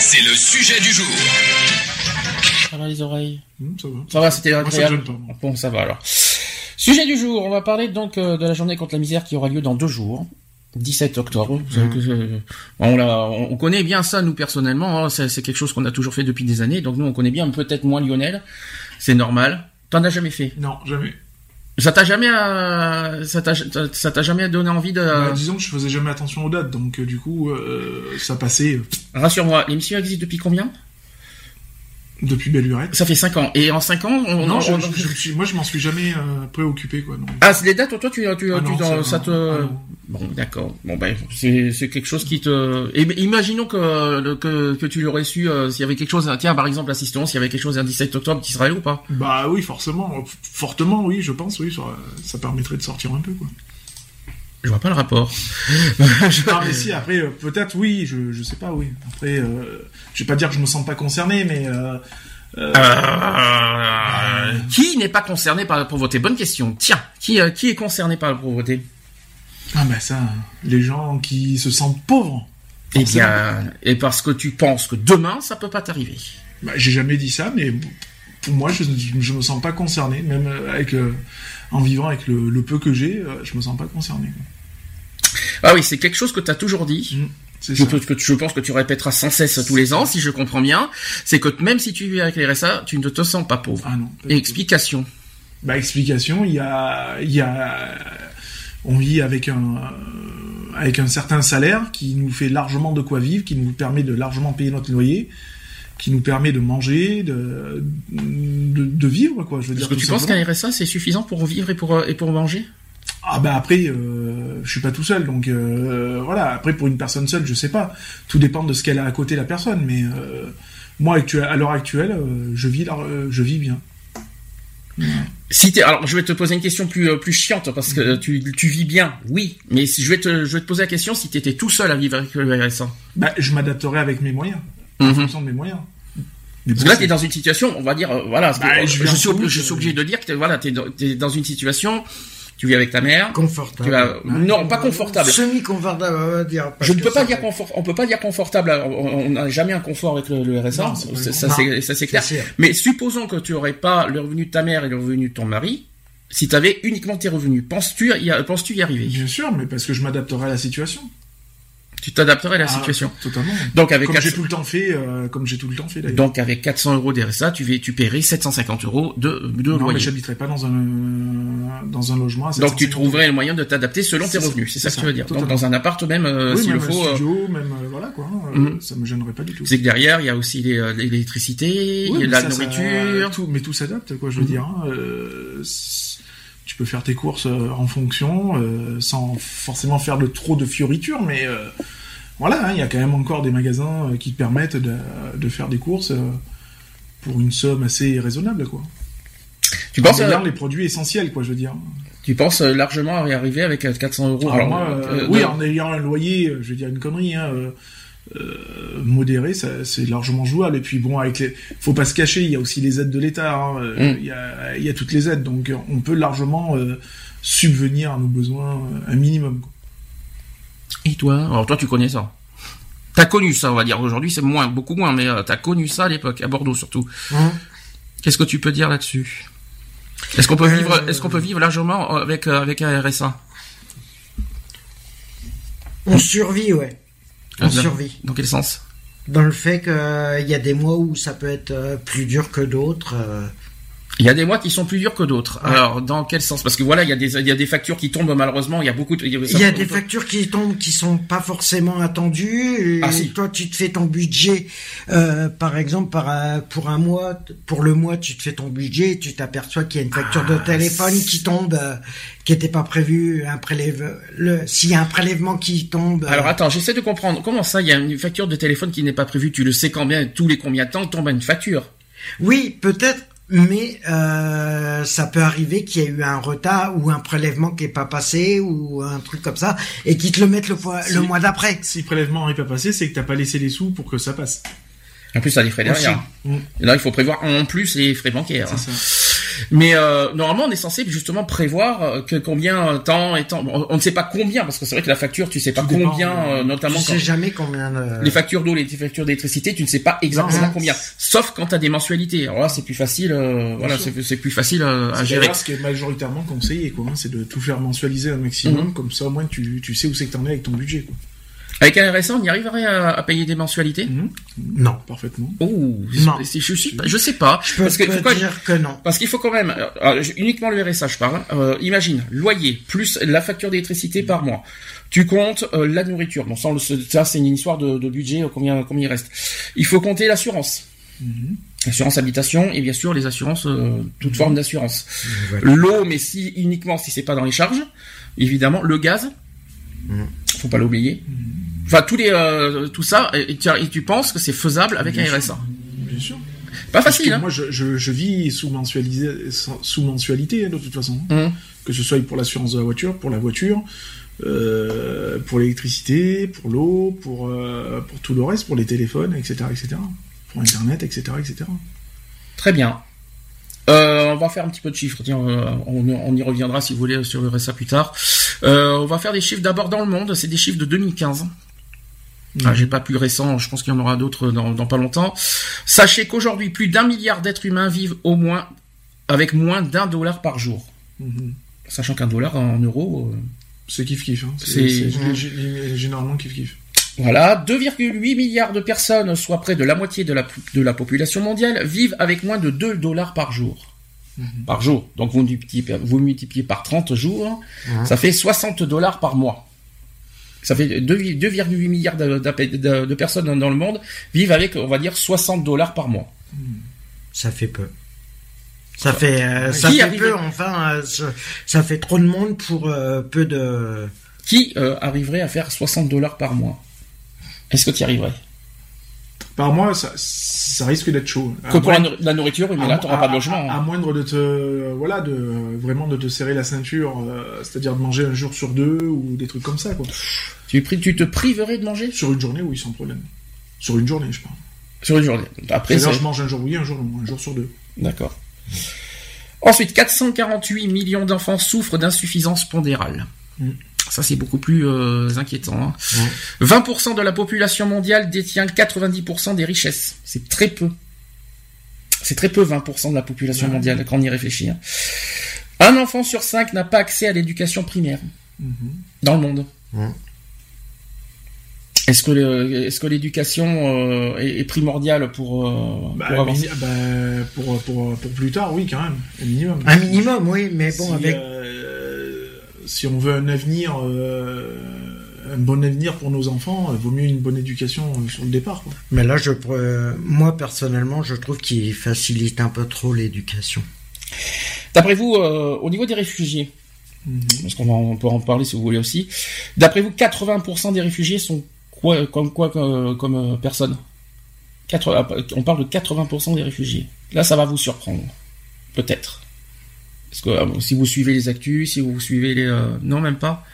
C'est le sujet du jour. Ça va les oreilles Hum, ça va. Ça va, c'était Moi, ça me agréable. Bon, ça va alors. Sujet du jour, on va parler donc euh, de la journée contre la misère qui aura lieu dans deux jours. 17 octobre. Que, euh, on, l'a- on connaît bien ça nous personnellement. hein. C'est c'est quelque chose qu'on a toujours fait depuis des années. Donc nous on connaît bien, peut-être moins Lionel. C'est normal. T'en as jamais fait? Non, jamais. Ça t'a jamais, euh, ça t'a, jamais donné envie de. Bah, disons que je faisais jamais attention aux dates, donc euh, du coup, euh, ça passait Rassure-moi, l'émission existe depuis combien? Depuis belle lurette. Ça fait 5 ans. Et en 5 ans, on, Non, on- je, on- je- je moi je m'en suis jamais euh, préoccupé quoi. Ah, c'est les dates, toi, tu, tu, Ah tu, dans- ça te. ah. Bon, d'accord. Bon, ben, c'est, c'est quelque chose qui te. Et, imaginons que, que, que tu l'aurais su euh, s'il y avait quelque chose. Tiens, par exemple, l'assistance, s'il y avait quelque chose un 17 octobre qui serait ou pas? Bah oui, forcément, fortement, oui, je pense, oui, ça, ça permettrait de sortir un peu quoi. Je vois pas le rapport. Ah mais si, après euh, peut-être oui, je, je sais pas, oui. Après, euh, je vais pas dire que je me sens pas concerné, mais euh, euh, qui n'est pas concerné par la pauvreté Bonne question. Tiens, qui, qui est concerné par la pauvreté ah bah ça, les gens qui se sentent pauvres. Eh bien, et parce que tu penses que demain, ça peut pas t'arriver. Bah, j'ai jamais dit ça, mais pour moi, je, je, je me sens pas concerné, même avec en vivant avec le, le peu que j'ai, je me sens pas concerné. quoi. Ah oui, c'est quelque chose que tu as toujours dit. Mm, c'est Je, peux- que, je pense que tu répéteras sans cesse tous les ans, si je comprends bien. C'est que même si tu vis avec les RSA, tu ne te sens pas pauvre. Ah non. Et explication. Bah explication, il y a, il y a, on vit avec un, avec un certain salaire qui nous fait largement de quoi vivre, qui nous permet de largement payer notre loyer, qui nous permet de manger, de, de, de vivre quoi. Je veux Est-ce dire. que tout tu penses qu'un RSA c'est suffisant pour vivre et pour, et pour manger? Ah bah après, euh, je suis pas tout seul, donc euh, voilà. Après pour une personne seule, je sais pas. Tout dépend de ce qu'elle a à côté la personne, mais euh, moi à l'heure actuelle, euh, je vis, je vis bien. Si t'es, alors je vais te poser une question plus plus chiante parce que euh, tu, tu vis bien, oui. Mais si je vais te je vais te poser la question si tu étais tout seul à vivre avec le RSA. Bah je m'adapterai avec mes moyens, en Mhm. fonction de mes moyens. Mais Parce que là, tu es dans une situation, on va dire, euh, voilà, Bah, je suis, je obligé de dire que t'es- voilà, tu es, dans une situation, tu vis avec ta mère, Confortable. tu vas, non, pas confortable. Semi-confortable, on va dire. parce Je ne peux pas dire confort, on peut pas dire confortable, on n'a jamais un confort avec le, le RSA, Non, ça, c'est, clair. Mais supposons que tu aurais pas le revenu de ta mère et le revenu de ton mari, si tu avais uniquement tes revenus, penses-tu y, y arriver? Bien sûr, mais parce que je m'adapterai à la situation. Tu t'adapterais à la Ah, situation. Totalement. Donc avec Comme j'ai 400 tout le temps fait, euh, comme j'ai tout le temps fait d'ailleurs. donc avec 400 euros d'RSA, tu, tu paierais 750 euros de, de non, mais loyer. j'habiterai pas dans un dans un logement. À Donc tu 750 trouverais le moyen de t'adapter selon tes ça, revenus, c'est ça c'est que tu ça, veux dire. Donc dans un appart même, euh, oui, s'il même le un faut. euh, studio, même euh, voilà quoi. euh, Mhm. Ça me gênerait pas du tout. c'est que derrière, il y a aussi les, l'électricité, Oui, mais la ça, ça- nourriture. tout, mais tout s'adapte, quoi. Je veux Mhm. dire, hein, tu peux faire tes courses euh, en fonction, euh, sans forcément faire de trop de fioritures, mais euh, voilà, hein, il y a quand même encore des magasins euh, qui te permettent de, de faire des courses pour une somme assez raisonnable, quoi. Tu En penses, euh, les produits essentiels, quoi, je veux dire. tu penses largement y arriver avec euh, 400 euros. Alors, moi, oui, en ayant un loyer, je vais dire une connerie, hein, modéré, ça, c'est largement jouable. Et puis bon, avec les, faut pas se cacher, il y a aussi les aides de l'État. hein, euh, Mm. Il y, a, il y a toutes les aides, donc euh, on peut largement euh, subvenir à nos besoins euh, un minimum. quoi. Et toi Alors toi, tu connais ça. T'as connu ça, on va dire. Aujourd'hui, c'est moins, beaucoup moins, mais euh, t'as connu ça à l'époque, à Bordeaux surtout. Hein Qu'est-ce que tu peux dire là-dessus Est-ce qu'on peut Euh, vivre, est-ce qu'on peut vivre largement avec euh, avec un RSA On survit, ouais. On Euh, survit. Dans quel sens? Dans le fait qu'il y a des mois où ça peut être euh, plus dur que d'autres. Euh, Il y a des mois qui sont plus durs que d'autres. Ouais. Alors, dans quel sens? Parce que voilà, il y a des il y a des factures qui tombent malheureusement. Il y a beaucoup. De, Il y a des factures qui tombent qui sont pas forcément attendues. Et Ah, si. toi, tu te fais ton budget, euh, par exemple, par un- pour un mois, pour le mois, tu te fais ton budget, et tu t'aperçois qu'il y a une facture Ah, de téléphone qui tombe, euh, qui était pas prévue, un prélève, le, s'il y a un prélèvement qui tombe. euh, Alors attends, j'essaie de comprendre. Comment ça, il y a une facture de téléphone qui n'est pas prévue? Tu le sais combien Tous les combien de temps tombe une facture? Oui, peut-être, mais euh, ça peut arriver qu'il y ait eu un retard ou un prélèvement qui est pas passé ou un truc comme ça et qui te le mettent le, fois- Si. le mois d'après. Si le prélèvement n'est pas passé, c'est que t'as pas laissé les sous pour que ça passe. En plus, ça a des frais derrière. Mm. Et là, il faut prévoir en plus les frais bancaires. C'est ça. Mais euh, normalement, on est censé justement prévoir euh, que combien de temps et temps. On, on ne sait pas combien parce que c'est vrai que la facture, tu sais pas Tout combien, euh, euh, notamment Tu quand sais jamais combien de... les factures d'eau, les factures d'électricité, tu ne sais pas exactement Non. combien. Sauf quand tu as des mensualités. Alors là, c'est plus facile. euh, voilà, c'est c'est plus facile euh, à C'est gérer. ce qui est majoritairement conseillé, quoi. hein, c'est de tout faire mensualiser un maximum, Mhm. comme ça au moins tu, tu sais où c'est que t'en es avec ton budget, quoi. Avec un RSA, on y arriverait à, à payer des mensualités? Mhm. Non. Parfaitement. Oh, Non. je, je, suis pas- je sais pas. Je peux parce que quand- dire que non. Parce qu'il faut quand même, euh, euh, uniquement le RSA, je parle. hein. Euh, imagine, loyer plus la facture d'électricité par mois. Tu comptes euh, la nourriture. Bon, ça, on le sait- ça c'est une histoire de, de budget. Combien, combien il reste Il faut compter l'assurance, Mhm. assurance habitation et bien sûr les assurances, euh, toute forme d'assurance. Voilà. L'eau, mais si uniquement si c'est pas dans les charges, évidemment. Le gaz, Mhm. faut pas l'oublier. Enfin, tous les, euh, tout ça, et, tu, et tu penses que c'est faisable avec Bien un sûr. RSA Bien sûr. Pas Parce facile, hein Moi, je, je, je vis sous, mensualisé, sous mensualité, hein, de toute façon. Mhm. Que ce soit pour l'assurance de la voiture, pour la voiture, euh, pour l'électricité, pour l'eau, pour, euh, pour tout le reste, pour les téléphones, etc., etc. Pour Internet, etc., etc. Très bien. Euh, on va faire un petit peu de chiffres. Tiens, on, on y reviendra si vous voulez sur le RSA plus tard. On va faire des chiffres d'abord dans le monde. C'est des chiffres de 2015. J'ai pas plus récent. Je pense qu'il y en aura d'autres dans, dans pas longtemps. Sachez qu'aujourd'hui, plus d'un milliard d'êtres humains vivent au moins avec moins d'un dollar par jour. Mhm. Sachant qu'un dollar en euros, euh, C'est kiff-kiff. Hein. C'est- généralement kiff-kiff. Voilà, 2,8 milliards de personnes, soit près de la moitié de la, de la population mondiale, vivent avec moins de 2 dollars par jour. Par jour. Donc vous multipliez, vous multipliez par 30 jours, ça fait 60 dollars par mois. Ça fait 2 2,8 milliards de, de- personnes dans- le monde vivent avec, on va dire, 60 dollars par mois. Ça fait peu. Ça fait, euh, ça fait peu, enfin, euh, ça, ça fait trop de monde pour euh, peu de... Qui arriverait à faire 60 dollars par mois? Est-ce que tu y arriverais? Par mois, ça, ça risque d'être chaud. Que pour nour- la nourriture, mais à- là, tu n'auras à- pas de logement. À, à hein. moindre de te, voilà, de vraiment de te serrer la ceinture, euh, c'est-à-dire de manger un jour sur deux ou des trucs comme ça, quoi. Tu, te priverais de manger? Sur une journée, oui, sans problème. Sur une journée, je parle. sur une journée. Après, c'est- je mange un jour oui, un jour non, un jour sur deux. D'accord. Ensuite, 448 millions d'enfants souffrent d'insuffisance pondérale. Mm. Ça, c'est beaucoup plus euh, inquiétant. hein. 20% de la population mondiale détient 90% des richesses. C'est très peu. C'est très peu, 20% de la population Ouais. mondiale, quand on y réfléchit. hein. Un enfant sur cinq n'a pas accès à l'éducation primaire Mhm. dans le monde. Est-ce que le- est-ce que l'éducation euh, est, est primordiale pour, euh, Bah, pour avancer mini- bah, pour, pour, pour plus tard, oui, quand même, au minimum. Un minimum, oui, mais bon, si, avec... euh, si on veut un avenir, euh, un bon avenir pour nos enfants, il vaut mieux une bonne éducation euh, sur le départ. Quoi. Mais là, je, moi, personnellement, je trouve qu'il facilite un peu trop l'éducation. D'après vous, euh, au niveau des réfugiés, parce qu'on va- on peut en parler si vous voulez aussi, d'après vous, 80% des réfugiés sont quoi, comme quoi comme, comme, euh, personnes? 80 On parle de 80% des réfugiés. Là, ça va vous surprendre. Peut-être. Parce que euh, si vous suivez les actus, si vous suivez les... euh, non, même pas.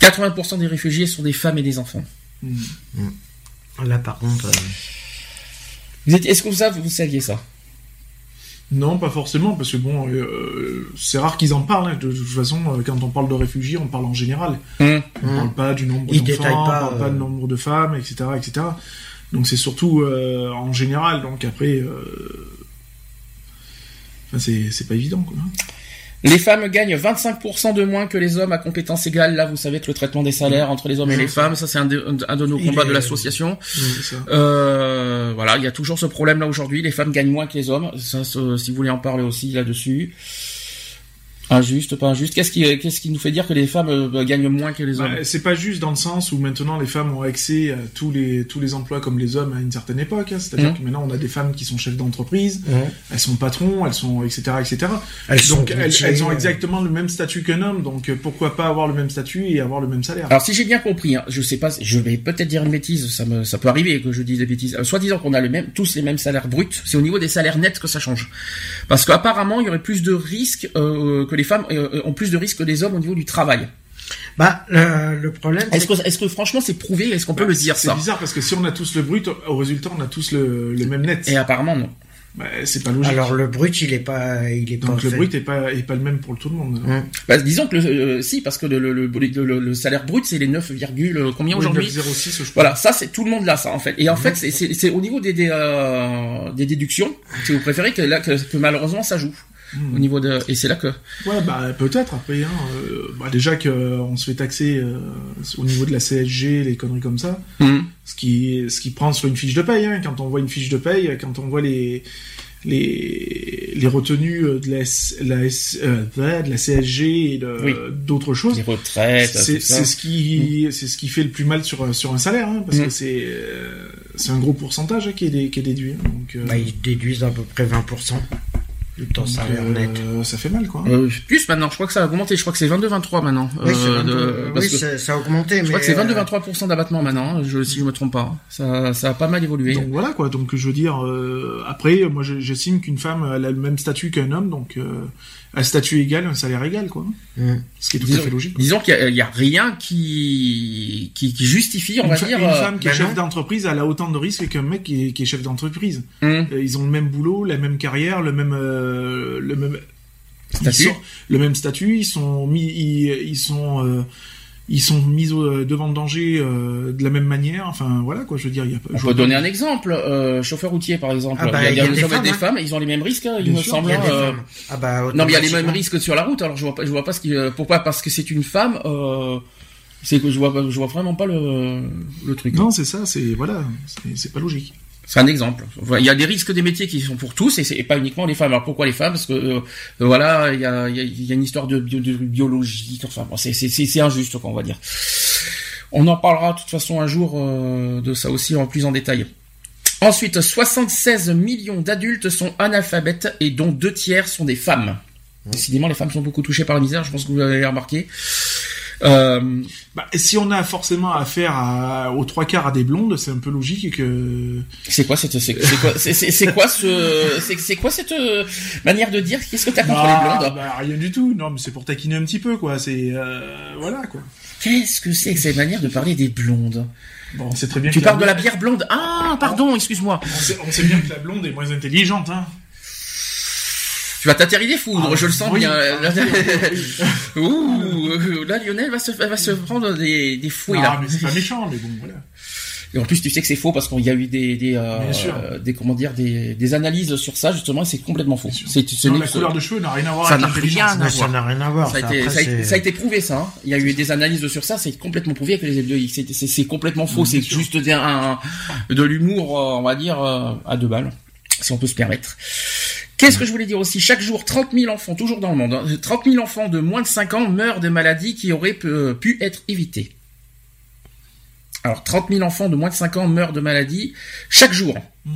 80% des réfugiés sont des femmes et des enfants. Mhm. Là, par contre, euh, Vous êtes- Est-ce que vous, savez- vous saviez ça? Non, pas forcément, parce que bon, euh, c'est rare qu'ils en parlent. hein. De toute façon, euh, quand on parle de réfugiés, on parle en général. Hum. On Hum. parle pas du nombre Ils d'enfants, détaillent on pas, parle pas du nombre de femmes, etc., etc. Donc c'est surtout euh, en général. Donc après, euh, enfin, c'est c'est pas évident. Quoi. Les femmes gagnent 25% de moins que les hommes à compétences égales. Là, vous savez que le traitement des salaires entre les hommes et les femmes, ça c'est un, de- un de nos combats est- de l'association. Oui. Euh, voilà, il y a toujours ce problème-là aujourd'hui. Les femmes gagnent moins que les hommes. Ça, ça, si vous voulez en parler aussi là-dessus. Injuste, pas injuste. Qu'est-ce qui, qu'est-ce qui nous fait dire que les femmes euh, gagnent moins que les hommes? Bah, c'est pas juste dans le sens où maintenant les femmes ont accès à tous les tous les emplois comme les hommes à une certaine époque. hein. C'est-à-dire Mhm. que maintenant on a des femmes qui sont chefs d'entreprise, Ouais. elles sont patrons, elles sont etc etc. Elles donc elles, ont euh. exactement le même statut qu'un homme. Donc euh, pourquoi pas avoir le même statut et avoir le même salaire? Alors si j'ai bien compris, hein, je sais pas, je vais peut-être dire une bêtise, ça me, ça peut arriver que je dise des bêtises. Euh, soit disant qu'on a le même, tous les mêmes salaires bruts, c'est au niveau des salaires nets que ça change. Parce qu'apparemment il y aurait plus de risques euh, que les femmes euh, ont plus de risques que les hommes au niveau du travail. Bah, le, le problème, Est-ce que, franchement c'est prouvé? Est-ce qu'on peut le dire C'est bizarre parce que si on a tous le brut, au résultat on a tous le, le même net. Et apparemment non. Bah, c'est pas logique. alors le brut, il est pas, il est pas donc le fait. brut est pas est pas le même pour tout le monde. Hum. Bah, disons que le, euh, si parce que le, le, le, le- le salaire brut c'est les 9, virgule combien aujourd'hui? 06 je crois. Voilà, ça c'est tout le monde là, ça en fait. Et en fait, c'est- au niveau des des, euh, des déductions, si vous préférez, que là que, que malheureusement ça joue. Hmm. Au niveau de et c'est là que Ouais, bah peut-être après. Hein, euh, bah, déjà que euh, on se fait taxer euh, au niveau de la CSG, les conneries comme ça. Ce qui ce qui prend sur une fiche de paye. Hein, quand on voit une fiche de paye, quand on voit les les les retenues de la S- la S- euh, de la CSG et Oui. d'autres choses. les retraites, C'est ce qui c'est ce qui fait le plus mal sur sur un salaire hein, parce Mm. que c'est euh, c'est un gros pourcentage hein, qui est dé- qui est déduit. hein, donc euh, Bah, ils déduisent à peu près 20% de ton euh, net. ça fait mal quoi. Euh, plus maintenant, je crois que ça a augmenté, je crois que c'est 22-23 maintenant. Oui, c'est Euh, 22, de- parce oui, que ça, a augmenté, je mais crois que c'est euh, 22-23% d'abattement maintenant, je, si je me trompe pas. Ça, ça a pas mal évolué. Donc voilà quoi. Donc je veux dire, euh, après, moi je- j'estime qu'une femme elle a le même statut qu'un homme, donc un statut égal, un salaire égal quoi. Ce qui est tout Disons, à fait logique. disons qu'il y a- rien qui, qui, qui justifie, on Une, va dire. une euh, femme qui est ben chef d'entreprise, elle a autant de risques qu'un mec qui est, qui est chef d'entreprise. hum, Euh, Ils ont le même boulot, la même carrière, le même, euh, le même Statut. ils sont- le même statut. Ils sont mis, ils, ils sont, euh, ils sont mis au, devant le danger euh, de la même manière. Enfin voilà quoi. Je veux dire, il y a pas. On je peut donner pas- un exemple, euh, chauffeur routier par exemple. Ah bah, il y a, des des hommes et femmes, des hein. femmes, ils ont les mêmes risques, hein, il Bien me sûr, semble. Y a hein, des euh, femmes. Ah bah, Non, mais il y a les mêmes risques sur la route. Alors je vois pas, je vois pas ce qui, euh, pourquoi Parce que c'est une femme. Euh, c'est que je vois, pas- je vois vraiment pas le, le truc. Non, c'est ça. C'est voilà. C'est pas logique. C'est un exemple. Il y a des risques des métiers qui sont pour tous et pas uniquement les femmes. Alors pourquoi les femmes? Parce que euh, voilà, il y a, il y une histoire de, bio- de biologie. Enfin, bon, c'est injuste, quoi, on va dire. On en parlera de toute façon un jour euh, de ça aussi en plus en détail. Ensuite, 76 millions d'adultes sont analphabètes et dont deux tiers sont des femmes. Décidément, les femmes sont beaucoup touchées par la misère. Je pense que vous l'avez remarqué. Euh, Bah, si on a forcément affaire à, aux trois quarts à des blondes, c'est un peu logique que. c'est quoi cette c'est quoi c'est ce c'est c'est quoi cette euh, manière de dire Qu'est-ce que t'as contre les Ah, blondes bah, rien du tout. Non, mais c'est pour taquiner un petit peu, quoi. C'est euh, voilà, quoi. Qu'est-ce que c'est que cette manière de parler des blondes? Bon, on sait très bien. Tu parles de la bière blonde? Ah, pardon, excuse-moi. On sait, on sait bien que la blonde est moins intelligente, hein. Tu vas t'atterrir des foudres, Ah, je le sens oui. bien. Ah, oui, oui. Ouh, euh, là Lionel va se va se prendre des des fouets Ah, là. mais c'est pas méchant, mais bon, voilà. Et en plus, tu sais que c'est faux parce qu'il y a eu des des euh, des comment dire des des analyses sur ça justement, et c'est complètement faux. C'est la que- couleur de cheveux n'a rien à voir Ça avec n'a l'intelligence. rien à Mais ça n'a rien à voir. Ça a, été, Après, ça, a, c'est- ça a été prouvé ça. hein. Il y a eu des analyses sur ça, c'est complètement prouvé que les c'est c'est- c'est complètement faux. C'est juste des- un, de l'humour, euh, on va dire euh, à deux balles, si on peut se permettre. Qu'est-ce que je voulais dire aussi? Chaque jour, 30 000 enfants, toujours dans le monde, hein, 30 000 enfants de moins de 5 ans meurent de maladies qui auraient pu, pu être évitées. Alors, 30 000 enfants de moins de 5 ans meurent de maladies chaque jour. Hmm.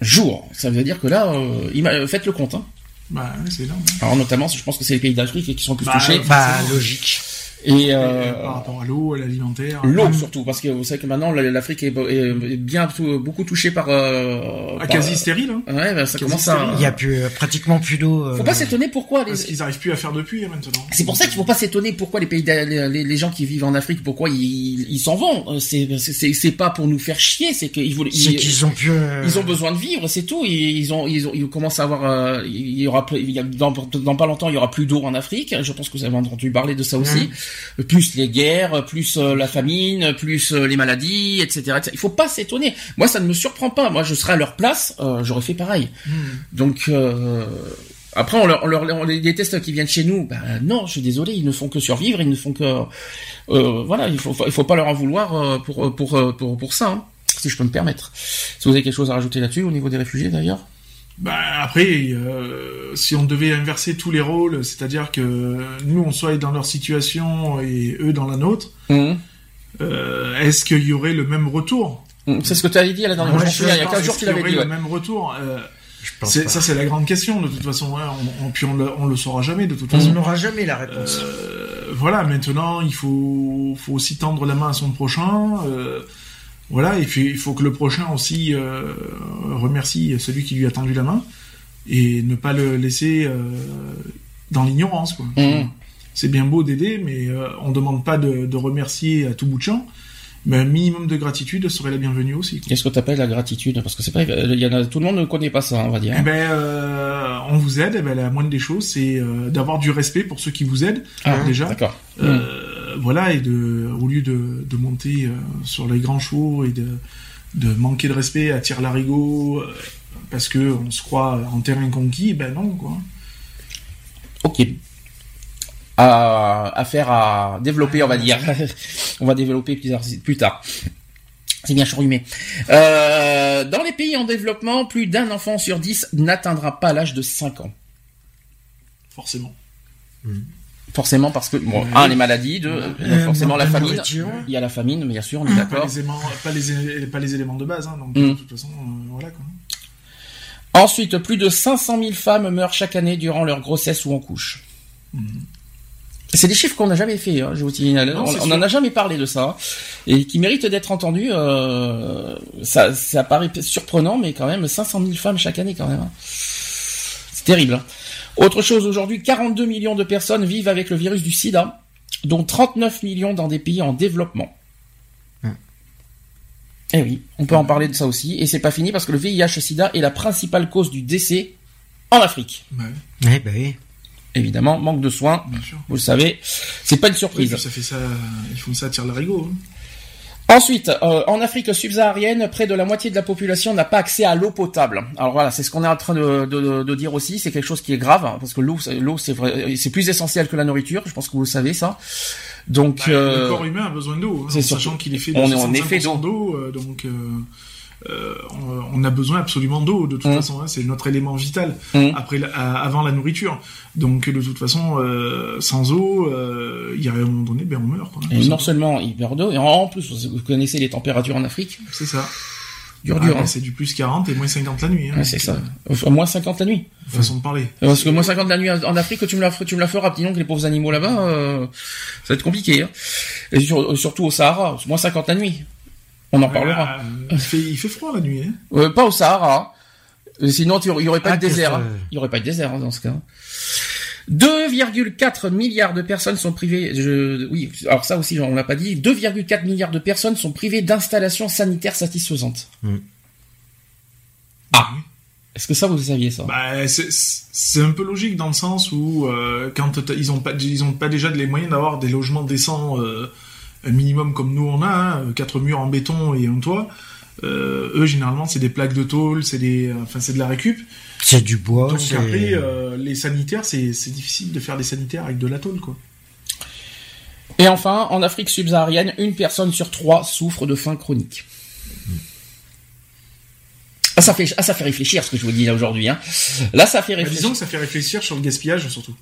Jour. Ça veut dire que là, euh, ima- faites le compte. Hein. Bah, c'est énorme. Alors, notamment, je pense que c'est les pays d'Afrique qui sont le plus Bah, touchés. Bah, logique. Et Euh, euh, par rapport à l'eau, à l'alimentaire. l'eau Mmh. surtout, parce que vous savez que maintenant la- l'Afrique est, est bien beaucoup touchée par. Euh, Ah, par- quasi stérile, hein. Ouais, bah, ça commence à. Il y a plus, euh, pratiquement plus d'eau. euh, Faut pas s'étonner pourquoi. Les... Parce qu'ils arrivent plus à faire de puits, hein, maintenant. C'est pour ça qu'il faut pas s'étonner pourquoi les pays, les, gens qui vivent en Afrique, pourquoi ils s'en vont. C'est c'est pas pour nous faire chier, c'est qu'ils voulaient. C'est ils- qu'ils ont plus. euh, Ils ont besoin de vivre, c'est tout. Ils, ils ont, ils ont, ils commencent à avoir, euh, il y aura, plus- il y a, dans, dans pas longtemps, il y aura plus d'eau en Afrique. Je pense que vous avez entendu parler de ça aussi. Plus les guerres, plus euh, la famine, plus euh, les maladies, etc., etc. Il faut pas s'étonner. Moi, ça ne me surprend pas. Moi, je serais à leur place, euh, j'aurais fait pareil. Hmm. Donc, euh, Après, on, leur, on, leur, on les déteste qui viennent chez nous. Ben non, je suis désolé, ils ne font que survivre, ils ne font que euh, voilà, il faut il faut pas leur en vouloir pour pour pour pour, pour ça, hein, si je peux me permettre. Si vous avez quelque chose à rajouter là-dessus au niveau des réfugiés d'ailleurs. Bah, après, euh, si on devait inverser tous les rôles, c'est-à-dire que nous, on soit dans leur situation et eux dans la nôtre, Mhm. euh, est-ce qu'il y aurait le même retour? Mhm. C'est ce que tu avais dit la dernière Ouais, fois. je Il y a Est-ce 15 jours, tu qu'il y l'avais aurait dit. le ouais. même retour Euh, c'est-. Ça, c'est la grande question, de toute façon. hein. On, on- puis on le, on le saura jamais, de toute On façon. n'aura jamais la réponse. Euh, voilà, maintenant, il faut, faut aussi tendre la main à son prochain. euh, voilà, et puis il faut que le prochain aussi euh, remercie celui qui lui a tendu la main et ne pas le laisser euh, dans l'ignorance. Mhm. C'est bien beau d'aider, mais euh, on demande pas de, de remercier à tout bout de champ. Mais un minimum de gratitude serait la bienvenue aussi. Qu'est-ce que tu appelles la gratitude Parce que c'est pas, il y en a, tout le monde ne connaît pas ça, on va dire. Eh ben, euh, on vous aide. Eh ben, la moindre des choses, c'est d'avoir du respect pour ceux qui vous aident Ah, déjà. D'accord. Euh, voilà, et de, au lieu de, de monter euh, sur les grands chevaux et de, de manquer de respect à tir larigot euh, parce que on se croit en terrain conquis, ben non, quoi. Ok. À, à faire à développer, on va dire. on va développer plus tard. Plus tard. C'est bien chorumé. Euh, dans les pays en développement, plus d'un enfant sur dix n'atteindra pas l'âge de 5 ans. Forcément. Forcément parce que, bon, un, les maladies, deux, Euh, forcément la famine. Il y a la famine, bien sûr, on est Pas d'accord. les, pas, les, é- pas les éléments de base, hein, donc Mm. de toute façon, euh, voilà quoi. Ensuite, plus de 500 000 femmes meurent chaque année durant leur grossesse ou en couche. C'est des chiffres qu'on n'a jamais fait. Hein, je vous dis, Non, on, c'est on sûr. en a jamais parlé de ça hein, et qui méritent d'être entendus. Euh, ça, ça paraît surprenant, mais quand même 500 000 femmes chaque année quand même. hein. C'est terrible. Autre chose aujourd'hui, 42 millions de personnes vivent avec le virus du SIDA, dont 39 millions dans des pays en développement. Eh oui, on peut en parler de ça aussi. Et c'est pas fini parce que le VIH-Sida est la principale cause du décès en Afrique. Ouais, Eh ben oui. Évidemment, manque de soins, bien sûr. vous le savez, c'est pas une surprise. ça fait ça, ils font ça à tir larigot. Hein. Ensuite, euh, en Afrique subsaharienne, près de la moitié de la population n'a pas accès à l'eau potable. Alors voilà, c'est ce qu'on est en train de, de, de dire aussi. C'est quelque chose qui est grave hein, parce que l'eau, c'est- l'eau, c'est vrai, c'est plus essentiel que la nourriture. Je pense que vous le savez ça. Donc, Bah, euh, Le corps humain a besoin d'eau, hein, c'est en surtout- sachant qu'il est fait de on est en 65% effet d'eau. euh, donc euh, euh, on, on a besoin absolument d'eau de toute Mm. façon, hein, c'est notre élément vital Mm. après la- avant la nourriture. Donc de toute façon, euh, sans eau, euh, il y a un moment donné, ben on meurt. Quoi, et non seulement il perd d'eau, et en plus, vous connaissez les températures en Afrique, C'est ça. dur Ah, dur. ben, hein. C'est du plus 40 et moins 50 la nuit. Hein, c'est ça. Au moins 50 la nuit. façon de parler. Parce que moins 50 la nuit en Afrique, tu me la, tu me la feras, dis donc les pauvres animaux là-bas, euh, ça va être compliqué. Hein. Et sur- surtout au Sahara, moins 50 la nuit. On en parlera. Euh, il, fait, il fait froid la nuit. Hein. Euh, pas au Sahara. Euh, Sinon, il y aurait pas Ah, de désert. hein. Il y aurait pas de désert hein, dans ce cas. 2,4 milliards de personnes sont privées. Je, oui, alors ça aussi, on l'a pas dit. 2,4 milliards de personnes sont privées d'installations sanitaires satisfaisantes. Ah. Est-ce que ça vous le saviez ça? Bah, c'est- un peu logique dans le sens où euh, quand ils ont pas ils ont pas déjà les moyens d'avoir des logements décents euh, un minimum comme nous on a hein, quatre murs en béton et un toit euh, eux généralement c'est des plaques de tôle c'est des enfin c'est de la récup C'est du bois. donc c'est- après euh, les sanitaires c'est c'est difficile de faire des sanitaires avec de la tôle quoi Et enfin, en Afrique subsaharienne, une personne sur trois souffre de faim chronique. Ah, ça fait, ah, ça fait réfléchir ce que je vous dis là aujourd'hui. Hein. Là, ça fait Bah, réfléchir. disons que ça fait réfléchir sur le gaspillage surtout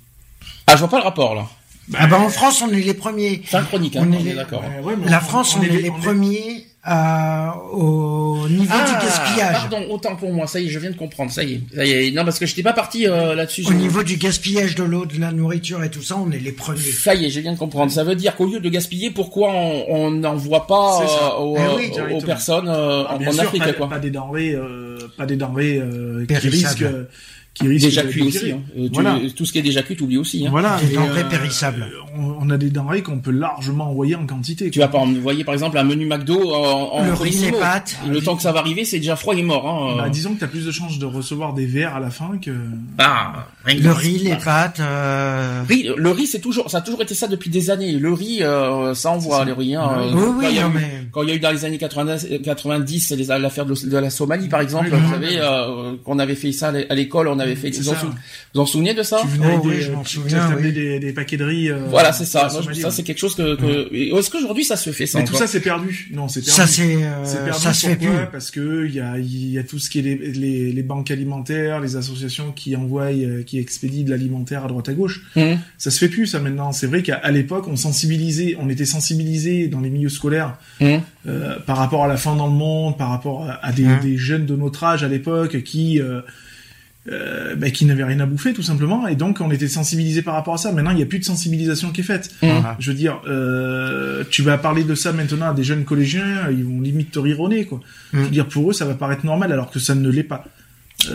Ah, je vois pas le rapport là. Ah ben en France, on est les premiers. Faim chronique, hein, On on, est d'accord. Euh, ouais, mais La France, on, est, les on premiers euh, au niveau Ah, du gaspillage. pardon, autant pour moi. Ça y est, je viens de comprendre. Ça y est, ça y est. Non, parce que j'étais pas parti euh, là-dessus. Au Je- niveau du gaspillage de l'eau, de la nourriture et tout ça, on est les premiers. Ça y est, je viens de comprendre. Ça veut dire qu'au lieu de gaspiller, pourquoi on on n'envoie pas euh, aux, Eh oui, aux personnes euh, Ah, en, bien en sûr, Afrique, pas, quoi pas des denrées, euh, pas des denrées euh, qui Périssables. risquent, euh, qui risquent Déjà cuit aussi. Hein. Euh, tu- Voilà. Tout ce qui est déjà cuit, t'oublies aussi. Hein. Voilà, Des et, denrées périssables. On, on a des denrées qu'on peut largement envoyer en quantité. Tu quoi. vas pas envoyer par exemple un menu McDo en, en Le riz, les pâtes. Le temps que ça va arriver, c'est déjà froid et mort. Hein. Bah, disons que t'as plus de chances de recevoir des verres à la fin que. Ah, Le riz, les pâtes. euh, Riz, le riz, c'est toujours, ça a toujours été ça depuis des années. Le riz, euh, ça envoie le riz. Hein. Ouais. Euh, Oui, quand il oui, y a non, eu- mais Quand il y a eu dans les années 90, 90 les- l'affaire de, de la Somalie, par exemple, Oui, vous oui, savez, oui. euh, qu'on avait fait ça à l'école, on avait fait. Vous en, sou- vous en souvenez de ça Tu venais Oh oui, des, je m'en souviens, tu oui. des, des paquets de riz. euh, Voilà, c'est ça. la Moi, je- Somalie, ça, c'est quelque chose que. que... Est-ce qu'aujourd'hui ça se fait ça Mais tout ça c'est perdu. Non, c'est perdu. Ça c'est euh, ça se fait plus. pourquoi Parce que il y a, il y a tout ce qui est les, les, les banques alimentaires, les associations qui envoient, euh, qui expédient de l'alimentaire à droite à gauche. Hum, Ça se fait plus ça maintenant. C'est vrai qu'à l'époque on sensibilisait, on était sensibilisés dans les milieux scolaires hum. euh, par rapport à la faim dans le monde, par rapport à, à des, des jeunes de notre âge à l'époque qui euh, euh, bah, qui n'avaient rien à bouffer tout simplement, et donc on était sensibilisés par rapport à ça. Maintenant il n'y a plus de sensibilisation qui est faite. Je veux dire, euh, tu vas parler de ça maintenant à des jeunes collégiens, ils vont limite te rire au nez, quoi. Je veux dire, pour eux, ça va paraître normal, alors que ça ne l'est pas.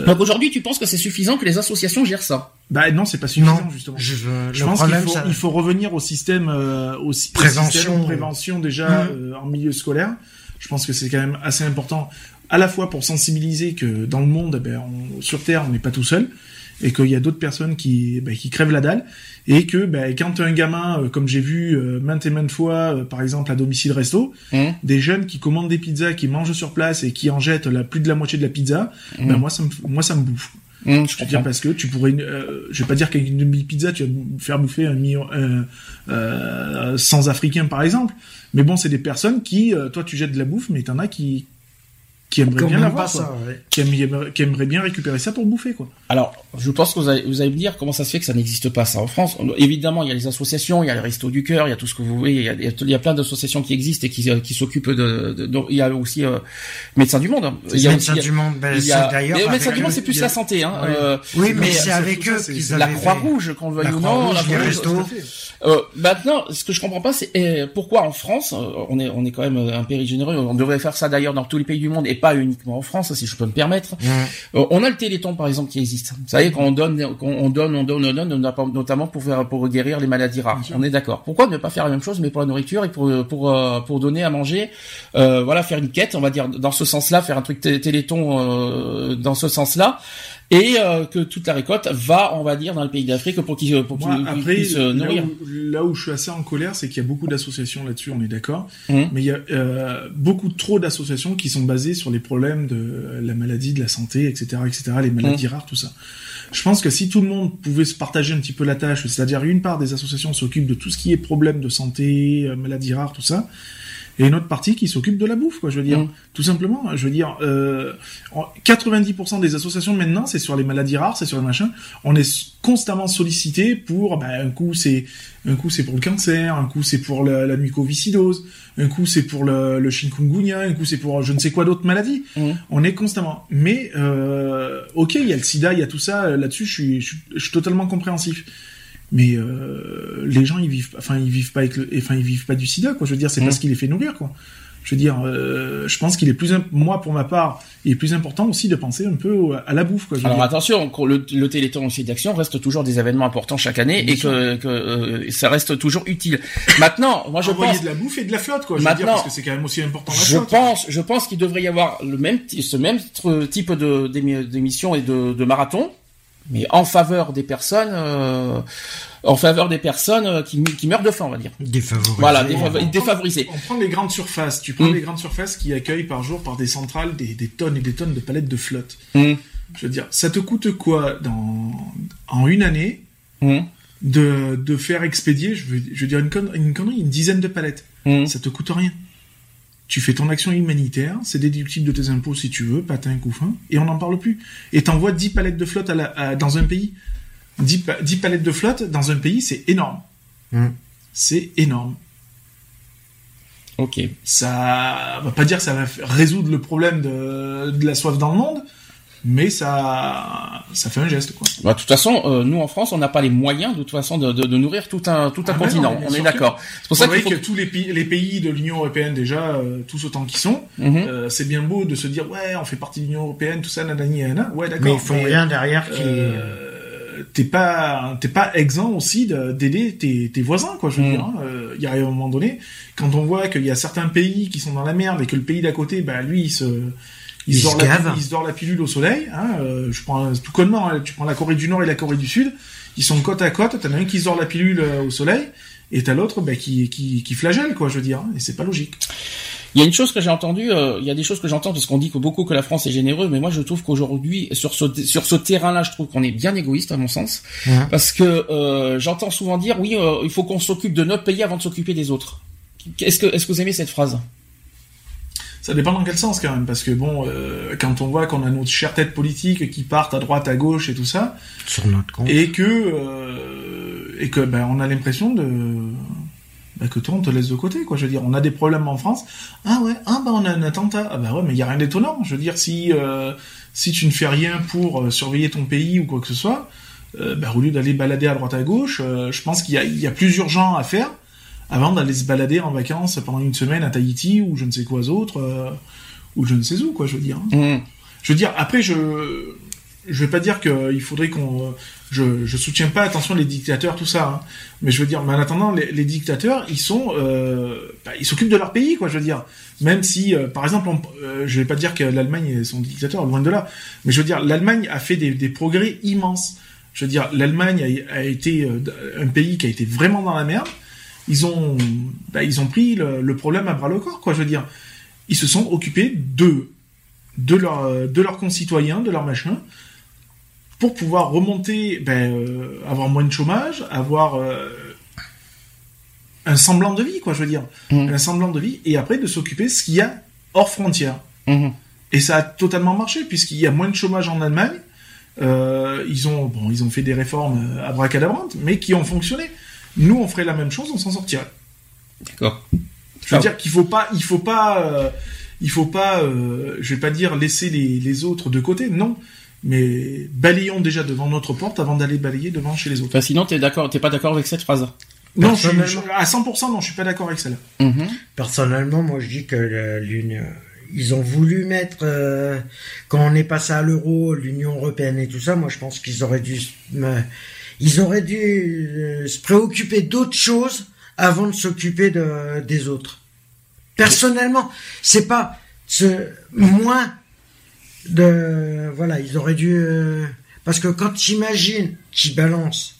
Donc aujourd'hui, tu penses que c'est suffisant que les associations gèrent ça? Bah non, c'est pas suffisant, Non, justement. je, veux- Je le pense qu'il problème faut, ça. il faut revenir au système, euh, au, Prévention. système de prévention déjà Mhm. euh, en milieu scolaire. Je pense que c'est quand même assez important, à la fois pour sensibiliser que dans le monde, ben, on- sur Terre, on n'est pas tout seul, et qu'il y a d'autres personnes qui, ben, qui crèvent la dalle, et que ben, quand un gamin, euh, comme j'ai vu euh, maintes et maintes fois, euh, par exemple à domicile resto, Hum, des jeunes qui commandent des pizzas, qui mangent sur place et qui en jettent la, plus de la moitié de la pizza, ben, moi ça me, moi ça me bouffe. hum, Je veux dire parce que tu pourrais, euh, je vais pas dire qu'avec une demi-pizza tu vas me faire bouffer un million, euh, euh, sans africain par exemple, mais bon c'est des personnes qui, toi tu jettes de la bouffe, mais t'en as qui qui aimeraient Quand bien l'avoir, ouais. qui, aimeraient bien récupérer ça pour bouffer quoi. Alors, je pense que vous allez, vous allez me dire comment ça se fait que ça n'existe pas ça en France. Évidemment, il y a les associations, il y a les restos du cœur, il y a tout ce que vous voulez, il y a, il y plein d'associations qui existent et qui, euh, qui s'occupent de, de- de- Il y a aussi euh, Médecins du Monde. Il y a Médecins aussi- du monde, ben, d'ailleurs. Médecins du Monde, c'est plus a- la santé. Hein. Ouais. Euh, Oui, mais Mais c'est avec eux qu'ils la fait- Croix-Rouge, qu'on le veuille La ou non. La à fait. Euh, maintenant, ce que je comprends pas, c'est euh, pourquoi en France, on est on est quand même un pays généreux. On devrait faire ça d'ailleurs dans tous les pays du monde et pas uniquement en France, si je peux me permettre. Euh, on a le Téléthon par exemple qui existe. Vous savez quand on donne, quand on donne, on donne, on donne, on- notamment pour faire pour guérir les maladies rares. On est d'accord. Pourquoi ne pas faire la même chose mais pour la nourriture et pour pour euh, pour donner à manger, euh, voilà, faire une quête, on va dire dans ce sens-là, faire un truc té- Téléthon euh, dans ce sens-là. Et euh, que toute la récolte va, on va dire, dans le pays d'Afrique pour qu'ils pour qu'ils puissent euh, là nourrir. où, là où je suis assez en colère, c'est qu'il y a beaucoup d'associations là-dessus, on est d'accord. Mhm. Mais il y a euh, beaucoup trop d'associations qui sont basées sur les problèmes de la maladie, de la santé, etc., etc., les maladies Mhm. rares, tout ça. Je pense que si tout le monde pouvait se partager un petit peu la tâche, c'est-à-dire une part des associations s'occupe de tout ce qui est problème de santé, euh, maladies rares, tout ça, et une autre partie qui s'occupe de la bouffe, quoi. Je veux dire, Mhm. tout simplement. Je veux dire, euh, en- 90% des associations maintenant, c'est sur les maladies rares, c'est sur les machins. On est constamment sollicité pour, bah, un coup c'est, un coup c'est pour le cancer, un coup c'est pour la, la mucoviscidose, un coup c'est pour le, le chikungunya, un coup c'est pour je ne sais quoi d'autres maladies. Mhm. On est constamment. Mais euh, ok, il y a le SIDA, il y a tout ça. euh, Là-dessus, je suis, je, suis- je suis totalement compréhensif. Mais euh, les gens, ils vivent, enfin, ils vivent pas avec le, enfin, ils vivent pas du SIDA, quoi. Je veux dire, c'est Mhm. pas ce qui les fait nourrir, quoi. Je veux dire, euh, je pense qu'il est plus, moi pour ma part, il est plus important aussi de penser un peu à la bouffe, quoi. Je veux Alors dire. attention, le, le Téléthon aussi d'action reste toujours des événements importants chaque année Bien et que, que euh, ça reste toujours utile. Maintenant, moi je Envoyer pense, de la bouffe et de la flotte, quoi. Je veux dire, Maintenant, parce que c'est quand même aussi important la je flotte. pense, je pense qu'il devrait y avoir le même, ce même type de d'émi- d'émission et de, de marathon, mais en faveur des personnes, euh, en faveur des personnes euh, qui, qui meurent de faim, on va dire. Défavorisé. Voilà, on défa- prend- défavorisés. On prend les grandes surfaces. Tu prends Mm. les grandes surfaces qui accueillent par jour, par des centrales, des, des tonnes et des tonnes de palettes de flotte. Hum, Je veux dire, ça te coûte quoi dans, en une année hum, de, de faire expédier, je veux, je veux dire une, conne- une connerie, une dizaine de palettes. hum. Ça te coûte rien. Tu fais ton action humanitaire, c'est déductible de tes impôts si tu veux, patin, couffin, et on n'en parle plus. Et t'envoies 10 palettes de flotte à la- à- dans un pays. 10, pa- 10 palettes de flotte dans un pays, c'est énorme. Mm. C'est énorme. Ok. Ça va pas dire que ça va résoudre le problème de, de la soif dans le monde, mais ça, ça fait un geste, quoi. Bah, de toute façon, euh, nous en France, on n'a pas les moyens de toute façon de, de, de nourrir tout un tout un Ah, continent. non, on est d'accord. C'est pour ça qu'il faut. que tous les pays, les pays de l'Union européenne déjà, euh, tous autant qu'ils sont, Mhm. euh, c'est bien beau de se dire ouais, on fait partie de l'Union européenne, tout ça, nanani, nanana. Ouais, d'accord. Mais ils font rien derrière qui. euh, t'es pas t'es pas exempt aussi de- d'aider tes, tes voisins quoi je veux Mm. dire hein. Euh, il y a un moment donné quand on voit qu'il y a certains pays qui sont dans la merde et que le pays d'à côté bah lui il se il, Il se, dort se la, se pilule au soleil hein, euh, je prends tout connement hein, tu prends la Corée du Nord et la Corée du Sud ils sont côte à côte t'en as un qui se dort la pilule euh, au soleil et t'as l'autre bah, qui, qui qui flagelle quoi je veux dire hein, et c'est pas logique Il y a une chose que j'ai entendue, euh, il y a des choses que j'entends parce qu'on dit que beaucoup que la France est généreuse, mais moi je trouve qu'aujourd'hui sur ce sur ce terrain-là, je trouve qu'on est bien égoïste à mon sens, Ouais. parce que euh, j'entends souvent dire oui, euh, il faut qu'on s'occupe de notre pays avant de s'occuper des autres. Est-ce que est-ce que vous aimez cette phrase? Ça dépend dans quel sens quand même, parce que bon, euh, quand on voit qu'on a nos chères têtes politiques qui partent à droite, à gauche et tout ça, Sur notre compte. et que euh, et que ben on a l'impression de ben, que toi on te laisse de côté quoi. Je veux dire, on a des problèmes en France. Ah ouais, ah ben on a un attentat. Ah ben ouais, mais il y a rien d'étonnant. Je veux dire, si euh, si tu ne fais rien pour euh, surveiller ton pays ou quoi que ce soit, ben, au lieu d'aller balader à droite à gauche, je pense qu'il y a il y a plus urgent à faire avant d'aller se balader en vacances pendant une semaine à Tahiti ou je ne sais quoi d'autre euh, ou je ne sais où quoi. Je veux dire. Mmh. Je veux dire, après, je je vais pas dire qu'il faudrait qu'on... Je, je soutiens pas, attention, les dictateurs, tout ça. hein. Mais je veux dire, mais en attendant, les, les dictateurs, ils sont... Euh, bah, ils s'occupent de leur pays, quoi, je veux dire. Même si, euh, par exemple, on, euh, je vais pas dire que l'Allemagne est son dictateur, loin de là. Mais je veux dire, l'Allemagne a fait des, des progrès immenses. Je veux dire, l'Allemagne a, a été euh, un pays qui a été vraiment dans la merde. Ils ont, bah, ils ont pris le, le problème à bras le corps, quoi, je veux dire. Ils se sont occupés de de leurs de leurs concitoyens, de leurs machins, pour pouvoir remonter, ben, euh, avoir moins de chômage, avoir euh, un semblant de vie, quoi, je veux dire, Mhm. un semblant de vie, et après de s'occuper de ce qu'il y a hors frontières. Mmh. Et ça a totalement marché puisqu'il y a moins de chômage en Allemagne. Euh, ils ont bon, ils ont fait des réformes euh, abracadabrantes, mais qui ont fonctionné. Nous, on ferait la même chose, on s'en sortirait. D'accord. Je veux Ah. dire qu'il faut pas, il faut pas, euh, il faut pas, euh, je vais pas dire laisser les, les autres de côté, non. Mais balayons déjà devant notre porte avant d'aller balayer devant chez les autres. Enfin, sinon, t'es d'accord, t'es pas d'accord avec cette phrase Non, je, à 100%, non, je suis pas d'accord avec celle-là. Mhm. Personnellement, moi, je dis que l'Union, ils ont voulu mettre euh, quand on est passé à l'euro, l'Union européenne et tout ça. Moi, je pense qu'ils auraient dû, ils auraient dû euh, se préoccuper d'autres choses avant de s'occuper de, des autres. Personnellement, c'est pas moins de voilà, ils auraient dû euh, parce que quand tu imagines qu'ils balancent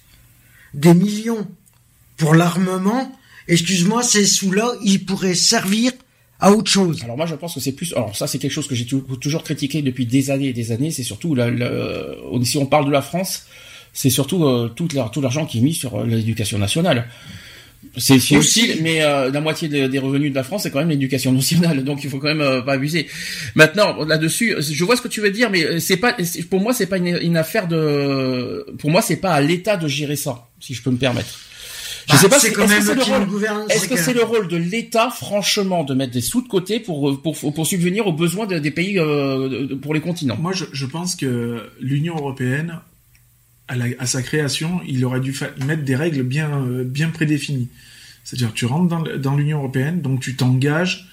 des millions pour l'armement, excuse-moi, ces sous-là, ils pourraient servir à autre chose. Alors moi je pense que c'est plus alors ça c'est quelque chose que j'ai tou- toujours critiqué depuis des années et des années c'est surtout la, on- si on parle de la France c'est surtout euh, tout la- tout l'argent qui est mis sur euh, l'éducation nationale c'est Aussi. mais euh, la moitié des, des revenus de la France c'est quand même l'éducation nationale donc il faut quand même euh, pas abuser maintenant là-dessus je vois ce que tu veux dire mais euh, c'est pas c'est- pour moi c'est pas une, une affaire de pour moi c'est pas à l'État de gérer ça si je peux me permettre je Bah, sais pas c'est si- quand est-ce que même c'est le gouvernent. est-ce que c'est le rôle de l'État, franchement, de mettre des sous de côté pour pour, pour subvenir aux besoins de- des pays euh, de- pour les continents? Moi, je, je pense que l'Union européenne, à, la- à sa création, il aurait dû mettre des règles bien, euh, bien prédéfinies. C'est-à-dire, tu rentres dans, l'Union européenne, donc tu t'engages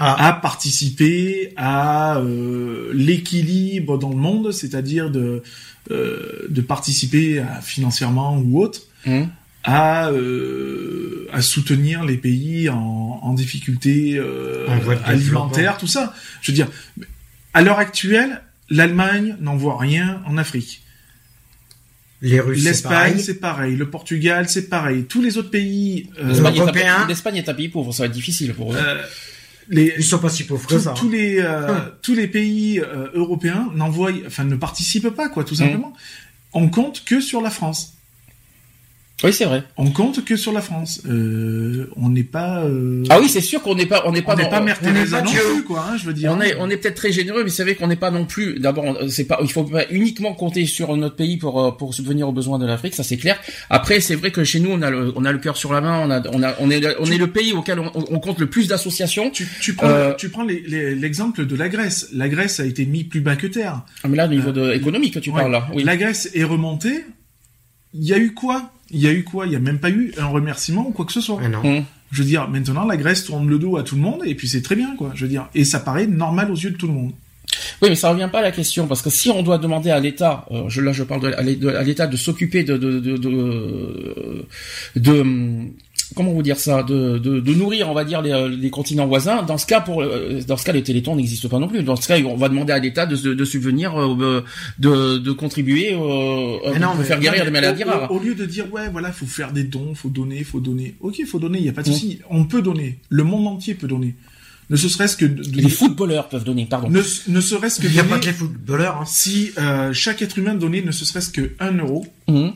Ah, à participer à euh, l'équilibre dans le monde, c'est-à-dire de, euh, de participer à, financièrement ou autre Hum. à, euh, à soutenir les pays en, en difficulté alimentaire, tout ça. Je veux dire, à l'heure actuelle, l'Allemagne n'envoie rien en Afrique. Les Russes, c'est L'Espagne, c'est pareil. Le Portugal, c'est pareil. Tous les autres pays, euh, L'Espagne est un- Européens. L'Espagne est un pays pauvre, ça va être difficile pour eux. euh, les, Ils sont pas si pauvres que tous, ça. tous hein. les euh, Hum. tous les pays euh, européens n'envoient, enfin ne participent pas quoi, tout Hum. simplement. On compte que sur la France. Oui, c'est vrai. On compte que sur la France. Euh, on n'est pas. euh, Ah oui, c'est sûr qu'on n'est pas on n'est pas on n'est pas Mère on n'est Teresa non plus quoi. Hein, je veux dire. on est, on est peut-être très généreux, mais c'est vrai qu'on n'est pas non plus. D'abord, c'est pas, il faut pas uniquement compter sur notre pays pour euh, pour subvenir aux besoins de l'Afrique, ça c'est clair. Après, c'est vrai que chez nous, on a le, on a le cœur sur la main, on a, on a, on est, le- on est le pays auquel on, on compte le plus d'associations. Tu, tu prends, Euh, tu prends l'exemple de la Grèce. La Grèce a été mise plus bas que terre. Ah, mais là, au niveau de économique, que tu Ouais. parles là. Oui. La Grèce est remontée. Il y a eu quoi? Il y a eu quoi? Il y a même pas eu un remerciement ou quoi que ce soit. Ah non. Hum. Je veux dire, maintenant la Grèce tourne le dos à tout le monde et puis c'est très bien quoi. Je veux dire, et ça paraît normal aux yeux de tout le monde. Oui, mais ça revient pas à la question parce que si on doit demander à l'État, euh, je là je parle de, à l'État de s'occuper de de de, de, de, comment vous dire ça, de, de, de nourrir, on va dire les, euh, les continents voisins. Dans ce cas, pour euh, dans ce cas, les Télétons n'existent pas non plus. Dans ce cas, on va demander à l'État de, de, de subvenir, euh, de, de contribuer, euh, Mais non, pour mais- faire guérir Non, les mais maladies au, rares. au- lieu de dire ouais voilà faut faire des dons, faut donner, faut donner. Ok faut donner, il y a pas de Mm. souci. On peut donner. Le monde entier peut donner. Ne ce serait-ce que de- de- Les footballeurs peuvent donner, pardon. ne, ne serait-ce que Il n'y a donner- pas que les footballeurs. Hein. si euh, chaque être humain donnait ne serait-ce que 1 euro, Mhm.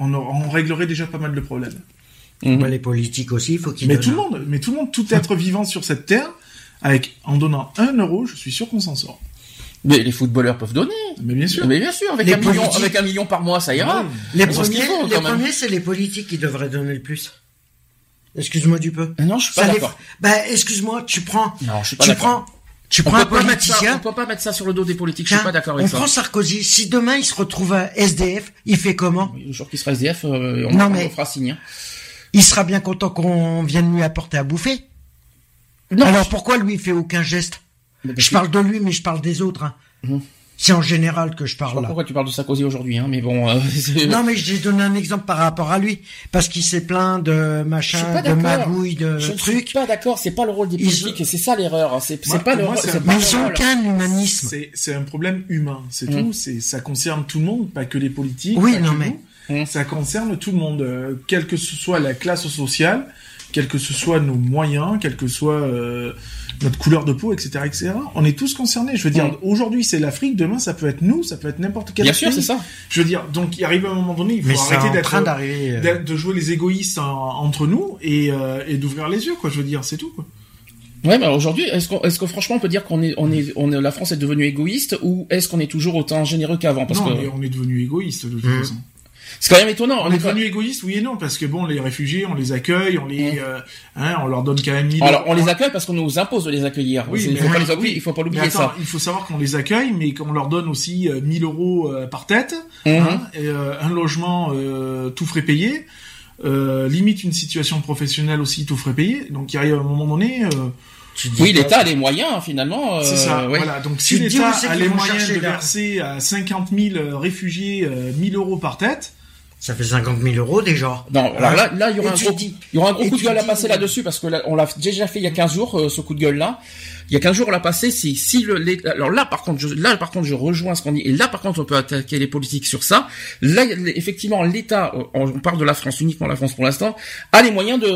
on, on réglerait déjà pas mal de problèmes. Mhm. Bah, les politiques aussi, il faut qu'ils Mais donnent. tout le monde, mais tout le monde, tout être vivant sur cette terre, avec en donnant 1 euro, je suis sûr qu'on s'en sort. Mais les footballeurs peuvent donner. Mais bien sûr. Mais bien sûr, avec Les un million, avec un million par mois, ça ira. Ouais. Les premiers, faut, les premiers, c'est les politiques qui devraient donner le plus. Excuse-moi du peu. Non, je suis pas les- d'accord. Bah, excuse-moi, tu prends. Non, je suis pas tu prends. Tu On prends un mettre ça, on peut pas mettre ça sur le dos des politiques. Je suis pas d'accord on avec ça. prend Sarkozy. Si demain il se retrouve à SDF, il fait comment Le jour qu'il sera SDF, euh, on, Non, on mais- fera signe. hein. Il sera bien content qu'on vienne lui apporter à bouffer. Non, Alors je- pourquoi lui il fait aucun geste? Je parle de lui, mais je parle des autres. hein. Mhm. C'est en général que je Je sais pas parle là. pourquoi tu parles de Sarkozy aujourd'hui, hein, mais bon. euh, Non, mais j'ai donné un exemple par rapport à lui, parce qu'il s'est plaint de Je machin, de d'accord. magouilles, de je ne suis trucs. pas d'accord. C'est pas le rôle des Ils politiques. et C'est ça l'erreur. hein. C'est pas le moi, rôle. un- pas Mais ils ont aucun humanisme. C'est, un problème humain, c'est Mm. tout. C'est, ça concerne tout le monde, pas que les politiques. Oui, non, mais-. Mm. Ça concerne tout le monde, euh, quelle que ce soit la classe sociale, quels que ce soit nos moyens, quelle que soit euh, notre couleur de peau, etc., etc. On est tous concernés. Je veux dire, aujourd'hui c'est l'Afrique, demain ça peut être nous, ça peut être n'importe quel Bien sûr, c'est ça. Je veux dire, donc il arrive à un moment donné, il faut Mais arrêter en d'être train d'arriver. euh, d'être- de jouer les égoïstes en- entre nous et, euh, et d'ouvrir les yeux, quoi. Je veux dire, c'est tout. Quoi. Ouais, mais aujourd'hui, est-ce qu'on, est-ce que franchement, on peut dire qu'on est, on est, on est, la France est devenue égoïste ou est-ce qu'on est toujours autant généreux qu'avant? Parce non, que mais on est devenu égoïste de toute Mm. façon. C'est quand même étonnant. On est devenu égoïste, oui et non, parce que bon, les réfugiés, on les accueille, on les, Mm. euh, hein, on leur donne quand même 1000 Alors, on les accueille parce qu'on nous impose de les accueillir. Oui, il mais- faut pas les oui, oublier, il faut pas l'oublier ça. il faut savoir qu'on les accueille, mais qu'on leur donne aussi euh, 1000 euros euh, par tête, Mhm. hein, et, euh, un logement euh, tout frais payé, euh, limite une situation professionnelle aussi tout frais payé. Donc il arrive à un moment donné, euh, Oui, l'État a les moyens finalement. euh, c'est ça. ouais. Voilà. Donc si l'État a les moyens de verser à 50 000 réfugiés euh, 1000 euros par tête, Ça fait 50 000 euros déjà. Non, alors là, là, il y aura Et un gros, dis- il y aura un gros et coup de gueule à passer là-dessus parce que là, on l'a déjà fait il y a 15 jours, euh, ce coup de gueule-là. Il y a 15 jours, on l'a passé. Si, si le, les- alors là, par contre, je, là, par contre, je rejoins ce qu'on dit. Et là, par contre, on peut attaquer les politiques sur ça. Là, effectivement, l'État, euh, on on parle de la France, uniquement la France pour l'instant, a les moyens de,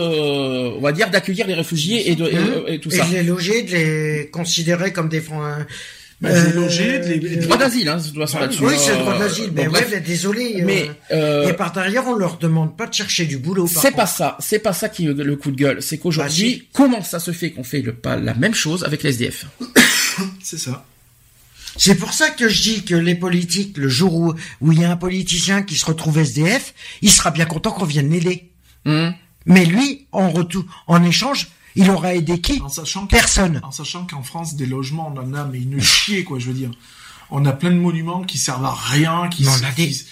on va dire, d'accueillir les réfugiés et de, et- et, tout et ça. de les loger, de les considérer comme des euh, bah, de les loger, de les- de les- Droit d'asile, hein, façon, Ouais, là-dessus. Oui, c'est le Euh, droit d'asile. Mais ouais, désolé. euh, Mais, euh, Et par derrière, on leur demande pas de chercher du boulot. C'est pas ça, c'est pas ça qui est le coup de gueule. C'est qu'aujourd'hui, Bah, si. comment ça se fait qu'on fait le, pas la même chose avec les SDF c'est ça. C'est pour ça que je dis que les politiques, le jour où où il y a un politicien qui se retrouve SDF, il sera bien content qu'on vienne l'aider. Hum Mais lui, en retour, en échange, il aura aidé qui En sachant que- Personne. En sachant qu'en France, des logements, on en a, mais une chier, quoi, je veux dire. On a plein de monuments qui servent à rien, qui, Mais on a des- qui,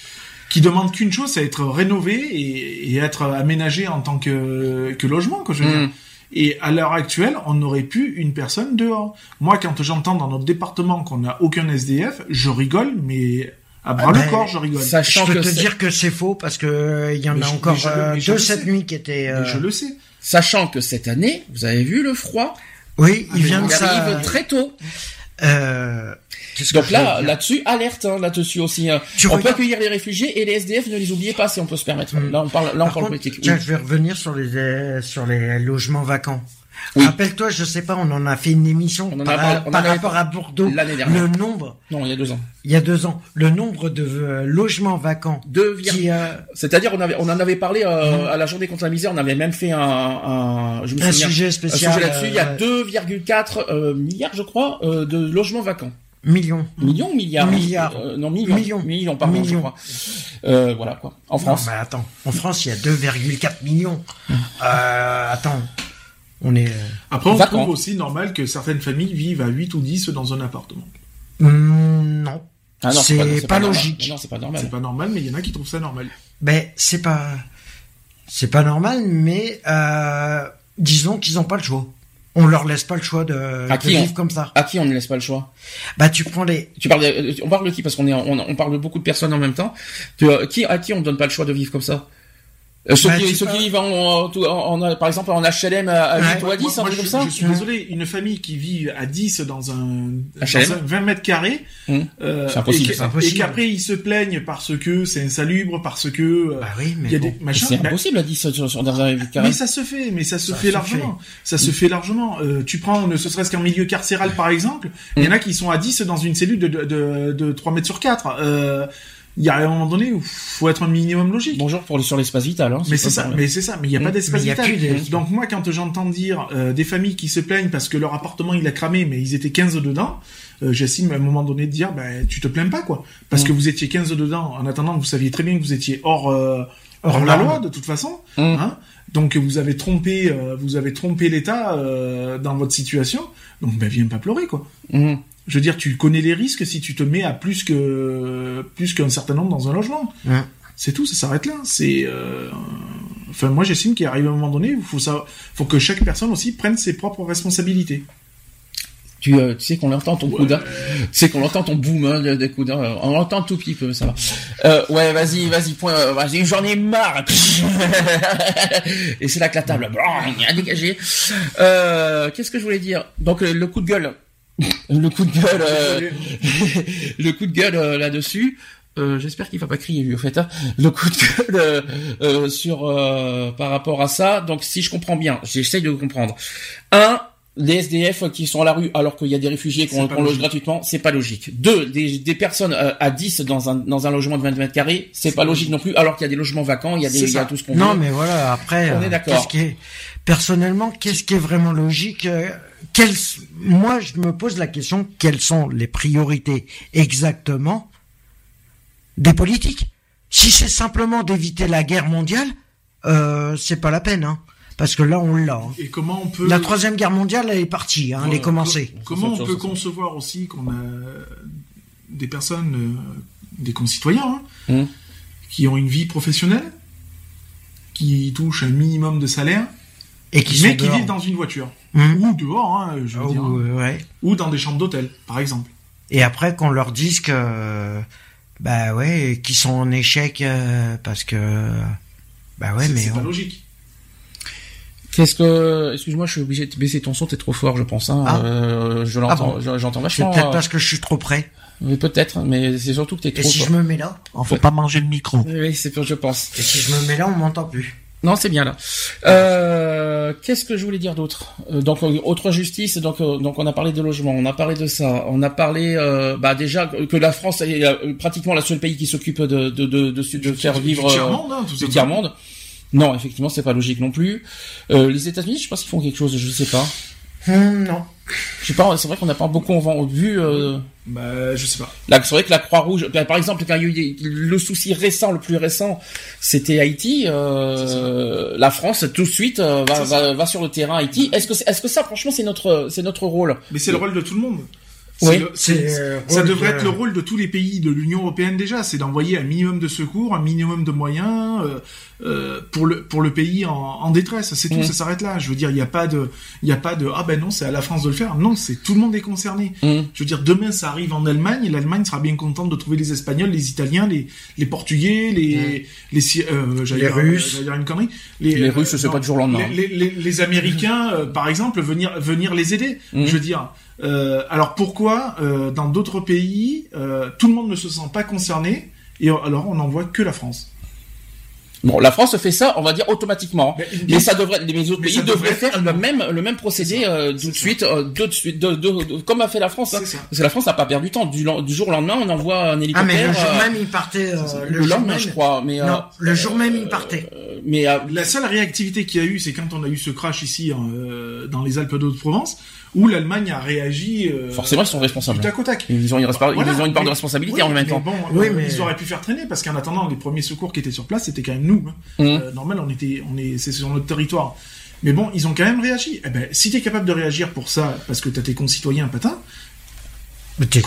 qui demandent qu'une chose, c'est être rénové et, et être aménagé en tant que, que logement, quoi, je veux Mm. dire. Et à l'heure actuelle, on n'aurait plus une personne dehors. Moi, quand j'entends dans notre département qu'on n'a aucun SDF, je rigole, mais à bras Ah le ben, corps, je rigole. Sachant je peux que te c'est- dire que c'est faux parce que euh, il y en Mais a je- encore je euh, deux cette sais. nuit qui étaient. euh, je le sais. Sachant que cette année, vous avez vu le froid, Oui, Ah, il mais vient de ça. arrive très tôt. Euh, Donc là, là-dessus, alerte hein, là-dessus aussi. hein. On peut accueillir les réfugiés et les SDF, ne les oubliez pas si on peut se permettre. Mm. Là, on parle, là, on Par parle contre, politique. Tiens, Oui. je vais revenir sur les euh, sur les logements vacants. Oui. Rappelle-toi, je sais pas, on en a fait une émission On a par, parlé- on par rapport à Bordeaux. l'année dernière. Le nombre, Non, il y a deux ans. il y a deux ans, le nombre de euh, logements vacants euh, C'est-à-dire, on avait, on en avait parlé euh, à la journée contre la misère. On avait même fait un, un, je me un souviens, sujet spécial. là-dessus. Il y a euh, 2,4 euh, milliards, je crois, de logements vacants. millions. Millions ou milliards Milliards. Euh, Non, millions. Millions. Millions, crois. Euh, voilà, quoi. En France. Non, mais attends, en France, il y a 2,4 millions. Euh, attends, on est. euh, Après, on Vacant. trouve aussi normal que certaines familles vivent à 8 ou 10 dans un appartement. hmm, non, Ah non, c'est pas, logique. Non, c'est pas normal. C'est pas normal, mais il y en a qui trouvent ça normal. Ben, c'est pas, c'est pas normal, mais euh, disons qu'ils ont pas le choix. On leur laisse pas le choix de, À de qui, vivre on- comme ça. À qui on ne laisse pas le choix? Bah, tu prends les. Tu parles, de- on parle de qui? Parce qu'on est, on, on parle de beaucoup de personnes en même temps. Tu, euh, qui, à qui on ne donne pas le choix de vivre comme ça? Euh, ceux, Bah, qui, ceux qui vivent en, en- en- en- par exemple en HLM à, à Ouais. 8 ou à 10, Moi, un moi, je, comme ça je suis désolé, une famille qui vit à 10 dans un, HLM. dans un 20 mètres carrés, Hum. euh, C'est impossible, et qu'après ils se plaignent parce que c'est insalubre, parce que euh, Bah oui, mais il y a bon. des machins. C'est Bah, impossible à 10 sur, sur, dans un carré. mais ça se fait, mais ça se Ça fait se largement. Ça se fait largement. Euh, tu prends, ne serait-ce qu'en milieu carcéral par exemple, il y en a qui sont à 10 dans une cellule de, de, de, de 3 mètres sur 4. Euh, il y a un moment donné où faut être un minimum logique. Bonjour pour le, sur l'espace vital. Hein, Mais c'est ça, mais c'est ça, mais il n'y a pas Mm. d'espace vital. de- Donc moi, quand j'entends dire euh, des familles qui se plaignent parce que leur appartement il a cramé, mais ils étaient 15 dedans, euh, j'estime à un moment donné de dire, ben tu te plains pas quoi, parce Mm. que vous étiez 15 dedans. En attendant, vous saviez très bien que vous étiez hors euh, hors, Hors la loi de toute façon. Mm. Hein donc vous avez trompé, euh, vous avez trompé l'État dans votre situation. Donc ben viens pas pleurer quoi. Je veux dire, tu connais les risques si tu te mets à plus que plus qu'un certain nombre dans un logement. Ouais. C'est tout, ça s'arrête là. C'est, euh, enfin, moi j'estime qu'il arrive un moment donné, il faut ça, faut que chaque personne aussi prenne ses propres responsabilités. Tu, euh, tu sais qu'on entend ton coude, hein. tu sais qu'on entend ton boom hein, de, de hein. on l'entend tout petit peu, ça va. Euh, ouais, vas-y, vas-y, point, euh, vas-y, j'en ai marre. Et c'est là que la table, à dégager. Euh, Qu'est-ce que je voulais dire? Donc euh, le coup de gueule, le coup de gueule, euh, le coup de gueule euh, là-dessus. Euh, J'espère qu'il va pas crier lui au fait. hein. Le coup de gueule euh, euh, sur euh, par rapport à ça. Donc si je comprends bien, j'essaye de comprendre. Un, les SDF qui sont à la rue alors qu'il y a des réfugiés qu'on loge gratuitement, c'est pas logique. Deux, des, des personnes euh, à 10 dans un dans un logement de 20 mètres carrés, c'est pas logique non plus alors qu'il y a des logements vacants, il y a des il y a tout ce qu'on Non, veut. mais voilà, après, On est euh, d'accord. est, personnellement, qu'est-ce qui est vraiment logique euh, quelles- Moi, je me pose la question, quelles sont les priorités exactement des politiques? Si c'est simplement d'éviter la guerre mondiale, euh, c'est pas la peine, hein, parce que là, on l'a. hein. Et comment on peut, La troisième guerre mondiale, elle est partie, hein, elle est commencée. comment on peut concevoir aussi qu'on a des personnes, euh, des concitoyens, hein, Mhm. qui ont une vie professionnelle, qui touchent un minimum de salaire, Et qui mais qui vivent dans une voiture Hum. ou dehors, hein, je veux Oh, dire, euh, ouais. ou dans des chambres d'hôtel, par exemple. Et après qu'on leur dise que bah ouais, qu'ils sont en échec euh, parce que bah ouais, mais c'est pas logique. Qu'est-ce que excuse-moi, je suis obligé de baisser ton son, t'es trop fort, je pense. Hein. Ah. Euh, je l'entends, Ah bon je- j'entends c'est vachement. peut-être euh, parce que je suis trop près. oui, peut-être, mais c'est surtout que t'es Et trop si fort. je me mets là On faut pas manger le micro. Oui, c'est ce je pense. Et si je me mets là, on m'entend plus. Non, c'est bien là. Euh, Qu'est-ce que je voulais dire d'autre? Euh, Donc euh, autre justice. Donc euh, donc on a parlé de logement, on a parlé de ça, on a parlé euh, bah déjà que la France est euh, pratiquement le seul pays qui s'occupe de de de, de, de faire vivre du tiers-monde, hein, tout du simplement. tiers monde. Non, effectivement, c'est pas logique non plus. Euh, les États-Unis, je pense qu'ils font quelque chose, je sais pas. Hum, non. Je sais pas. C'est vrai qu'on n'a pas beaucoup en- vu. Euh, Bah, je sais pas. Là, c'est vrai que la Croix-Rouge, bah, par exemple, quand il y a eu le souci récent, le plus récent, c'était Haïti. Euh, la France, tout de suite, euh, va, sur le terrain Haïti. Est-ce que, est-ce que ça, franchement, c'est notre, c'est notre rôle? Mais c'est le rôle de tout le monde. Oui. le- euh, ça devrait de- être le rôle de tous les pays de l'Union européenne déjà, c'est d'envoyer un minimum de secours, un minimum de moyens euh, euh, pour le pour le pays en, en détresse. C'est tout, Mhm. ça s'arrête là. Je veux dire, il n'y a pas de il y a pas de ah ben non, c'est à la France de le faire. Non, c'est tout le monde est concerné. Mhm. Je veux dire, demain ça arrive en Allemagne, et l'Allemagne sera bien contente de trouver les Espagnols, les Italiens, les les Portugais, les les Si- euh, j'allais Les dire- Russes. j'allais dire une connerie. Les Russes, c'est non, pas du jour au lendemain. Les, les, les- les Américains, euh, par exemple, venir venir les aider. Mhm. Je veux dire. Euh, alors pourquoi euh, dans d'autres pays euh, tout le monde ne se sent pas concerné et alors on n'envoie que la France? Bon, la France fait ça, on va dire automatiquement. Mais- Mais ça devrait, les autres pays devraient faire le même, le même procédé euh, tout de suite, euh, de suite, de, de- de- comme a fait la France. hein. C'est ça. Parce que la France n'a pas perdu de temps. Du, du jour au lendemain, on envoie un Ah mais hélicoptère. le jour euh, même il partait. euh, le, jour lendemain, même- je crois. Mais euh, Non, le jour même il partait. euh, mais euh, La seule réactivité qu'il y a eu, c'est quand on a eu ce crash ici euh, dans les Alpes d'Haute-Provence, où l'Allemagne a réagi. euh, forcément, ils sont du responsables. tac au tac. Ils ont une, respa- Voilà, ils ont une part de responsabilité oui, en même mais temps. Bon, Oui, euh, mais- ils auraient pu faire traîner parce qu'en attendant, les premiers secours qui étaient sur place, c'était quand même nous. hein. Mhm. Euh, normal, on était, on est, c'est sur notre territoire. Mais bon, ils ont quand même réagi. Eh ben, si t'es capable de réagir pour ça, parce que t'as tes concitoyens patins, t'es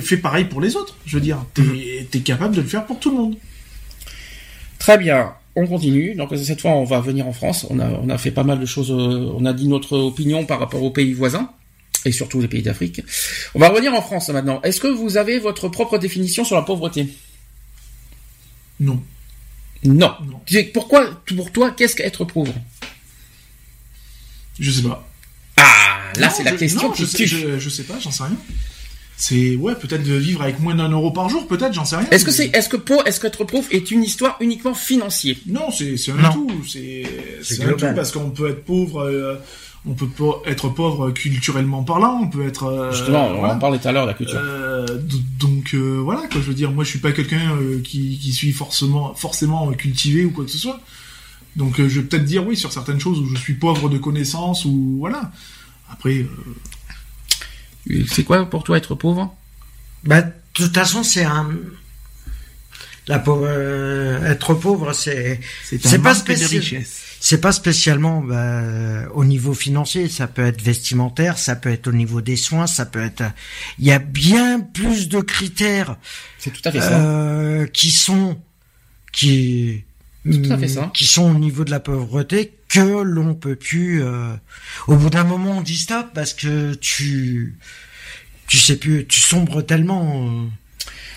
Fais pareil pour les autres. Je veux dire, t'es es capable de le faire pour tout le monde. Très bien. On continue. Donc cette fois, on va venir en France. On a, on a fait pas mal de choses. euh, On a dit notre opinion par rapport aux pays voisins et surtout les pays d'Afrique. On va revenir en France maintenant. Est-ce que vous avez votre propre définition sur la pauvreté? Non. Non. Pourquoi, pour toi, qu'est-ce qu'être pauvre? Je sais pas. Ah, là c'est la je- question non, qui je, sais, je, je sais pas, j'en sais rien. C'est ouais, peut-être de vivre avec moins d'un euro par jour, peut-être, j'en sais rien. Est-ce que mais- c'est, est-ce que pauvre, est-ce qu'être pauvre est une histoire uniquement financière? Non, c'est c'est un Non. tout. C'est C'est un tout parce qu'on peut être pauvre. euh, on peut pas être pauvre culturellement parlant. On peut être. euh, Justement, on voilà. en parlait tout à l'heure, la culture. Euh, donc euh, voilà quoi. Je veux dire, moi je suis pas quelqu'un euh, qui qui suis forcément forcément cultivé ou quoi que ce soit. Donc euh, je vais peut-être dire oui sur certaines choses où je suis pauvre de connaissances ou voilà. Après, euh, C'est quoi pour toi être pauvre? Bah, de toute façon, c'est un. La pauvre, euh, être pauvre, c'est c'est pas manque de spécial. richesse. c'est pas spécialement bah, au niveau financier. Ça peut être vestimentaire, ça peut être au niveau des soins, ça peut être. Il y a bien plus de critères C'est tout à fait ça. euh, qui sont qui tout à fait ça. qui sont au niveau de la pauvreté que l'on peut plus. euh, Au bout d'un moment, on dit stop parce que tu tu sais plus, tu sombres tellement. euh,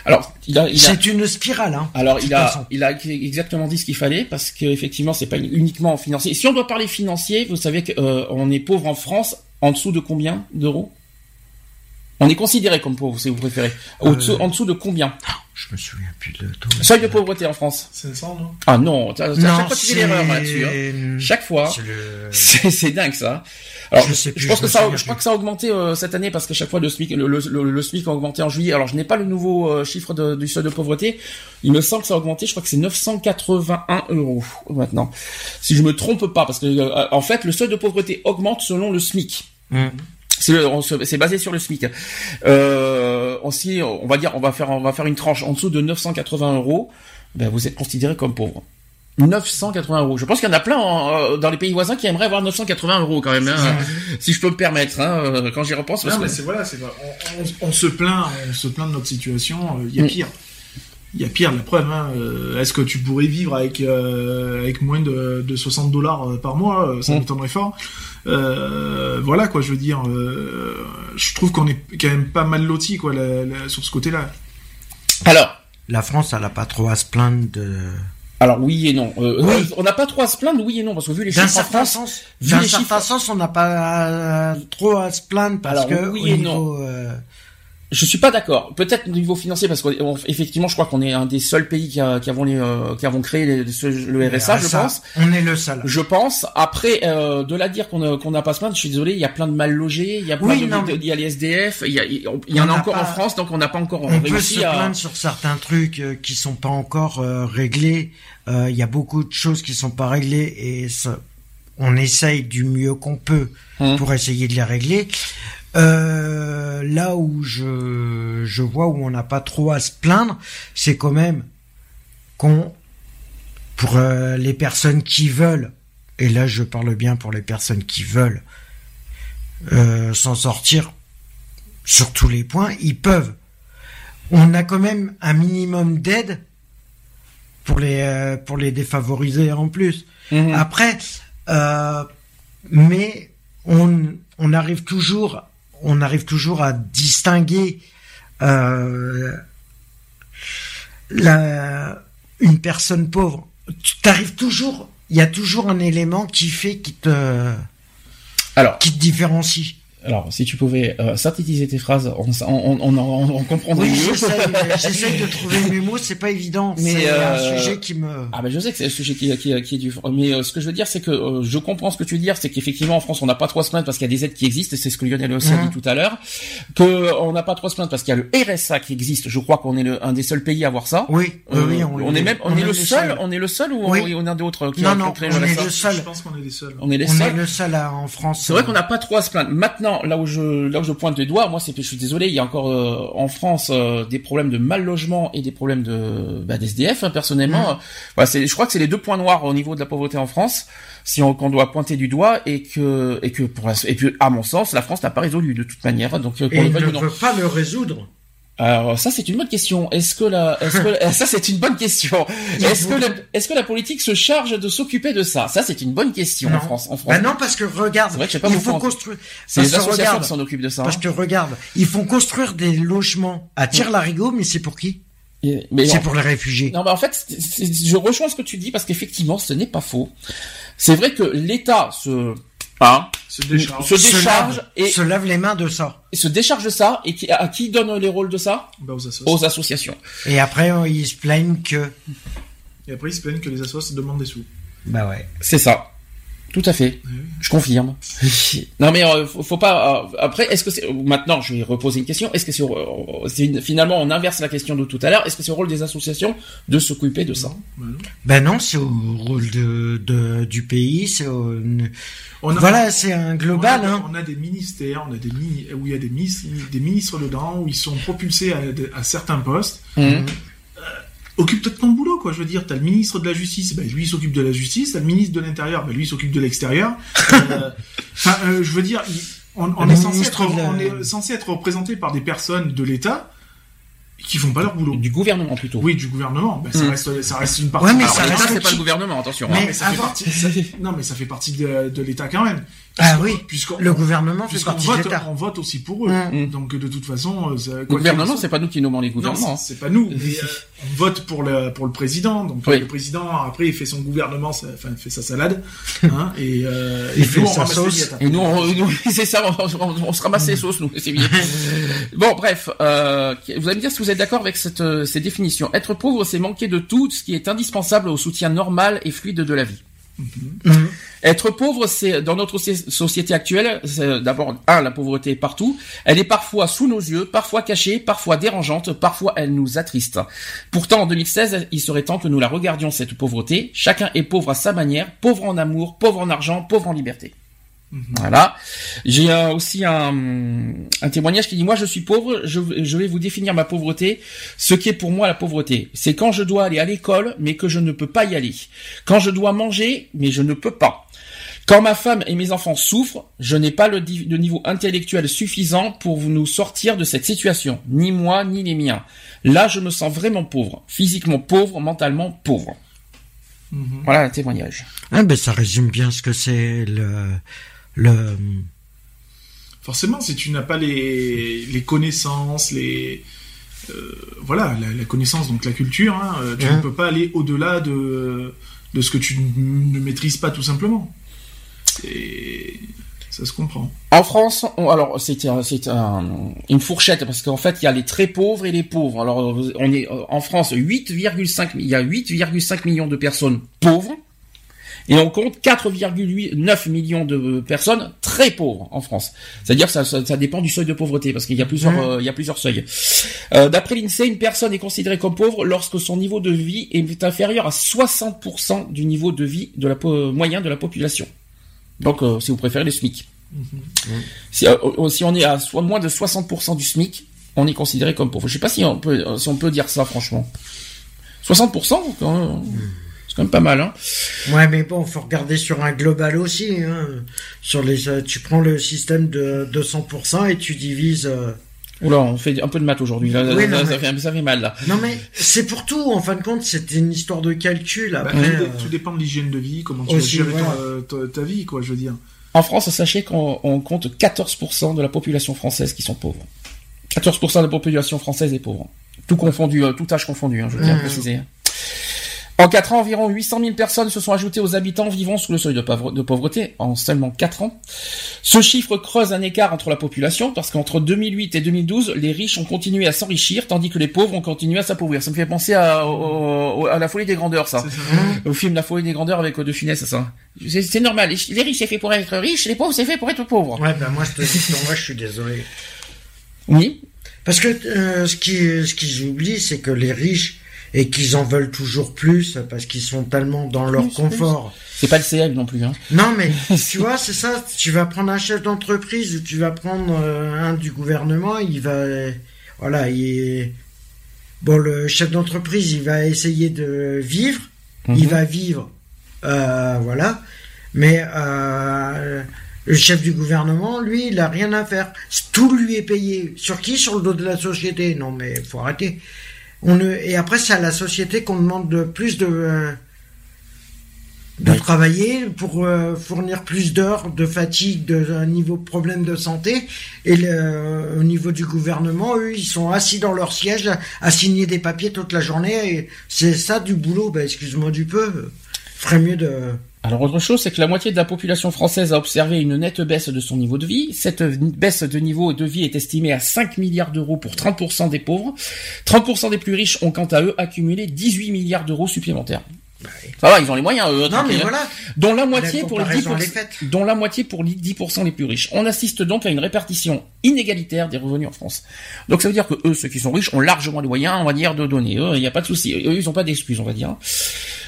Alors, il a, il a, C'est une spirale, hein. alors il a, façon. il a exactement dit ce qu'il fallait parce que effectivement, c'est pas uniquement financier. Si on doit parler financier, vous savez qu'on est pauvre en France en dessous de combien d'euros? On est considéré comme pauvre, si vous préférez. Au-dessous- Euh, En dessous de combien? Je me souviens plus de tout. Seuil de pauvreté en France. 500 non? Ah non, t'as- chaque fois tu fais l'erreur là-dessus. hein. c'est- Chaque fois. c'est le- dingue ça. Alors, Je sais plus, pense je que me ça, je crois que ça a augmenté euh, cette année parce que chaque fois le SMIC, le, le, le- le SMIC a augmenté en juillet. Alors, je n'ai pas le nouveau euh, chiffre de- du seuil de pauvreté. Il me semble que ça a augmenté. Je crois que c'est 981 euros maintenant, si je me trompe pas, parce que euh, en fait, le seuil de pauvreté augmente selon le SMIC. Mm. C'est basé sur le SMIC. Euh, aussi, on va dire, on va faire, on va faire une tranche en dessous de 980 euros. Ben, vous êtes considéré comme pauvre. 980 euros. Je pense qu'il y en a plein en- euh, dans les pays voisins qui aimeraient avoir 980 euros quand même, hein, si je peux me permettre, hein, euh, quand j'y repense. Parce Non, mais que... c'est voilà. On, on- on se plaint, on se plaint de notre situation. Il y a Mm. pire. Il y a pire. La preuve. Hein, Est-ce que tu pourrais vivre avec euh, avec moins de, de 60 dollars par mois Ça Mm. m'étonnerait fort. Euh, voilà quoi. Je veux dire. euh, je trouve qu'on est quand même pas mal loti quoi la- la- sur ce côté-là. Alors, La France, elle a pas trop à se plaindre de. alors oui et non. Euh, Oui. On n'a pas trop à se plaindre, oui et non, parce que vu les chiffres en certain France, sens, vu d'un les certain chiffres- sens, on n'a pas trop à se plaindre parce Alors, que oui et niveau, euh, je suis pas d'accord. Peut-être au niveau financier, parce qu'effectivement, je crois qu'on est un des seuls pays qui, a- qui avons les, euh, qui avons créé les- ce- le RSA, je pense. On est le seul. Je pense. Après, euh, de la dire qu'on a- qu'on n'a pas se plaindre, je suis désolé, il y a plein de mal logés, il y a plein Oui, de, non, de- il y a les SDF, il y, a, il y en a encore pas- en France, donc on n'a pas encore On peut réussi se à. plaindre sur certains trucs euh, qui sont pas encore euh, réglés. Euh, Il y a beaucoup de choses qui sont pas réglées et ça- on essaye du mieux qu'on peut Hum. pour essayer de les régler. Euh, là où je, je vois où on n'a pas trop à se plaindre, c'est quand même qu'on, pour euh, les personnes qui veulent, et là je parle bien pour les personnes qui veulent euh, s'en sortir sur tous les points, ils peuvent. On a quand même un minimum d'aide pour les euh, pour les défavorisés en plus. Mhm. Après, euh, mais on, on arrive toujours, on arrive toujours à distinguer euh, la, une personne pauvre. Tu t'arrives toujours, il y a toujours un élément qui fait qui te, Alors, qui te différencie. Alors, si tu pouvais euh, synthétiser tes phrases, on, on, on, on, on comprendrait Oui, mieux. j'essaye de trouver mes mots, c'est pas évident. Mais, c'est euh, un sujet qui me. Ah ben je sais que c'est le sujet qui, qui, qui est du... Mais euh, ce que je veux dire, c'est que euh, je comprends ce que tu veux dire, c'est qu'effectivement en France on n'a pas trois semaines parce qu'il y a des aides qui existent, et c'est ce que Lionel aussi a dit tout à l'heure, que on n'a pas trois semaines parce qu'il y a le RSA qui existe. Je crois qu'on est le, un des seuls pays à avoir ça. Oui, oui, Euh, oui, on, est même, on, est, le seul, on est le seul ou Oui. on, on a d'autres qui Non, ont- qui non, créé on est le seul. Je pense qu'on est les seuls. On est les On seuls. est le seul en France. C'est vrai qu'on n'a pas trop à se plaindre. Maintenant, là où je là où je pointe les doigts, moi c'est je suis désolé, il y a encore euh, en France euh, des problèmes de mal logement et des problèmes de bah, d'SDF hein, personnellement. Mmh. Voilà, c'est je crois que c'est les deux points noirs au niveau de la pauvreté en France, si on qu'on doit pointer du doigt et que et que pour la- et puis à mon sens, la France n'a pas résolu de toute manière. Donc euh, Et le ne veut pas le résoudre. Alors ça c'est une bonne question. Est-ce que la est-ce que ça c'est une bonne question. Est-ce que la, est-ce que la politique se charge de s'occuper de ça? Ça c'est une bonne question en. France. En France. Bah non, parce que regarde, C'est vrai que je sais pas il faut construire. c'est les associations qui s'en occupent de ça. Parce hein. que regarde, ils font construire des logements à tir larigot, mais c'est pour qui? C'est pour les réfugiés. Non, mais en fait, je rejoins ce que tu dis parce qu'effectivement, ce n'est pas faux. C'est vrai que l'État se, hein, Se décharge. se Se décharge lave, et, se lave les mains de ça. et se décharge de ça et qui, à qui donne les rôles de ça? Bah, aux associations. Aux associations. Et après, euh, ils se plaignent que. Et après, ils se plaignent que les associations demandent des sous. Bah ouais. C'est ça. Tout à fait. oui. Je confirme. non mais euh, faut, faut pas. euh, après, est-ce que c'est maintenant Je vais reposer une question. Est-ce que c'est euh, finalement on inverse la question de tout à l'heure Est-ce que c'est au rôle des associations de s'occuper de ça? Bah, non. Ben non, c'est au rôle de, de- du pays, c'est au... On a- Voilà, c'est un global, on a, hein. on a des ministères, on a des mini, où il y a des ministres, des ministres dedans, où ils sont propulsés à, à certains postes. Mhm. Occupe peut-être ton boulot, quoi. Je veux dire, t'as le ministre de la justice, ben lui il s'occupe de la justice. T'as le ministre de l'intérieur, ben lui il s'occupe de l'extérieur. Euh, Enfin, euh, je veux dire, il- on, on Le est censé ministre être, de la- on est censé être représenté par des personnes de l'État qui font pas leur boulot. Du gouvernement plutôt. Oui, du gouvernement. Ben, ça Mm. reste, ça reste une partie. Ouais, mais Alors ça reste c'est pas le gouvernement, attention. Mais- hein. Mais ça fait partie, ça- non, mais ça fait partie de, de l'État quand même. Ah oui, Puisqu'on, le gouvernement fait de vote, l'État. on vote aussi pour eux. Mm. Donc de toute façon, euh, ça- Le gouvernement, c'est pas nous qui nommons les gouvernements. c'est- pas nous. mais, euh, on vote pour le pour le président. Donc Oui. le président après il fait son gouvernement, ça- enfin il fait sa salade, hein, et euh, Il et fait nous, on sa sauce. Et nous, on, nous- c'est ça, on, on- on se ramasse les sauces, nous, c'est bien. Bon, bref, euh, vous allez me dire si vous êtes d'accord avec cette, euh, ces définitions? Être pauvre, c'est manquer de tout ce qui est indispensable au soutien normal et fluide de la vie. Mhm. Être pauvre, c'est dans notre so- société actuelle, c'est d'abord un, la pauvreté est partout. Elle est parfois sous nos yeux, parfois cachée, parfois dérangeante, parfois elle nous attriste. Pourtant, en 2016, il serait temps que nous la regardions cette pauvreté. Chacun est pauvre à sa manière, pauvre en amour, pauvre en argent, pauvre en liberté. Voilà. J'ai euh, aussi un, un témoignage qui dit moi je suis pauvre, je, je vais vous définir ma pauvreté. Ce qui est pour moi la pauvreté, c'est quand je dois aller à l'école mais que je ne peux pas y aller. Quand je dois manger mais je ne peux pas. Quand ma femme et mes enfants souffrent, je n'ai pas le, le niveau intellectuel suffisant pour nous sortir de cette situation, ni moi ni les miens. Là, je me sens vraiment pauvre, physiquement pauvre, mentalement pauvre. Mhm. Voilà un témoignage. Ah ben ça résume bien ce que c'est le le Forcément, si tu n'as pas les les connaissances, les euh, voilà la, la connaissance donc la culture, hein, euh, tu ne peux pas aller au-delà de de ce que tu ne maîtrises pas tout simplement. Et ça se comprend. En France, on- alors c'est un- c'est un- une fourchette parce qu'en fait il y a les très pauvres et les pauvres. Alors on est en France 8,5 il y a 8,5 millions de personnes pauvres et on compte 4,9 millions de personnes très pauvres en France. C'est-à-dire que ça, ça, ça dépend du seuil de pauvreté parce qu'il y a plusieurs Mhm. euh, il y a plusieurs seuils. Euh, D'après l'Insee, une personne est considérée comme pauvre lorsque son niveau de vie est inférieur à 60% du niveau de vie de la po- moyen de la population. Donc euh, si vous préférez le SMIC. Si, euh, si on est à soit moins de 60% du SMIC, on est considéré comme pauvre. Je sais pas si on peut, si on peut dire ça, franchement. 60%, quand même, c'est quand même pas mal, hein. Ouais, mais bon, faut regarder sur un global aussi. Hein. Sur les, euh, tu prends le système de 200% et tu divises. euh, Oula, on fait un peu de maths aujourd'hui, là, Oui, là, non, ça, mais- fait, ça fait mal, là. Non mais c'est pour tout. En fin de compte, c'est une histoire de calcul. Bah, Après, tout, euh, tout dépend de l'hygiène de vie, comment tu Aussi, vas gérer euh, ta, ta vie, quoi, je veux dire. En France, sachez qu'on on compte 14% de la population française qui sont pauvres. 14% de la population française est pauvre. Tout confondu, euh, tout âge confondu, hein, je tiens à Mmh. préciser. En 4 ans, environ 800 000 personnes se sont ajoutées aux habitants vivant sous le seuil de, pauvre- de pauvreté en seulement 4 ans. Ce chiffre creuse un écart entre la population parce qu'entre 2008 et 2012, les riches ont continué à s'enrichir tandis que les pauvres ont continué à s'appauvrir. Ça me fait penser à, au- au- à la folie des grandeurs, ça. Au film La folie des grandeurs avec De Funès, ça. C'est normal. Les, riches, c'est fait pour être riches, les pauvres, c'est fait pour être pauvres. Ouais, ben moi je te dis moi je suis désolé. Oui. Parce que euh, ce qu'ils oublient, c'est que les riches et qu'ils en veulent toujours plus parce qu'ils sont tellement dans leur Plus, confort. C'est pas le CL non plus, hein. Non mais tu vois, c'est ça. Tu vas prendre un chef d'entreprise ou tu vas prendre euh, un du gouvernement, il va, voilà, il est... bon le chef d'entreprise, il va essayer de vivre, il Mhm. va vivre, euh, voilà, mais euh, le chef du gouvernement, lui, il a rien à faire. Tout lui est payé. Sur qui? Sur le dos de la société. Non mais faut arrêter. On ne... et après c'est à la société qu'on demande de plus de euh, de travailler pour euh, fournir plus d'heures de fatigue, de un niveau de problème de santé. Et le, au niveau du gouvernement, eux, ils sont assis dans leur siège à signer des papiers toute la journée. Et c'est ça du boulot. Ben, excuse-moi du peu. Ferait mieux de. Alors autre chose, c'est que la moitié de la population française a observé une nette baisse de son niveau de vie. Cette baisse de niveau de vie est estimée à 5 milliards d'euros pour 30% des pauvres. 30% des plus riches ont quant à eux accumulé 18 milliards d'euros supplémentaires. Ça va, ils ont les moyens, eux. Non, mais hein. voilà. Dont la moitié La pour les comparaison, 10%, elle est faite. dont la moitié pour les 10% les plus riches. On assiste donc à une répartition inégalitaire des revenus en France. Donc ça veut dire que eux, ceux qui sont riches, ont largement les moyens, on va dire, de donner. Eux, il n'y a pas de souci. Eux, ils n'ont pas d'excuses, on va dire.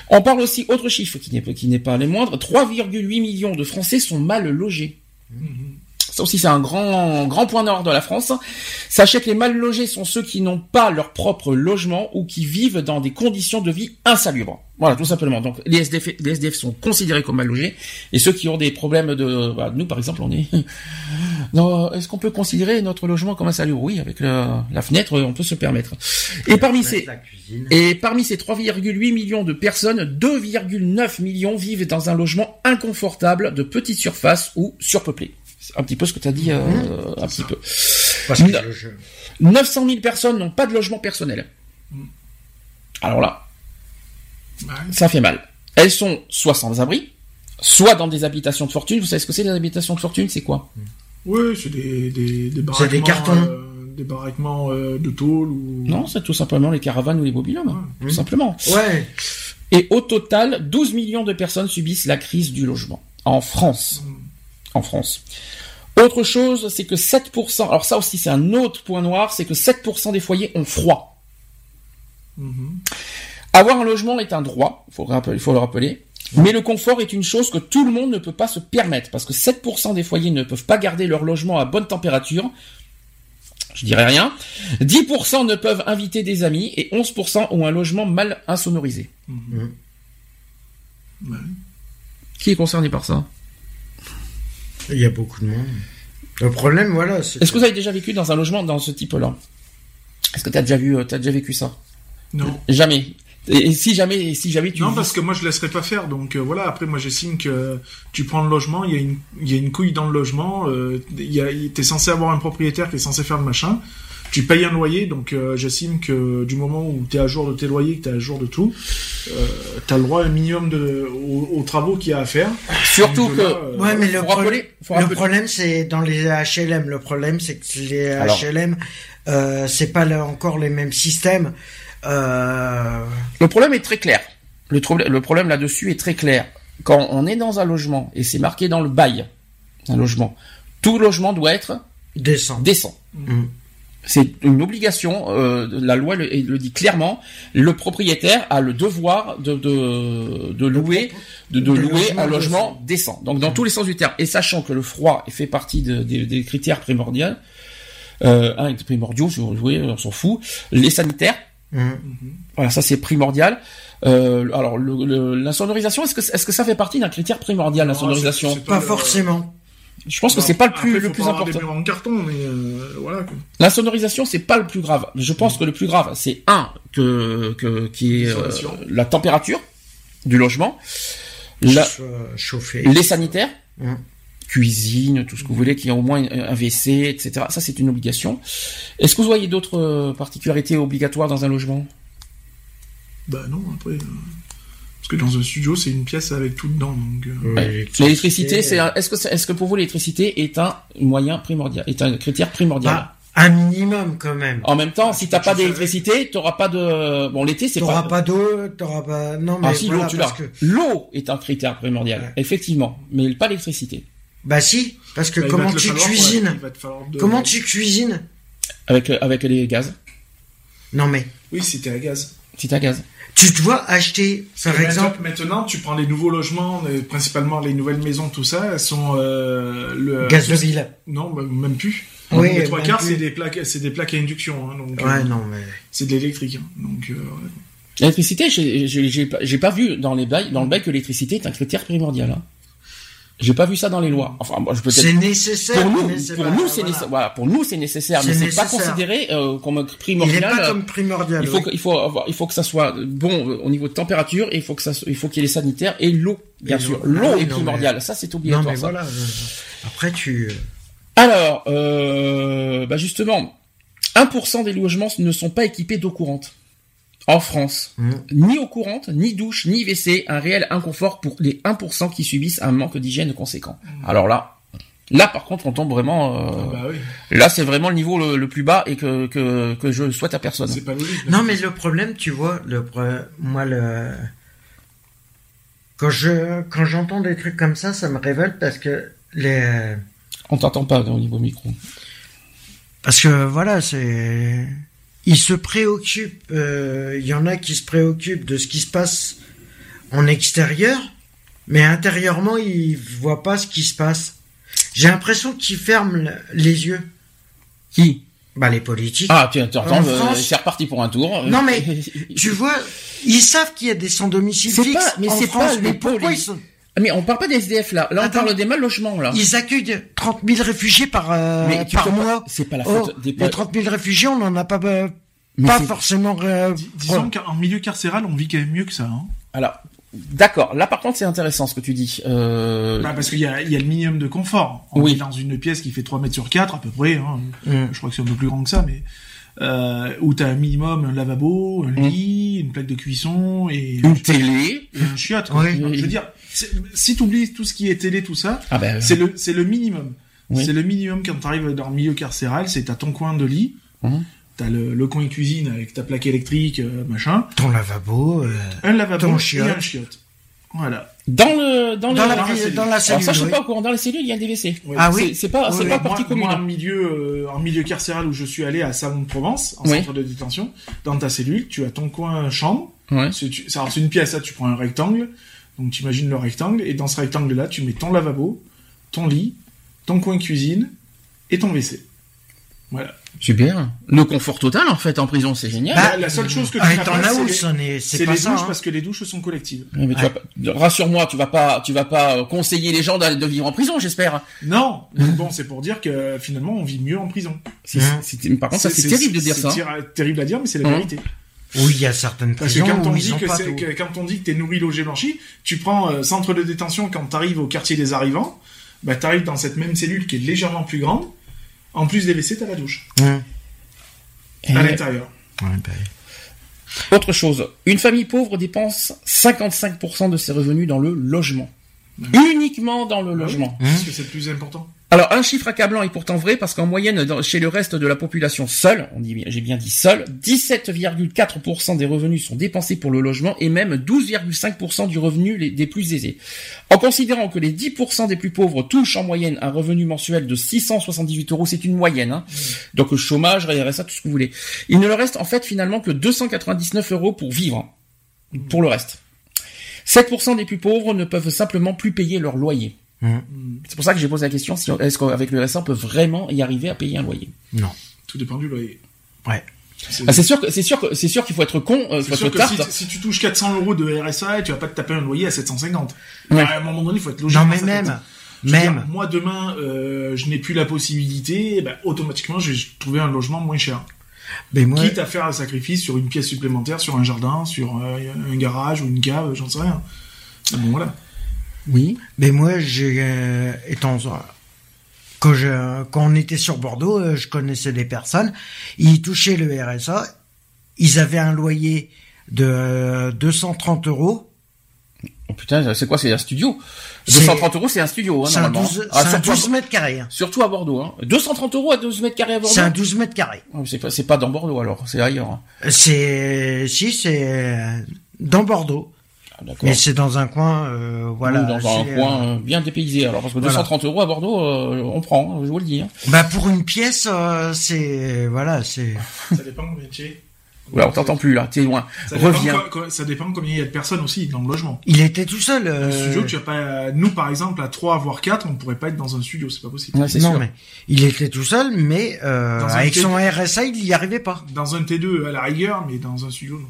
On parle aussi, autre chiffre qui n'est qui n'est pas les moindres, 3,8 millions de Français sont mal logés. Ça aussi, c'est un grand, grand point nord de la France. Sachez que les mal logés sont ceux qui n'ont pas leur propre logement ou qui vivent dans des conditions de vie insalubres. Voilà, tout simplement. Donc, les SDF, les SDF sont considérés comme mal logés. Et ceux qui ont des problèmes de, bah, nous, par exemple, on est, non, est-ce qu'on peut considérer notre logement comme insalubre? Oui, avec le- la fenêtre, on peut se permettre. Et parmi ces, et parmi ces 3,8 millions de personnes, 2,9 millions vivent dans un logement inconfortable de petite surface ou surpeuplé. Un petit peu ce que tu as dit, euh, un petit peu. Parce que je- je- 900 000 personnes n'ont pas de logement personnel. Alors là, Ouais. ça fait mal. Elles sont soit sans abri, soit dans des habitations de fortune. Vous savez ce que c'est les habitations de fortune? C'est quoi? Oui, c'est des, des, des C'est baraquements. des cartons. euh, des baraquements euh, de tôle ou. Non, c'est tout simplement les caravanes ou les mobilhommes. Tout simplement. Ouais. Et au total, 12 millions de personnes subissent la crise du logement. En France. En France. Autre chose, c'est que 7%, alors ça aussi c'est un autre point noir, c'est que 7% des foyers ont froid. Mhm. Avoir un logement est un droit, il faut, le rappeler. Mais le confort est une chose que tout le monde ne peut pas se permettre, parce que 7% des foyers ne peuvent pas garder leur logement à bonne température. Je dirais rien. 10% ne peuvent inviter des amis et 11% ont un logement mal insonorisé. Ouais. Qui est concerné par ça? Il y a beaucoup de monde. Le problème, voilà. Est-ce que vous avez déjà vécu dans un logement dans ce type-là? Est-ce que tu as déjà vu, t'as déjà vécu ça? Non. Jamais. Et, et si jamais, et si jamais tu Non, parce que moi je laisserai pas faire. Donc euh, voilà, après moi j'estime que tu prends le logement, il y, a une, il y a une couille dans le logement, euh, il y a- t'es censé avoir un propriétaire qui est censé faire le machin. Tu payes un loyer, donc euh, j'estime que du moment où tu es à jour de tes loyers, que tu es à jour de tout, euh, tu as le droit à un minimum de, aux, aux travaux qu'il y a à faire. surtout que là, euh, Ouais, mais le, pro- rappeler- le problème, c'est dans les HLM. Le problème, c'est que les Alors. HLM, euh, c'est pas le- encore les mêmes systèmes. Euh, le problème est très clair. Le, problème là-dessus est très clair. Quand on est dans un logement et c'est marqué dans le bail, un logement, tout logement doit être décent. décent. Mm. C'est une obligation. euh, la loi le, le dit clairement. Le propriétaire a le devoir de de, de louer de, louer logement un logement décent. Donc dans tous les sens du terme. Et sachant que le froid fait partie de- des- des critères primordiaux, euh, un est primordiaux, si vous voulez, on s'en fout. Les sanitaires. Mm. Voilà, ça c'est primordial. Euh, alors le- le- l'insonorisation, est-ce que est-ce que ça fait partie d'un critère primordial l'insonorisation Pas forcément. Je pense que Non, c'est pas le plus après, le faut plus pas avoir important. des en carton, mais euh, voilà. quoi. L'insonorisation, c'est pas le plus grave. Je pense que le plus grave, c'est un que, que qui est euh, la température du logement, la- Chauffe- euh, chauffer. les sanitaires, cuisine, tout ce que vous voulez, qui a au moins un WC, etc. Ça, c'est une obligation. Est-ce que vous voyez d'autres particularités obligatoires dans un logement? Bah non, après. Parce que dans un studio, c'est une pièce avec tout dedans. Donc, euh, L'électricité, c'est un- est-ce que c'est- est-ce que pour vous l'électricité est un moyen primordial, est un critère primordial? Bah, un minimum quand même. En même temps, si t'as pas d'électricité, t'auras pas de bon l'été, c'est T'auras pas pas d'eau, t'auras pas. Non, mais Ah si, voilà, l'eau, tu l'as. que. L'eau est un critère primordial, Ouais. effectivement, mais pas l'électricité. Bah si, parce que bah, comment tu falloir, cuisines de- Comment tu cuisines Avec, euh, avec les gaz, Non mais Oui, c'était à gaz. si t'as gaz. Tu dois acheter, par Maintenant- exemple, Maintenant, tu prends les nouveaux logements, euh, principalement les nouvelles maisons, tout ça, elles sont euh, le gaz de ville. Non, bah, même plus. Oui, les trois quarts, c'est des plaques, c'est des plaques à induction, hein, donc Ouais, euh, non mais. c'est de l'électrique. hein, donc euh, ouais. L'électricité, j'ai- pas- j'ai pas vu dans les bails, dans le bail que l'électricité est un critère primordial. hein. J'ai pas vu ça dans les lois. Enfin, moi, je peut-être. C'est nécessaire. Pour nous, c'est pour nous, c'est voilà. nécessaire. Voilà, pour nous, c'est nécessaire, mais C'est pas considéré euh, comme Il est primordial. pas comme primordial. il faut oui. que, il faut avoir, il faut que ça soit bon euh, au niveau de température et il faut que ça, il faut qu'il y ait les sanitaires et l'eau, bien Et sûr. l'eau. L'eau Ah oui, est primordiale. Ça, c'est Non obligatoire. mais ça. voilà. euh, Après tu. Alors, euh, bah justement, 1% des logements ne sont pas équipés d'eau courante. En France, Mm. ni eau courante, ni douche, ni WC, un réel inconfort pour les 1% qui subissent un manque d'hygiène conséquent. Alors là, là par contre, on tombe vraiment. euh, Bah oui, Là, c'est vraiment le niveau le, le plus bas et que, que que je souhaite à personne. c'est pas logique. Non mais le problème, tu vois, le pro- moi le quand je quand j'entends des trucs comme ça, ça me révolte parce que les On t'entend pas au niveau micro. parce que voilà, c'est ils se préoccupent. euh, Il y en a qui se préoccupent de ce qui se passe en extérieur, mais intérieurement ils voient pas ce qui se passe. J'ai l'impression qu'ils ferment le- les yeux. Qui? Bah les politiques. Ah, tu tu entends, En euh, c'est reparti pour un tour. Non, mais Tu vois, ils savent qu'il y a des sans domicile fixe pas- mais en c'est France, pas mais pourquoi ils, sont- Mais on parle pas des SDF là. Là, on Attends. parle des mal logements là. ils accueillent 30 000 réfugiés par, euh, Mais tu par mois C'est pas la Oh, faute des les 30 000 réfugiés, on n'en a pas, euh, pas forcément... euh, Dis- Disons qu'en milieu carcéral, on vit quand même mieux que ça. Hein. Alors, d'accord. Là, par contre, c'est intéressant ce que tu dis. Euh... Bah, parce qu'il y a, il y a le minimum de confort. On Oui. est dans une pièce qui fait 3 mètres sur 4 à peu près. Hein. Mm. Je crois que c'est un peu plus grand que ça, mais euh, où t'as un minimum un lavabo, un Mm. lit, une plaque de cuisson et, Une télé. et un chiotte. quoi. Oui. Je veux dire, si t'oublies tout ce qui est télé, tout ça, Ah ben. c'est le c'est le minimum. Oui. C'est le minimum quand t'arrives dans le milieu carcéral, c'est t'as ton coin de lit, Mhm. t'as le, le coin cuisine avec ta plaque électrique, euh, machin, Ton lavabo... euh, un lavabo Ton et chiotte. un chiotte. Voilà. Dans le dans, dans, le... la, dans la cellule. dans la Alors cellule, ça, je suis oui. pas au courant. Dans les cellules, il y a des WC. Ouais. Ah oui C'est pas, c'est oui. pas partie commune. moi, en milieu, euh, en milieu carcéral où je suis allé à Salon de Provence, en centre de détention, dans ta cellule, tu as ton coin chambre. Ouais. C'est une pièce, là, tu prends un rectangle. Donc, tu imagines le rectangle. Et dans ce rectangle-là, tu mets ton lavabo, ton lit, ton coin cuisine et ton WC. Voilà. Super. Le confort total en fait en prison, c'est génial. Bah, la, seule chose que tu Avec n'as pas, c'est les, douches hein. parce que les douches sont collectives. Ouais, mais tu vas pas- rassure-moi, tu vas pas, tu vas pas euh, conseiller les gens d'aller- de vivre en prison, j'espère. Non, mais bon, c'est pour dire que finalement, on vit mieux en prison. C'est- Hein. Par contre, ça c'est terrible de dire ça. C'est terrible à dire, mais c'est la Hein. vérité. Oui, il y a certaines Parce que prisons quand on dit que, pas que- quand on dit que t'es nourri, logé, blanchi, tu prends euh, centre de détention quand t'arrives au quartier des arrivants, bah t'arrives dans cette même cellule qui est légèrement plus grande. En plus des WC, t'as la douche. Et- à l'intérieur. Ouais, bah, Autre chose, une famille pauvre dépense 55% de ses revenus dans le logement. Uniquement dans le logement. Parce que c'est le plus important. Alors un chiffre accablant est pourtant vrai parce qu'en moyenne dans- chez le reste de la population seule, on dit bien- j'ai bien dit seule, 17,4% des revenus sont dépensés pour le logement et même 12,5% du revenu les- des plus aisés. En considérant que les 10% des plus pauvres touchent en moyenne un revenu mensuel de 678 euros, c'est une moyenne, hein. donc chômage, RSA, tout ce que vous voulez. Il ne leur reste en fait finalement que 299 euros pour vivre, pour le reste. 7% des plus pauvres ne peuvent simplement plus payer leur loyer. C'est pour ça que j'ai posé la question si est-ce qu'avec le RSA on peut vraiment y arriver à payer un loyer? Non. Tout dépend du loyer. Ouais. C'est Ah, c'est sûr que c'est sûr que c'est sûr qu'il faut être con, euh, c'est faut sûr être que si, tu touches 400 euros de RSA, tu vas pas te taper un loyer à 750. Ouais. À un moment donné, il faut être logé. Non, mais même. Je même. dire, moi, demain, euh, je n'ai plus la possibilité, bah, automatiquement, je vais trouver un logement moins cher. Mais moi, Quitte à faire un sacrifice sur une pièce supplémentaire, sur un jardin, sur euh, un garage ou une cave, j'en sais rien. Mais Bon, voilà. Oui. mais moi, j'ai euh, étant quand je quand on était sur Bordeaux, euh, je connaissais des personnes. Ils touchaient le RSA. Ils avaient un loyer de euh, 230 euros. Oh putain, c'est quoi C'est un studio? C'est- 230 euros, c'est un studio, hein, C'est un normalement. 12, Ah, c'est un surtout, à- 12 mètres carrés. hein. surtout à Bordeaux. Hein. 230 euros à 12 mètres carrés à Bordeaux? C'est un 12 mètres carrés. Ah, C'est pas pas dans Bordeaux alors, c'est ailleurs. hein. C'est si c'est euh, dans Bordeaux. Mais c'est dans un coin, euh, voilà. Oui, dans un coin euh, euh, bien dépaysé alors parce que voilà. 230 euros à Bordeaux, euh, on prend, hein, je vous le dis. Hein. Bah pour une pièce, euh, c'est voilà, c'est. Ça dépend combien tu es. Oula, on t'entend plus là, t'es loin. Ça dépend, Reviens. co- ça dépend combien il y a de personnes aussi dans le logement. Il était tout seul. Un euh, studio, tu vas pas, nous, par exemple, à 3 voire 4, on pourrait pas être dans un studio, c'est pas possible. Ouais, c'est non sûr. mais il était tout seul, mais euh, avec son RSA, il y arrivait pas. Dans un T2 à la rigueur, mais dans un studio, non.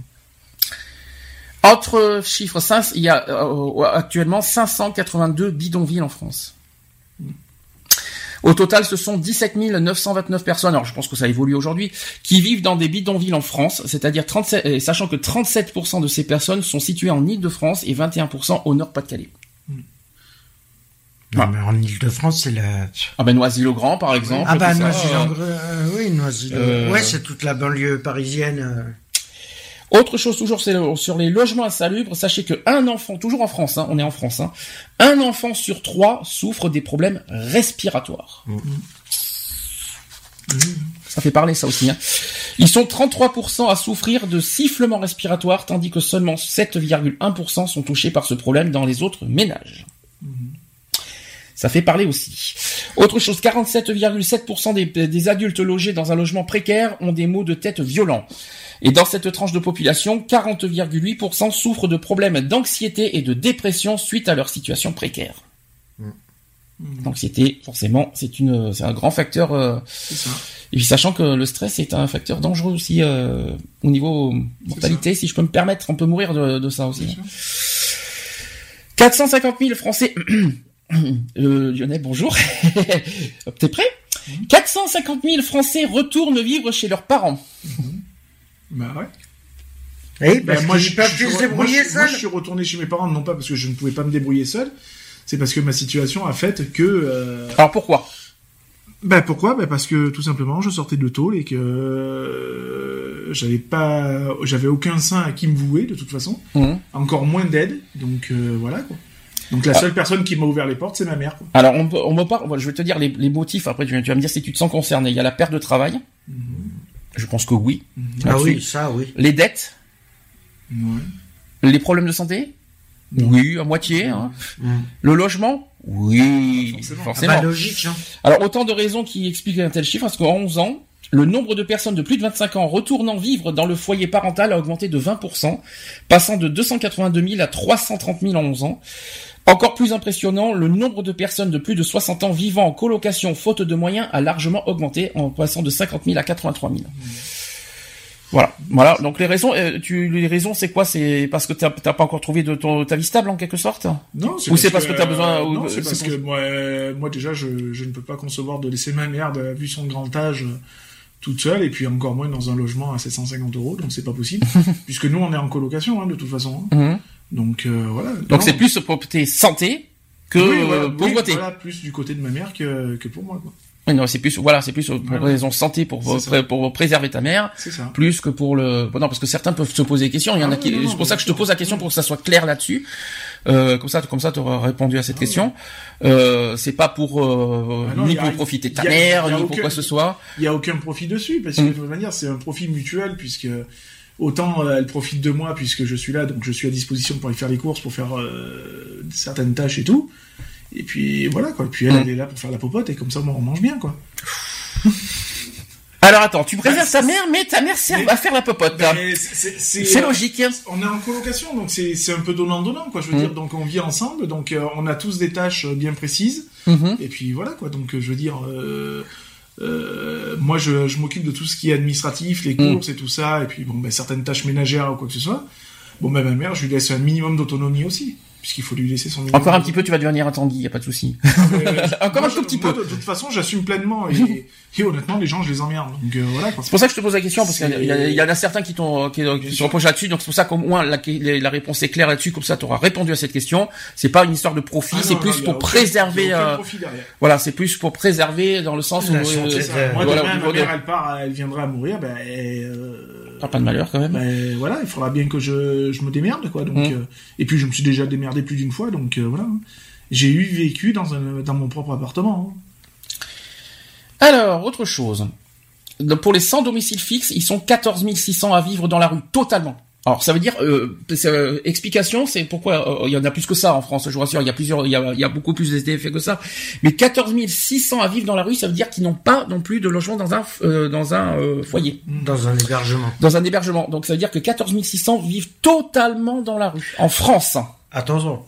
Autre chiffre, cinq- il y a euh, actuellement 582 bidonvilles en France. Au total, ce sont 17 929 personnes, alors je pense que ça évolue aujourd'hui, qui vivent dans des bidonvilles en France, c'est-à-dire 37, et sachant que 37% de ces personnes sont situées en Île-de-France et 21% au Nord-Pas-de-Calais. Non, mais en Ile-de-France, c'est la. Ah ben Noisy-le-Grand, par exemple. Ah ça, Noisy-le-Grand, euh, euh, oui, Noisy-le. euh, Ouais, c'est toute la banlieue parisienne. Autre chose toujours, sur les logements insalubres. Sachez que un enfant, toujours en France, hein, on est en France, hein, un enfant sur trois souffre des problèmes respiratoires. Ça fait parler ça aussi. Hein. Ils sont 33% à souffrir de sifflements respiratoires, tandis que seulement 7,1% sont touchés par ce problème dans les autres ménages. Ça fait parler aussi. Autre chose, 47,7% des, des adultes logés dans un logement précaire ont des maux de tête violents. Et dans cette tranche de population, 40,8% souffrent de problèmes d'anxiété et de dépression suite à leur situation précaire. L'anxiété, forcément, c'est une, c'est un grand facteur. euh, ça. et puis sachant que le stress est un facteur dangereux aussi euh, au niveau mortalité, si je peux me permettre, on peut mourir de, de ça aussi. Bien sûr. 450 000 Français. Euh, Lionel, bonjour. T'es prêt? 450 000 Français retournent vivre chez leurs parents. Bah ouais. Oui, Bah, parce moi, je, peuvent se débrouiller moi, suis retourné chez mes parents, non pas parce que je ne pouvais pas me débrouiller seul, c'est parce que ma situation a fait que. euh, Alors pourquoi? Bah pourquoi? Bah parce que tout simplement, je sortais de tôle et que euh, j'avais pas, j'avais aucun sein à qui me vouer de toute façon, Mhm. encore moins d'aide, donc euh, voilà quoi. Donc la seule personne qui m'a ouvert les portes, c'est ma mère. Quoi. Alors on, on me parle, je vais te dire les, les motifs, après tu, vas- tu vas me dire si tu te sens concerné. Il y a la perte de travail. Je pense que oui. Ah Là-dessus. oui, ça, oui. Les dettes, Ouais. les problèmes de santé Oui, à moitié. hein. Le logement Oui, Forcément. forcément. Ah bah, logique, hein. Alors autant de raisons qui expliquent un tel chiffre, parce qu'en 11 ans, le nombre de personnes de plus de 25 ans retournant vivre dans le foyer parental a augmenté de 20%, passant de 282 000 à 330 000 en 11 ans. Encore plus impressionnant, le nombre de personnes de plus de 60 ans vivant en colocation faute de moyens a largement augmenté, en passant de 50 000 à 83 000. Voilà, voilà. Donc les raisons, euh, tu, les raisons, c'est quoi? C'est parce que t'as pas encore trouvé de ton, ta vie stable en quelque sorte? Non, Ou c'est parce que t'as besoin- euh, ou- non, c'est c'est parce que moi, euh, moi déjà, je, je ne peux pas concevoir de laisser ma mère, de- vu son grand âge, euh, toute seule, et puis encore moins dans un logement à 750 euros, donc c'est pas possible, puisque nous on est en colocation hein, de toute façon. hein. Mhm. Donc euh, voilà. Donc c'est plus pour tes santé que Oui, voilà, euh, oui, voilà, plus du côté de ma mère que, que pour moi. quoi. Oui, non, c'est plus, voilà, c'est plus pour Voilà. raison santé, pour, pour préserver ta mère, C'est ça. plus que pour le, non, parce que certains peuvent se poser des questions. Il y en Ah a qui, non, non, c'est pour ça que je te pose la question pour que ça soit clair là-dessus. Euh, comme ça, comme ça, tu auras répondu à cette question. Euh, c'est pas pour, euh, Ah non, ni y a- pour profiter de ta y a- mère, y ni pour quoi que ce soit. Il n'y a aucun profit dessus, parce que Mm. de toute manière, c'est un profit mutuel, puisque autant euh, elle profite de moi, puisque je suis là, donc je suis à disposition pour aller faire les courses, pour faire euh, certaines tâches et tout. Et puis voilà, quoi. Et puis elle, Mm. elle est là pour faire la popote, et comme ça, moi, on mange bien, quoi. Alors attends, tu préserves Ah, ta mère, mais ta mère sert mais- à faire la popote. hein. C'est- logique. hein. On est en colocation, donc c'est un peu donnant-donnant, quoi. Je veux Mm. dire, donc on vit ensemble, donc euh, on a tous des tâches bien précises. Mhm. Et puis voilà quoi, donc je veux dire, euh, euh, moi je, je m'occupe de tout ce qui est administratif, les Mm. courses et tout ça, et puis bon, ben, certaines tâches ménagères ou quoi que ce soit. Bon, ben ma mère, je lui laisse un minimum d'autonomie aussi, puisqu'il faut lui laisser son. Encore un petit peu, tu vas devenir un Tanguy, y a pas de souci. Euh, Encore moi, un tout petit moi, peu. De, toute façon, j'assume pleinement, et, et honnêtement, les gens, je les emmerde. Donc euh, voilà. C'est pour ça que je te pose la question, parce qu'il y, en a certains qui, t'ont, qui, qui se reprochent là-dessus, donc c'est pour ça qu'au moins la, la réponse est claire là-dessus, comme ça tu auras répondu à cette question. C'est pas une histoire de profit, Ah c'est plus non, pour aucun- préserver, il y a aucun euh, voilà, c'est plus pour préserver dans le sens où, La euh. Moi, voilà, demain, ma mère, elle part, elle viendra à mourir, ben, euh, t'as pas de malheur quand même. ben, voilà, il faudra bien que je, je me démerde, quoi. Donc, Mm. euh, et puis je me suis déjà démerdé plus d'une fois, donc euh, voilà. J'ai eu vécu dans un, dans mon propre appartement. hein. Alors, autre chose. Pour les sans domicile fixe, ils sont 14 600 à vivre dans la rue, totalement. Alors, ça veut dire, euh, euh, explication, c'est pourquoi euh, il y en a plus que ça en France. Je vous rassure, il y a plusieurs, il y a, il y a beaucoup plus de SDF que ça. Mais 14 600 à vivre dans la rue, ça veut dire qu'ils n'ont pas non plus de logement dans un, euh, dans un euh, foyer, Dans un hébergement. dans un hébergement. Donc, ça veut dire que 14 600 vivent totalement dans la rue, en France. Attention.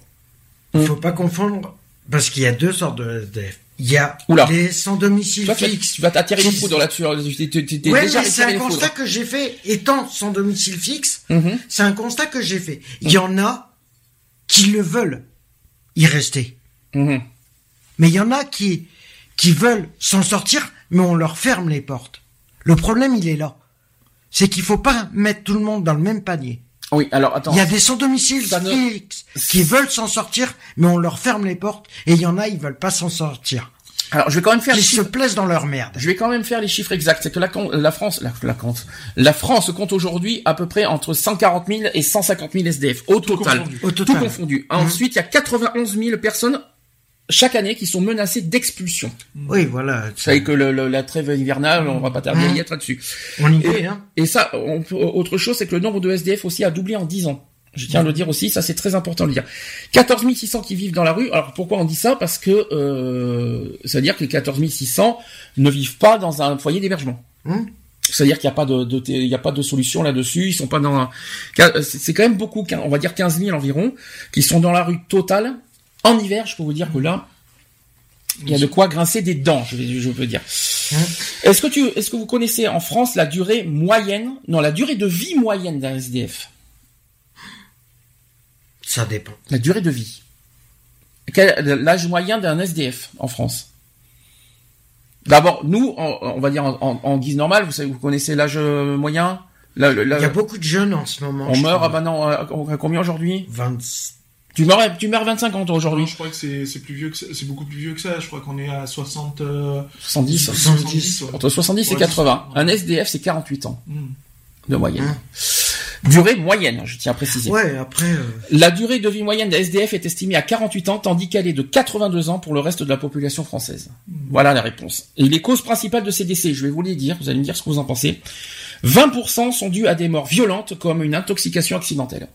Mm. Il faut pas confondre, parce qu'il y a deux sortes de SDF. Il y a Oula. les sans domicile tu fixe. tu vas t'attirer une foudre là-dessus. Ouais, déjà mais c'est un constat que j'ai fait, étant sans domicile fixe, Mhm. c'est un constat que j'ai fait. Il y en a qui le veulent y rester. Mhm. Mais il y en a qui, qui veulent s'en sortir, mais on leur ferme les portes. Le problème, il est là. C'est qu'il faut pas mettre tout le monde dans le même panier. Oui, alors attends. Il y a des sans domicile Ça ne- fixes qui veulent s'en sortir, mais on leur ferme les portes. Et il y en a, ils veulent pas s'en sortir. Alors je vais quand même faire Ils les se chiffres. plaisent dans leur merde. Je vais quand même faire les chiffres exacts. C'est que la, la France, la, la, compte- la France compte aujourd'hui à peu près entre 140 000 et 150 000 SDF au total. confondu. Au Tout confondu. Ensuite, il y a 91 000 personnes chaque année qui sont menacées d'expulsion. Oui, voilà. Vous savez que le, le- la trêve hivernale, on va pas tarder à y être là-dessus. On y Et, est, hein. et ça, on autre chose, c'est que le nombre de SDF aussi a doublé en 10 ans. Je tiens à le dire aussi, ça c'est très important de le dire. 14 600 qui vivent dans la rue. Alors pourquoi on dit ça? Parce que euh, ça veut dire que les 14 600 ne vivent pas dans un foyer d'hébergement. Hum. C'est-à-dire qu'il n'y a pas de, de- il y a pas de solution là-dessus. Ils sont pas dans. un- C'est c'est quand même beaucoup. On va dire 15 000 environ qui sont dans la rue totale en hiver. Je peux vous dire que là, il y a de quoi grincer des dents. Je, je peux dire. Est-ce que tu, est-ce que vous connaissez en France la durée moyenne, non, la durée de vie moyenne d'un SDF Ça dépend. La durée de vie. L'âge moyen d'un SDF en France? D'abord, nous, on, on va dire en, en- en guise normale, vous savez, vous connaissez l'âge euh, moyen? La- la- la- Il y a beaucoup de jeunes en ce moment. On meurt, ah bah non, à, à combien aujourd'hui? 20... Tu meurs, tu meurs à 25 ans toi, aujourd'hui Non, je crois que c'est c'est plus vieux que ça- c'est beaucoup plus vieux que ça. Je crois qu'on est à 60. euh, 70 70, ouais. Entre 70 et Ouais, 80. c'est- Un SDF, c'est 48 ans Hmm. de moyenne. Durée moyenne, je tiens à préciser. Ouais, après... euh, La durée de vie moyenne des SDF est estimée à 48 ans, tandis qu'elle est de 82 ans pour le reste de la population française. Voilà la réponse. Et les causes principales de ces décès, je vais vous les dire, vous allez me dire ce que vous en pensez. 20% sont dus à des morts violentes comme une intoxication accidentelle.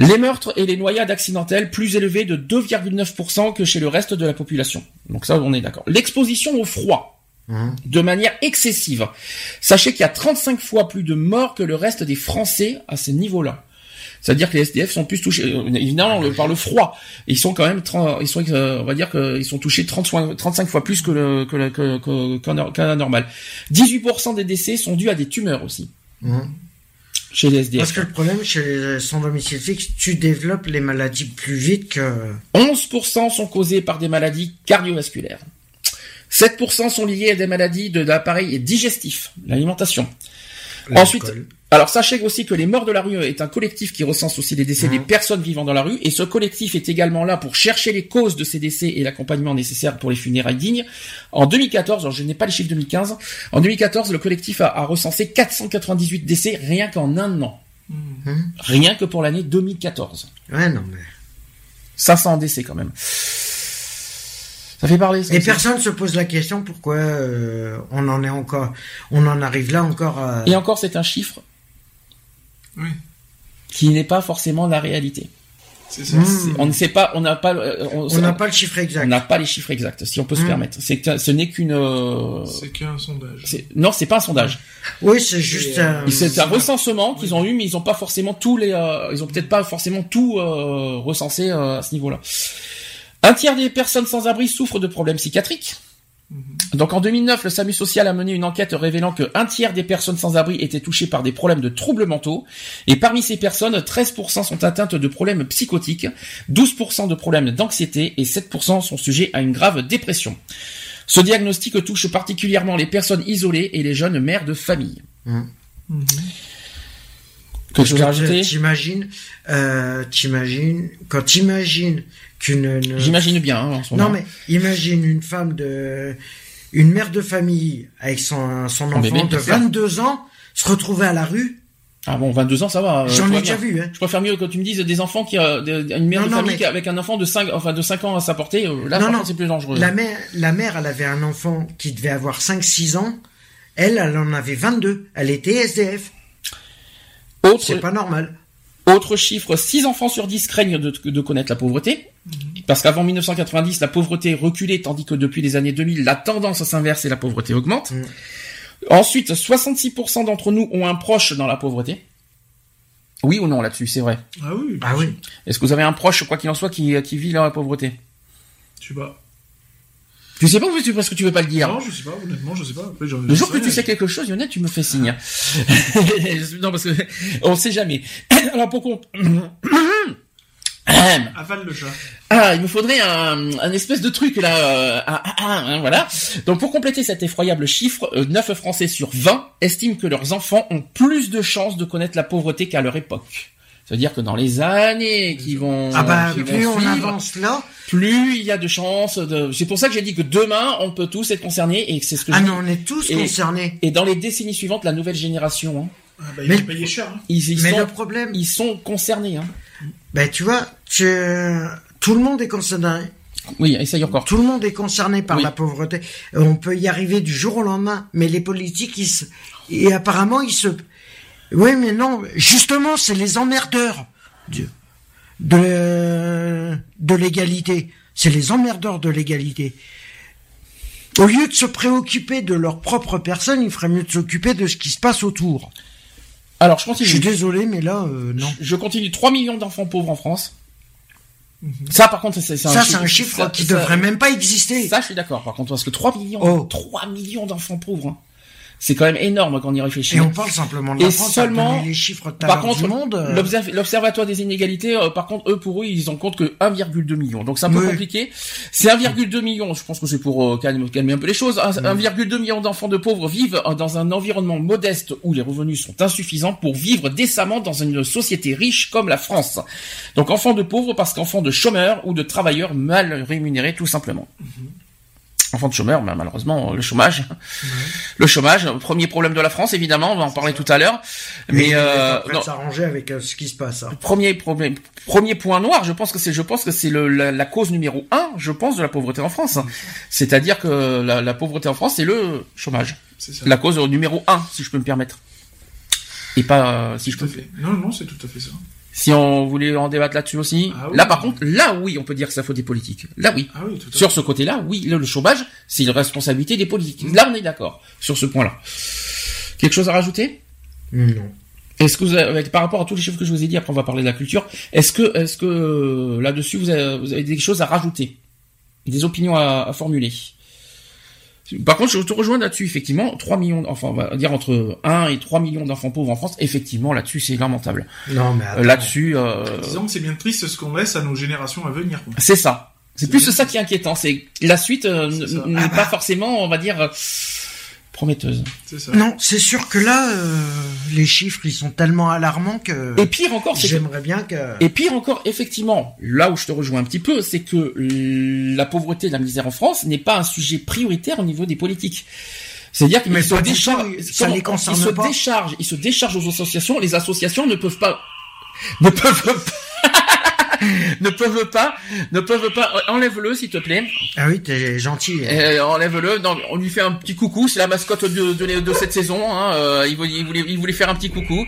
Les meurtres et les noyades accidentelles plus élevés de 2,9% que chez le reste de la population. Donc ça, on est d'accord. L'exposition au froid, hein. de manière excessive. Sachez qu'il y a 35 fois plus de morts que le reste des Français à ce niveau-là. C'est-à-dire que les SDF sont plus touchés, euh, évidemment, par le froid. Ils sont quand même, 30 ils sont, euh, on va dire qu'ils sont touchés 30 fois- 35 fois plus que le, que le- que, que- qu'en qu'en normal. 18% des décès sont dus à des tumeurs aussi. Mhm. Chez les SDF. Parce que le problème, chez les sans domicile fixe, tu développes les maladies plus vite que... 11% sont causés par des maladies cardiovasculaires. 7% sont liés à des maladies de l'appareil digestif, l'alimentation. Ensuite. Alors sachez aussi que les morts de la rue est un collectif qui recense aussi les décès des personnes vivant dans la rue, et ce collectif est également là pour chercher les causes de ces décès et l'accompagnement nécessaire pour les funérailles dignes. En 2014, alors je n'ai pas les chiffres 2015, en 2014, le collectif a, a recensé 498 décès rien qu'en un an. Hmm. Mhm. Rien que pour l'année 2014. Ouais, non, mais... 500 décès quand même. Ça fait parler. Ça Et personne se pose la question pourquoi euh, on en est encore... On en arrive là encore à... Et encore, c'est un chiffre Oui, qui n'est pas forcément la réalité. c'est ça. Hmm. On ne sait pas, on n'a pas, euh, on On n'a pas le chiffre on exact. n'a pas les chiffres exacts, si on peut se Hmm. permettre. C'est ce n'est qu'une. euh, C'est qu'un sondage. c'est- non, c'est pas un sondage. Oui, c'est juste euh, un... C'est un recensement qu'ils ont eu, mais ils ont pas forcément tous les, euh, ils ont peut-être pas forcément tout euh, recensé euh, à ce niveau-là. Un tiers des personnes sans abri souffrent de problèmes psychiatriques. Donc en 2009, le SAMU social a mené une enquête révélant que un tiers des personnes sans abri étaient touchées par des problèmes de troubles mentaux. Et parmi ces personnes, 13% sont atteintes de problèmes psychotiques, 12% de problèmes d'anxiété et 7% sont sujets à une grave dépression. Ce diagnostic touche particulièrement les personnes isolées et les jeunes mères de famille. Hmm. Mhm. Quelque chose à rajouter T'imagines, euh, t'imagines, quand t'imagines qu'une... une- J'imagine bien hein, en ce moment. Non mais imagine une femme de, une mère de famille avec son son enfant bébé, de bien sûr. 22 ans se retrouver à la rue. Ah bon, 22 ans, ça va. euh, J'en ai déjà vu. Hein. Je préfère mieux que tu me dises des enfants qui a une mère Non, de non, famille mais- avec un enfant de 5 enfin de 5 ans à sa portée. euh, Là, c'est plus dangereux. La mère, la mère, elle avait un enfant qui devait avoir 5-6 ans. Elle, elle en avait 22. Elle était SDF. Autre, C'est pas normal. Autre chiffre, 6 enfants sur 10 craignent de, de connaître la pauvreté. Parce qu'avant 1990, la pauvreté reculait, tandis que depuis les années 2000, la tendance s'inverse et la pauvreté augmente. Mm. Ensuite, 66% d'entre nous ont un proche dans la pauvreté. Oui ou non là-dessus, c'est vrai? Ah oui, Ah oui. Est-ce que vous avez un proche, quoi qu'il en soit, qui, qui vit dans la pauvreté? Je sais pas. Tu sais pas ou tu- parce que tu veux pas le dire Non, je sais pas, honnêtement, je sais pas. Après, Le jour que tu sais quelque chose, Lionel, tu me fais signe. non, parce que on sait jamais. Alors pour qu'on... Avale le chat. Ah, il me faudrait un, un espèce de truc là, euh, un- un- un, hein, voilà. Donc pour compléter cet effroyable chiffre, euh, 9 Français sur 20 estiment que leurs enfants ont plus de chances de connaître la pauvreté qu'à leur époque. C'est-à-dire que dans les années qui vont, Ah bah, qui vont plus on suivre, avance là, plus il y a de chances de. C'est pour ça que j'ai dit que demain on peut tous être concernés et que c'est ce que ah je dis. non, on est tous Et- concernés. Et dans les décennies suivantes, la nouvelle génération, hein, Ah bah, il Mais- payer cher. Hein. ils, ils Mais sont, le problème, ils sont concernés. Hein. ben tu vois, tu... tout le monde est concerné. Oui, essaye encore. Tout le monde est concerné par Oui. la pauvreté. On peut y arriver du jour au lendemain, mais les politiques, ils se... et apparemment, ils se. Oui, mais non, justement, c'est les emmerdeurs de de, de l'égalité. C'est les emmerdeurs de l'égalité. Au lieu de se préoccuper de leur propre personne, il ferait mieux de s'occuper de ce qui se passe autour. Alors je Je continue. suis désolé, mais là, euh, non. Je continue. 3 millions d'enfants pauvres en France. Ça, par contre, c'est c'est un chiffre ça- qui ça- devrait même pas exister. Ça, je suis d'accord. Par contre, parce que 3 millions, Oh. 3 millions d'enfants pauvres, hein. C'est quand même énorme quand on y réfléchit. Et on parle simplement de la Et France. seulement- les chiffres à Par contre, du monde. euh, l'observ- l'observatoire des inégalités, euh, par contre, eux, pour eux, ils en comptent que 1,2 million. Donc c'est un peu Oui. compliqué. C'est 1,2 million. Je pense que c'est pour euh, calmer, calmer un peu les choses. Un- 1,2 million d'enfants de pauvres vivent dans un environnement modeste où les revenus sont insuffisants pour vivre décemment dans une société riche comme la France. Donc enfants de pauvres parce qu'enfants de chômeurs ou de travailleurs mal rémunérés, tout simplement. Enfants de chômeurs, bah, malheureusement, le chômage. Le chômage, premier problème de la France, évidemment, on va en parler tout à l'heure. Mais, euh, s'arranger avec euh, ce qui se passe. hein. premier problème, premier point noir, je pense que c'est, je pense que c'est la, la cause numéro un, je pense, de la pauvreté en France. C'est-à-dire que la, la pauvreté en France, c'est le chômage. Ça. La cause numéro un, si je peux me permettre. Et pas, euh, si je Tout peux. fait. Non, non, c'est tout à fait ça. Si on voulait en débattre là-dessus aussi. Ah oui. Là, par contre, là, oui, on peut dire que ça faute des politiques. Là, oui. Ah oui, tout Sur ce côté-là, oui, le, le chômage, c'est une responsabilité des politiques. Là, on est d'accord sur ce point-là. Quelque chose à rajouter? Non. Est-ce que vous avez, par rapport à tous les chiffres que je vous ai dit, après on va parler de la culture, est-ce que, est-ce que euh, là-dessus vous avez, vous avez des choses à rajouter, des opinions à, à formuler? Par contre, je te rejoins là-dessus, effectivement, 3 millions, enfin, on va dire entre 1 et 3 millions d'enfants pauvres en France, effectivement, là-dessus, c'est lamentable. Non, mais Euh, là-dessus, euh, Disons que c'est bien triste ce qu'on laisse à nos générations à venir. quoi. c'est ça. C'est plus bien. ça qui est inquiétant, c'est la suite euh, n'est pas forcément, on va dire, euh, prometteuse. Ça. Non, c'est sûr que là, euh, les chiffres, ils sont tellement alarmants que Et pire encore, c'est j'aimerais bien que... Et pire encore, effectivement, là où je te rejoins un petit peu, c'est que la pauvreté et la misère en France n'est pas un sujet prioritaire au niveau des politiques. C'est-à-dire qu'ils Mais se déchargent, tout, ça comment- les concerne ils se pas. déchargent, ils se déchargent aux associations. Les associations ne peuvent pas, ne peuvent pas, ne peuvent pas, ne peuvent pas. Enlève-le, s'il te plaît. Ah oui, t'es gentil. Euh, enlève-le. Non, on lui fait un petit coucou. C'est la mascotte de, de, de cette saison. Hein. Euh, il, voulait, il, voulait, il voulait faire un petit coucou.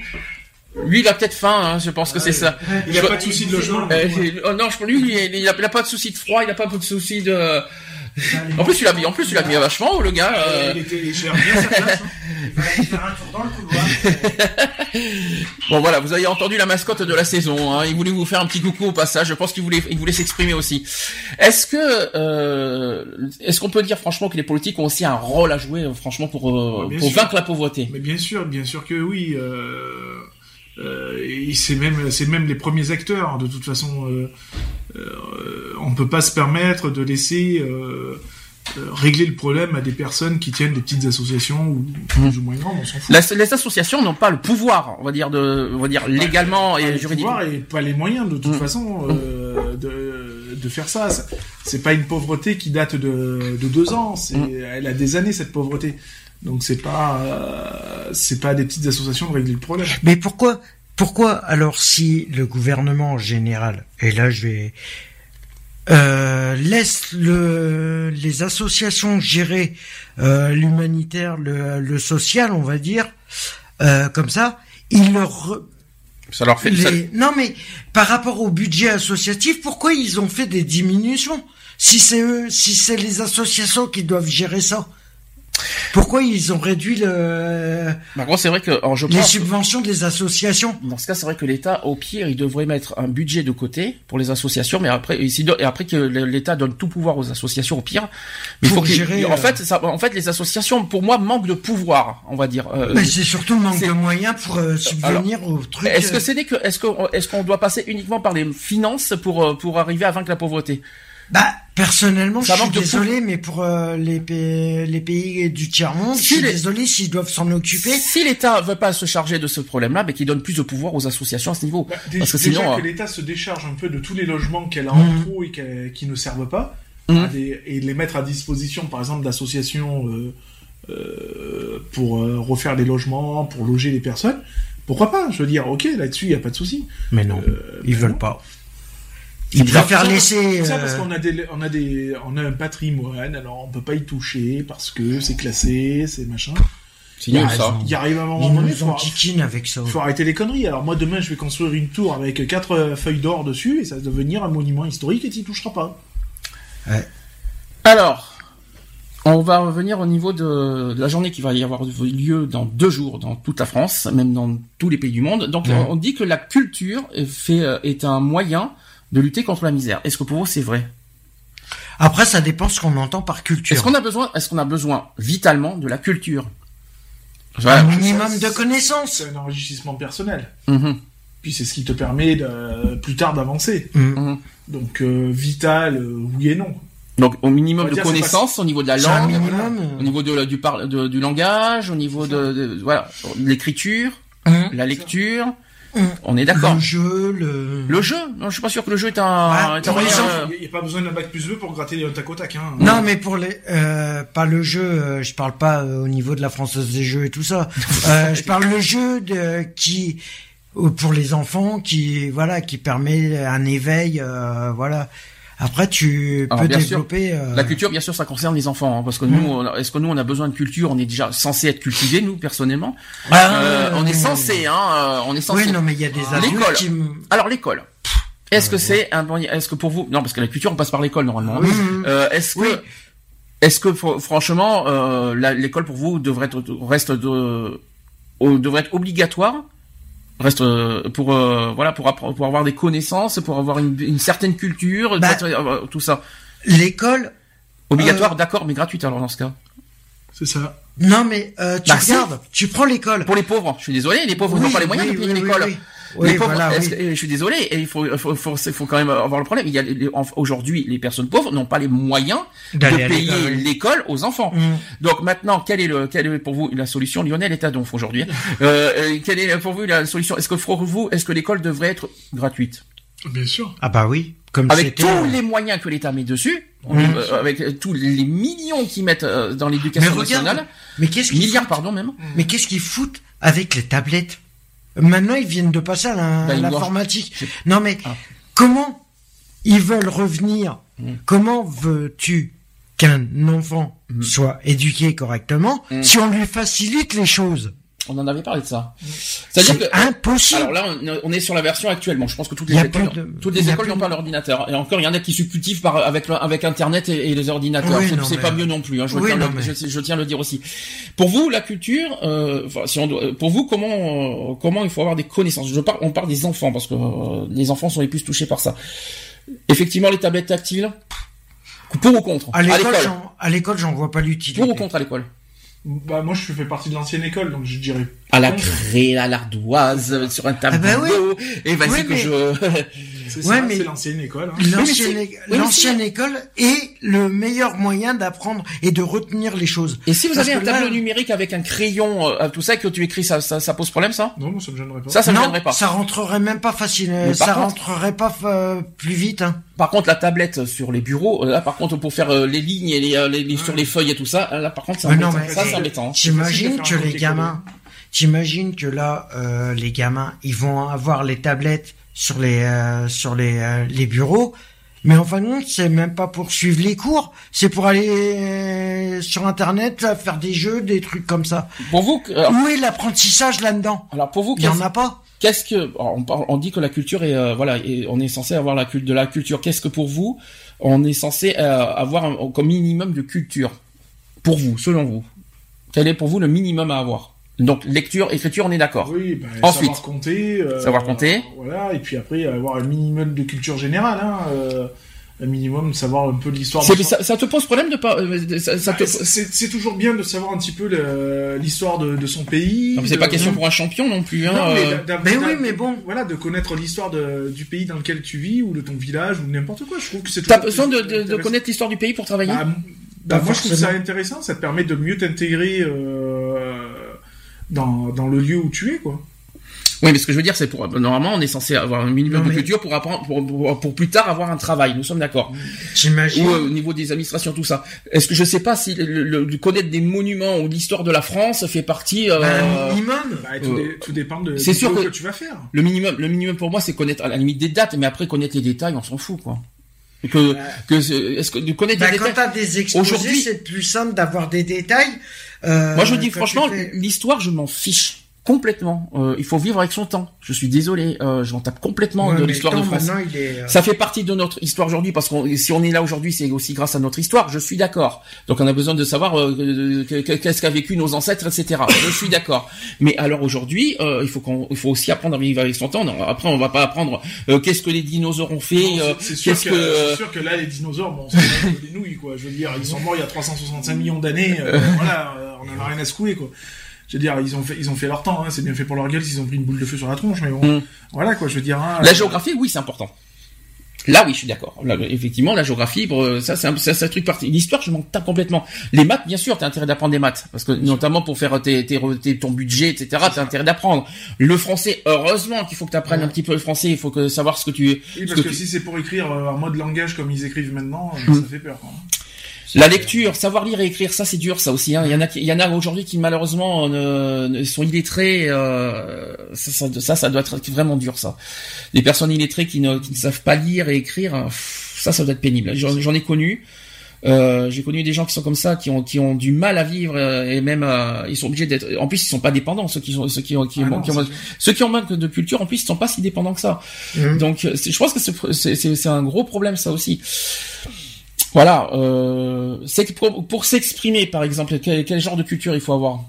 Lui, il a peut-être faim. Hein, je pense que c'est ça. Il n'y a pas de souci de logement. Euh, oh non, je lui, il, il, a, il a pas de souci de froid, il a pas de souci de. En plus, il a, en plus, il a bien vachement, le gars. euh. Il était il gère bien sa place. hein. faire un tour dans le couloir. Bon voilà, vous avez entendu la mascotte de la saison. Hein. Il voulait vous faire un petit coucou au passage. Je pense qu'il voulait, il voulait s'exprimer aussi. Est-ce que, euh, est-ce qu'on peut dire franchement que les politiques ont aussi un rôle à jouer, euh, franchement, pour euh, Ouais, bien pour sûr. vaincre la pauvreté? Mais bien sûr, bien sûr que oui. Euh, euh, c'est même, c'est même les premiers acteurs. De toute façon, euh, euh, on peut pas se permettre de laisser euh, euh, régler le problème à des personnes qui tiennent des petites associations ou plus ou moins grandes. On s'en fout. Les associations n'ont pas le pouvoir, on va dire de, on va dire légalement Pas et le juridiquement. pouvoir et pas les moyens de toute Mm. façon euh, de, de faire ça. C'est pas une pauvreté qui date de, de deux ans. C'est, elle a des années cette pauvreté. Donc c'est pas, euh, c'est pas des petites associations de régler le problème. Mais pourquoi, pourquoi alors si le gouvernement en général, et là je vais, euh, laisse le, les associations gérer euh, l'humanitaire, le, le social, on va dire, euh, comme ça, il leur Ça leur fait. ça-. Non mais par rapport au budget associatif, pourquoi ils ont fait des diminutions? Si c'est eux, si c'est les associations qui doivent gérer ça. Pourquoi ils ont réduit le Bah, gros, c'est vrai que alors, je les pense- subventions des associations? Dans ce cas, c'est vrai que l'État, au pire, il devrait mettre un budget de côté pour les associations, mais après, et après que l'État donne tout pouvoir aux associations, au pire. Mais faut qu'il- gérer, En euh, fait, ça, en fait, les associations, pour moi, manquent de pouvoir, on va dire. Euh, Mais c'est surtout le manque de moyens pour euh, subvenir aux trucs. Est-ce que c'est que est-ce qu'on est-ce qu'on doit passer uniquement par les finances pour pour arriver à vaincre la pauvreté? Bah, personnellement, Ça je suis désolé, mais pour euh, les, pays, les pays du tiers-monde, Si je suis les- désolé s'ils doivent s'en occuper. Si l'État veut pas se charger de ce problème-là, mais qu'il donne plus de pouvoir aux associations à ce niveau, Bah, parce que déjà sinon, que euh, l'État se décharge un peu de tous les logements qu'elle a Mhm. en trop et qui ne servent pas, à des- et les mettre à disposition, par exemple, d'associations euh, euh, pour euh, refaire des logements, pour loger les personnes, pourquoi pas? Je veux dire, ok, là-dessus, il n'y a pas de souci. Mais non, Euh, ils veulent non. pas. Préfèrent ça, laisser. Ça euh, parce qu'on a des, on a des, on a un patrimoine, alors on peut pas y toucher parce que c'est classé, c'est machin. c'est nul ça. Il arrive un moment donné, faut, avec ça. faut arrêter les conneries. Alors moi demain je vais construire une tour avec quatre euh, feuilles d'or dessus et ça va devenir un monument historique et t'y toucheras pas. Alors, on va revenir au niveau de, de la journée qui va y avoir lieu dans deux jours dans toute la France, même dans tous les pays du monde. Donc, Ouais. on dit que la culture est, fait, euh, est un moyen de lutter contre la misère. Est-ce que pour vous c'est vrai? Après, ça dépend ce qu'on entend par culture. Est-ce qu'on a besoin, est-ce qu'on a besoin vitalement de la culture? Un Voilà. minimum de connaissances. C'est un enrichissement personnel. Mhm. Puis c'est ce qui te permet de, plus tard d'avancer. Mm. Mhm. Donc euh, vital, euh, oui et non. Donc, au minimum de connaissances, au niveau de la un langue, minimum. au niveau de, la- du, par, de- du langage, au niveau de, de- voilà, de l'écriture, la lecture. Hum. On est d'accord. Le jeu, le. Le jeu Non, je suis pas sûr que le jeu est un, Ah, est un moyen, euh, Il n'y a, pas besoin d'un bac plus 2 pour gratter les tac au tac. Hein. Non, mais pour les, euh, pas le jeu. euh, je parle pas euh, au niveau de la française des jeux et tout ça. Euh, je parle le jeu de qui pour les enfants qui voilà qui permet un éveil euh, voilà. Après, tu Alors, peux bien sûr, développer. euh, La culture, bien sûr, ça concerne les enfants, hein, parce que nous, est-ce que nous, on a besoin de culture? On est déjà censé être cultivé, nous, personnellement. Ah, Euh, on est oui, censé, hein, euh, on est censé. Oui, non, mais il y a des adultes l'école. qui. Alors l'école. Est-ce que c'est un bon Est-ce que pour vous Non, parce que la culture, on passe par l'école normalement. hein. Euh, est-ce que Oui. Est-ce que fr- franchement, euh, l'école pour vous devrait être reste de au- devrait être obligatoire reste euh, pour euh, voilà pour pour avoir des connaissances pour avoir une, une certaine culture Bah, euh, tout ça L'école. obligatoire Euh, d'accord mais gratuite alors dans ce cas C'est ça. Non, mais euh, tu Bah, regardes. Tu prends l'école. pour les pauvres je suis désolé les pauvres n'ont Oui, pas les moyens oui, de payer oui, l'école oui, pauvres, voilà, oui. que- je suis désolé, et il faut, faut, faut, faut quand même avoir le problème. Il y a aujourd'hui, les personnes pauvres n'ont pas les moyens de payer l'école, aux enfants. Mm. Donc maintenant, quelle est le, quelle est pour vous la solution Lionel est à donf aujourd'hui. euh, euh, quelle est pour vous la solution? Est-ce que pour vous, est-ce que l'école devrait être gratuite? Bien sûr. Ah bah oui. Comme avec tous les moyens que l'État met dessus, Mm. euh, avec euh, tous les millions qu'ils mettent euh, dans l'éducation nationale, Mais qu'est-ce qu'ils milliards foutent pardon même. Mais qu'est-ce qu'ils foutent avec les tablettes? Maintenant, ils viennent de passer à Bah, l'informatique. Non, mais Ah. comment ils veulent revenir? Mm. Comment veux-tu qu'un enfant Mm. soit éduqué correctement Mm. si on lui facilite les choses? On en avait parlé de ça. C'est-à-dire C'est que impossible. Alors là, on- on est sur la version actuellement. Je pense que toutes les écoles, de- toutes les écoles n'ont de- pas l'ordinateur. Et encore, il y en a qui se cultivent par, avec, avec Internet et, et les ordinateurs. Oui, c'est mais- pas mieux non plus. Hein. Je, Oui, tiens non, le, mais- je, je tiens à le dire aussi. Pour vous, la culture, euh, si on doit, pour vous, comment, euh, comment il faut avoir des connaissances? Je parle, on parle des enfants parce que euh, les enfants sont les plus touchés par ça. Effectivement, les tablettes tactiles? Pour ou contre? À l'école, j'en- à l'école, j'en vois pas l'utilité. Pour ou contre à l'école? Bah moi je fais partie de l'ancienne école donc je dirais. À la craie, à l'ardoise, sur un tableau. bah oui. Et vas-y Oui, que mais- je. C'est Ouais, ça, mais- c'est l'ancienne école. hein. L'ancienne oui, école est le meilleur moyen d'apprendre et de retenir les choses. Et si vous Parce avez un là- tableau numérique avec un crayon, euh, tout ça, que tu écris, ça, ça, ça pose problème, ça? Non, ça me gênerait pas. Ça, ça ne non, viendrait pas. ça rentrerait même pas facile. Par Ça contre- rentrerait pas euh, plus vite. Hein. Par contre, la tablette sur les bureaux, euh, là, par contre, pour faire euh, les lignes et les, euh, les- les- sur les feuilles et tout ça, euh, là, par contre, c'est Mais non, mais- ça, c'est embêtant. de que les gamins, t'imagines que là, euh, les gamins, ils vont avoir les tablettes sur les euh, sur les euh, les bureaux. Mais en fin de compte, c'est même pas pour suivre les cours, c'est pour aller euh, sur Internet là, faire des jeux, des trucs comme ça. Pour vous, alors, Où est l'apprentissage là-dedans? Alors, pour vous, Il y en a pas. qu'est-ce que, on, parle- on dit que la culture est, euh, voilà, et on est censé avoir la culte de la culture. Qu'est-ce que pour vous, on est censé euh, avoir un- comme minimum de culture? Pour vous, selon vous? Quel est pour vous le minimum à avoir? Donc lecture, écriture, on est d'accord. Oui, bah, Ensuite. savoir compter. euh, Savoir compter. Voilà, et puis après avoir un minimum de culture générale, hein, euh, un minimum savoir un peu l'histoire. De- ça, ça te pose problème de pas euh, ça, ça te... Bah, c'est toujours bien de savoir un petit peu l'histoire de, de son pays. Non, mais c'est de- pas question pour un champion non plus. Hein, Non, mais, euh. Mais oui, mais bon. Voilà, de connaître l'histoire du pays dans lequel tu vis ou de ton village ou n'importe quoi. Je trouve que c'est. T'as besoin de, connaître l'histoire du pays pour travailler Bah, bah, moi, je trouve ça intéressant. Ça te permet de mieux t'intégrer euh, dans, dans le lieu où tu es, quoi. Oui, mais ce que je veux dire, c'est pour normalement, on est censé avoir un minimum Non, de culture pour apprendre, pour, pour, pour plus tard avoir un travail. Nous sommes d'accord. J'imagine. Ou euh, au niveau des administrations, tout ça. Est-ce que je sais pas si le, le- le- connaître des monuments ou l'histoire de la France fait partie euh, Un minimum. Bah, tout, Euh, dé- tout dépend de c'est sûr que- que tu vas faire. le minimum. Le minimum pour moi, c'est connaître à la limite des dates, mais après connaître les détails, on s'en fout, quoi. Que, que c'est- est-ce que de connaître Bah, les quand détails? t'as des exposés, Aujourd'hui- c'est plus simple d'avoir des détails. Euh, Moi, je dis franchement, l'histoire, je m'en fiche complètement. Euh, il faut vivre avec son temps. Je suis désolé, euh, je m'en tape complètement Ouais, de l'histoire de France. est, euh, Ça fait partie de notre histoire aujourd'hui parce qu'on si on est là aujourd'hui, c'est aussi grâce à notre histoire. Je suis d'accord. Donc on a besoin de savoir euh, que- que- qu'est-ce qu'a vécu nos ancêtres, etc. Je suis d'accord. Mais alors aujourd'hui, euh, il faut qu'on, il faut aussi apprendre à vivre avec son temps. Non, après, on va pas apprendre euh, qu'est-ce que les dinosaures ont fait. Euh, c'est- sûr, qu'est-ce que, que sûr que là, les dinosaures, bon, c'est des nouilles, quoi. Je veux dire, ils sont morts il y a 365 millions d'années. euh, voilà, on en a rien à secouer, quoi. Je veux dire, ils ont fait, ils ont fait leur temps. Hein, c'est bien fait pour leur gueule s'ils ont pris une boule de feu sur la tronche, mais bon, Mm. voilà, quoi. Je veux dire. hein, la euh, géographie, oui, c'est important. Là, oui, je suis d'accord. Effectivement, la géographie, euh, ça, c'est un, ça, c'est un truc parti. L'histoire, je m'en tape complètement. Les maths, bien sûr, t'as intérêt d'apprendre des maths, parce que notamment pour faire tes, tes, tes- ton budget, etc. T'as intérêt d'apprendre. Le français, heureusement qu'il faut que tu apprennes un petit peu le français. Il faut que savoir ce que tu. Oui, ce parce que que, tu- si c'est pour écrire euh, en mode langage comme ils écrivent maintenant, Mm. ça fait peur. Quoi. La lecture, savoir lire et écrire, ça c'est dur, ça aussi. Hein. Il y en a, il y en a aujourd'hui qui malheureusement ne, ne sont illettrés. Euh, ça, ça, ça, doit être vraiment dur, ça. Les personnes illettrées qui ne, qui ne savent pas lire et écrire, pff, ça, ça doit être pénible. J'en ai connu. Euh, j'ai connu des gens qui sont comme ça, qui ont qui ont du mal à vivre euh, et même euh, ils sont obligés d'être. En plus, ils sont pas dépendants. Ceux qui sont ceux qui ont qui, Ah ont- non, qui ont- c'est sûr. ceux qui ont manque de culture, en plus, ils sont pas si dépendants que ça. Mhm. Donc, euh, je pense que c'est- c'est c'est- c'est un gros problème ça aussi. Voilà. Euh, pour, pour s'exprimer, par exemple, quel, quel genre de culture il faut avoir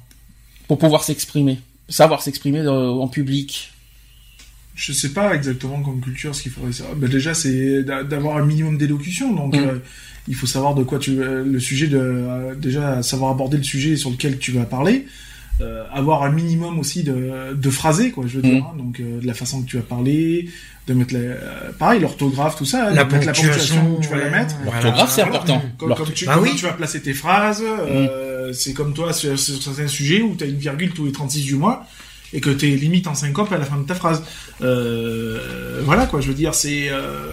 pour pouvoir s'exprimer, savoir s'exprimer euh, en public? Je sais pas exactement comme culture ce qu'il faudrait savoir. Ben déjà, c'est d'a- d'avoir un minimum d'élocution. Donc, Mm. euh, il faut savoir de quoi tu euh, le sujet de déjà savoir aborder le sujet sur lequel tu vas parler. Euh, avoir un minimum aussi de, de phrasé, quoi. Je veux dire. Mm. hein. donc, euh, de la façon que tu vas parler, de mettre la, euh, pareil l'orthographe, tout ça, hein, La de mettre la ponctuation, ponctuation où tu vas la mettre. L'orthographe, c'est important. Comme, tu, Bah oui. tu vas placer tes phrases, euh, c'est comme toi sur, sur certains sujets où tu as une virgule tous les 36 du mois et que tu es limite en syncope à la fin de ta phrase. Euh, voilà quoi, je veux dire, c'est. Euh...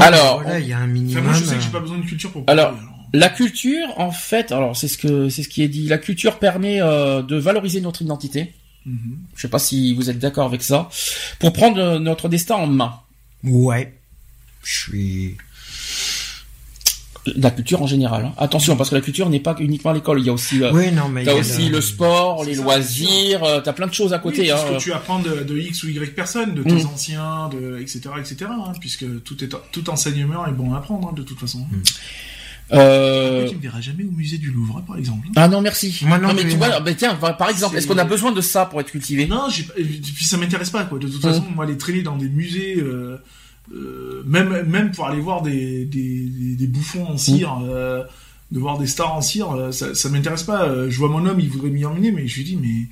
Alors, voilà, il y a un Enfin, minimum. moi je sais que j'ai pas besoin de culture pour Alors, parler, La culture, en fait, alors c'est ce que c'est ce qui est dit. La culture permet euh, de valoriser notre identité. Mhm. Je sais pas si vous êtes d'accord avec ça, pour prendre euh, notre destin en main. Ouais. Je suis. La culture en général. hein. Attention, parce que la culture n'est pas uniquement à l'école. Il y a aussi, euh, Oui, non, mais. il y t'as a aussi le sport, les ça, loisirs. euh, T'as plein de choses à Oui, côté. tout hein. ce que tu apprends de, de X ou Y personnes, de tes Mm. anciens, de, etc., etc., hein, puisque tout, est, tout enseignement est bon à apprendre, hein, de toute façon. Euh, tu me verras jamais au musée du Louvre, par exemple. Ah non, merci. Moi non mais tu vois, tiens, par par exemple, est-ce qu'on a besoin de ça pour être cultivé? Non, puis ça m'intéresse pas quoi. De toute Mm. façon, moi les traîner dans des musées, euh, euh, même même pour aller voir des des, des, des bouffons en cire, euh, de voir des stars en cire, ça ça m'intéresse pas. Je vois mon homme, il voudrait m'y emmener, mais je lui dis mais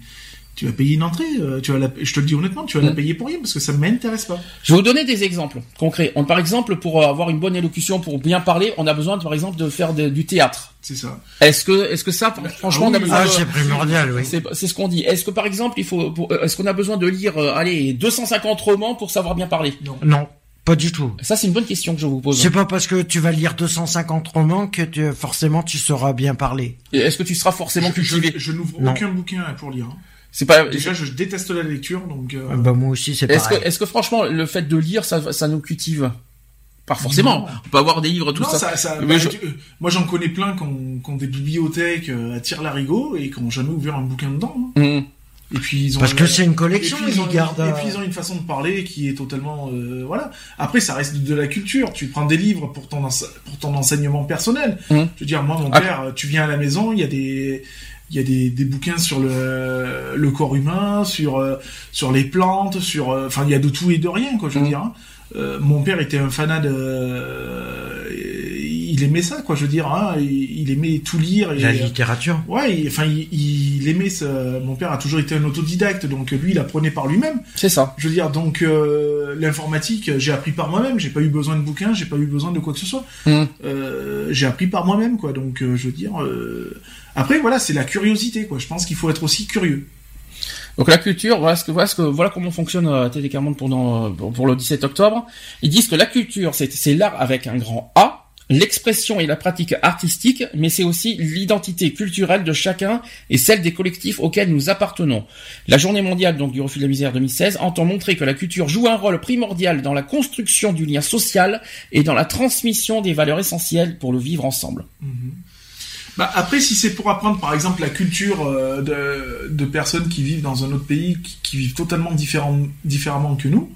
tu vas payer une entrée, euh, tu vas la, je te le dis honnêtement, tu vas la Mm. payer pour rien parce que ça m'intéresse pas. Je vais vous donner des exemples concrets. On, par exemple, pour avoir une bonne élocution, pour bien parler, on a besoin, par exemple, de faire de- du théâtre. C'est ça. Est-ce que, est-ce que ça, franchement, on a besoin Ah, c'est primordial, oui. C'est c'est ce qu'on dit. Est-ce que par exemple, il faut, pour- euh, est-ce qu'on a besoin de lire, euh, allez, 250 romans pour savoir bien parler? Non. Non, pas du tout. Ça, c'est une bonne question que je vous pose. C'est pas parce que tu vas lire 250 romans que tu, forcément tu sauras bien parler. Et Est-ce que tu seras forcément Je, cultivé je, je n'ouvre Non. aucun bouquin pour lire. C'est pas. Déjà, je déteste la lecture, donc. euh, Ah Bah moi aussi c'est Est-ce que, est-ce que franchement, le fait de lire, ça, ça nous cultive? Pas forcément. Non. On peut avoir des livres, tout non, ça. ça, bah, je- tu- euh, moi j'en connais plein qui ont, qui ont des bibliothèques euh, à tire larigot et qui ont jamais ouvert un bouquin dedans. hein. Hum. Et puis ils ont Parce que c'est une collection, et puis, ils ont, gardent. et puis ils ont une façon de parler qui est totalement euh, voilà. Après ça reste de la culture. Tu prends des livres pour ton ense- pour ton enseignement personnel. Mhm. Je veux dire moi mon Ah. père, tu viens à la maison, il y a des il y a des, des bouquins sur le, le corps humain, sur euh, sur les plantes, sur euh, enfin il y a de tout et de rien quoi. Je veux Mhm. dire. hein. Euh, mon père était un fanat de il aimait ça quoi. Je veux dire. Hein, il, il aimait tout lire et La littérature. Ouais, il- enfin, il, il aimait ce... Mon père a toujours été un autodidacte, donc lui, il apprenait par lui-même. C'est ça. Je veux dire, donc euh, l'informatique, j'ai appris par moi-même. J'ai pas eu besoin de bouquins, j'ai pas eu besoin de quoi que ce soit. Mhm. Euh, j'ai appris par moi-même, quoi. Donc, euh, je veux dire. euh, Après, voilà, c'est la curiosité, quoi. Je pense qu'il faut être aussi curieux. Donc la culture, voilà ce que voilà ce que voilà comment fonctionne euh, Télécarmonde pendant euh, pour pour le 17 octobre. Ils disent que la culture c'est c'est l'art avec un grand A, l'expression et la pratique artistique, mais c'est aussi l'identité culturelle de chacun et celle des collectifs auxquels nous appartenons. La Journée mondiale donc du refus de la misère 2016 entend montrer que la culture joue un rôle primordial dans la construction du lien social et dans la transmission des valeurs essentielles pour le vivre ensemble. Bah, après, si c'est pour apprendre, par exemple, la culture euh, de, de personnes qui vivent dans un autre pays, qui, qui vivent totalement différent, différemment que nous,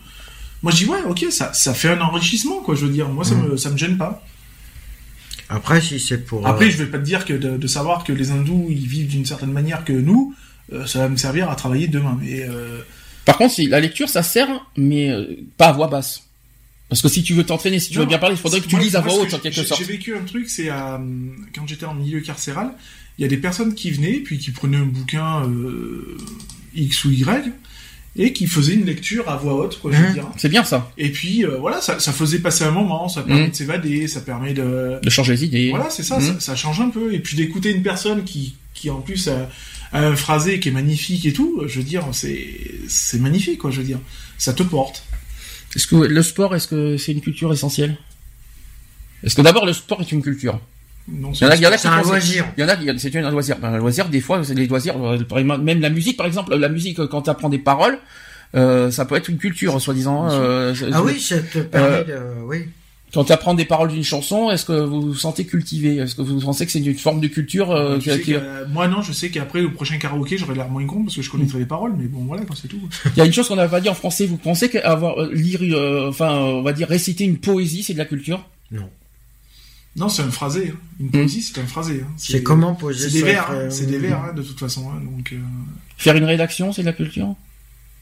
moi je dis ouais, ok, ça, ça fait un enrichissement, quoi. Je veux dire, moi ça Mhm. me ça me gêne pas. Après, si c'est pour. Après, euh, je vais pas te dire que de, de savoir que les hindous ils vivent d'une certaine manière que nous, euh, ça va me servir à travailler demain. Mais euh, Par contre, si la lecture ça sert, mais euh, pas à voix basse. Parce que si tu veux t'entraîner, si tu veux bien parler, il faudrait que tu moi- lises à voix haute en quelque j'ai- sorte. J'ai vécu un truc, c'est à, quand j'étais en milieu carcéral, il y a des personnes qui venaient puis qui prenaient un bouquin euh, X ou Y et qui faisaient une lecture à voix haute, quoi, je veux Mhm. dire. C'est bien ça, Et puis euh, voilà, ça, ça faisait passer un moment, ça permet Mhm. de s'évader, ça permet de de changer les idées. voilà, c'est ça, Mhm. ça, ça change un peu. Et puis d'écouter une personne qui, qui en plus a, a un phrasé qui est magnifique et tout, je veux dire, c'est, c'est magnifique, quoi, je veux dire. Ça te porte. Est-ce que le sport, est-ce que c'est une culture essentielle? Est-ce que d'abord le sport est une culture? Non, Il y en a, il y en a qui C'est un loisir. Il y en a, qui- c'est un loisir. Ben, Un loisir, des fois, c'est les loisirs. euh, Même la musique, par exemple, la musique euh, quand tu apprends des paroles, euh, ça peut être une culture, soi-disant. euh, Ah oui, ça te permet de. Oui. Quand tu apprends des paroles d'une chanson, est-ce que vous vous sentez cultivé? Est-ce que vous pensez que c'est une forme de culture euh, qui- que, euh, moi non, je sais qu'après au prochain karaoké, j'aurai l'air moins con parce que je connaîtrai les paroles, mais bon voilà, c'est tout. Il y a une chose qu'on n'a pas dit en français. Vous pensez qu'avoir euh, lire, euh, enfin, on va dire réciter une poésie, c'est de la culture? Non, c'est un phrasé. hein. Une poésie, c'est un phrasé. hein. C'est comment poser C'est des vers, hein. c'est des vers hein, de toute façon. hein, donc euh, Faire une rédaction, c'est de la culture?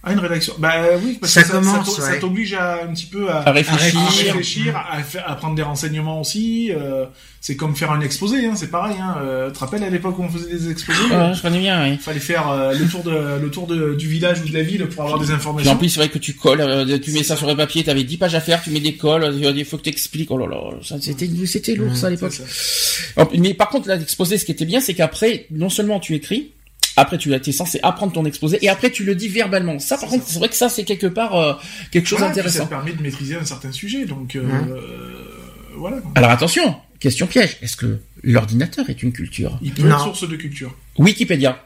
Ah une rédaction. Bah oui, parce Ça que commence, ça, ouais. ça t'oblige à un petit peu à, À réfléchir. à réfléchir, à, faire- à prendre des renseignements aussi. euh, c'est comme faire un exposé, hein, c'est pareil. Hein. Euh, tu te rappelles à l'époque où on faisait des exposés? Ouais, je connais bien. Oui. Fallait faire euh, le tour de le tour de, du village ou de la ville pour avoir des Puis en informations. plus, c'est vrai que tu colles, euh, tu mets ça sur le papier, t'avais 10 pages à faire, tu mets des colles, euh, il faut que t'expliques. Oh là là, ça, c'était, c'était lourd, ça, à l'époque. En- Mais par contre, là, l'exposé, ce qui était bien, c'est qu'après, non seulement tu écris, après tu es censé apprendre ton exposé, et après tu le dis verbalement. Ça, par contre, c'est vrai que ça, c'est quelque part euh, quelque chose Voilà, d'intéressant. Ça te permet de maîtriser un certain sujet, donc euh, voilà. Alors attention, question piège. Est-ce que l'ordinateur est une culture? Il peut Non. être source de culture. Wikipédia.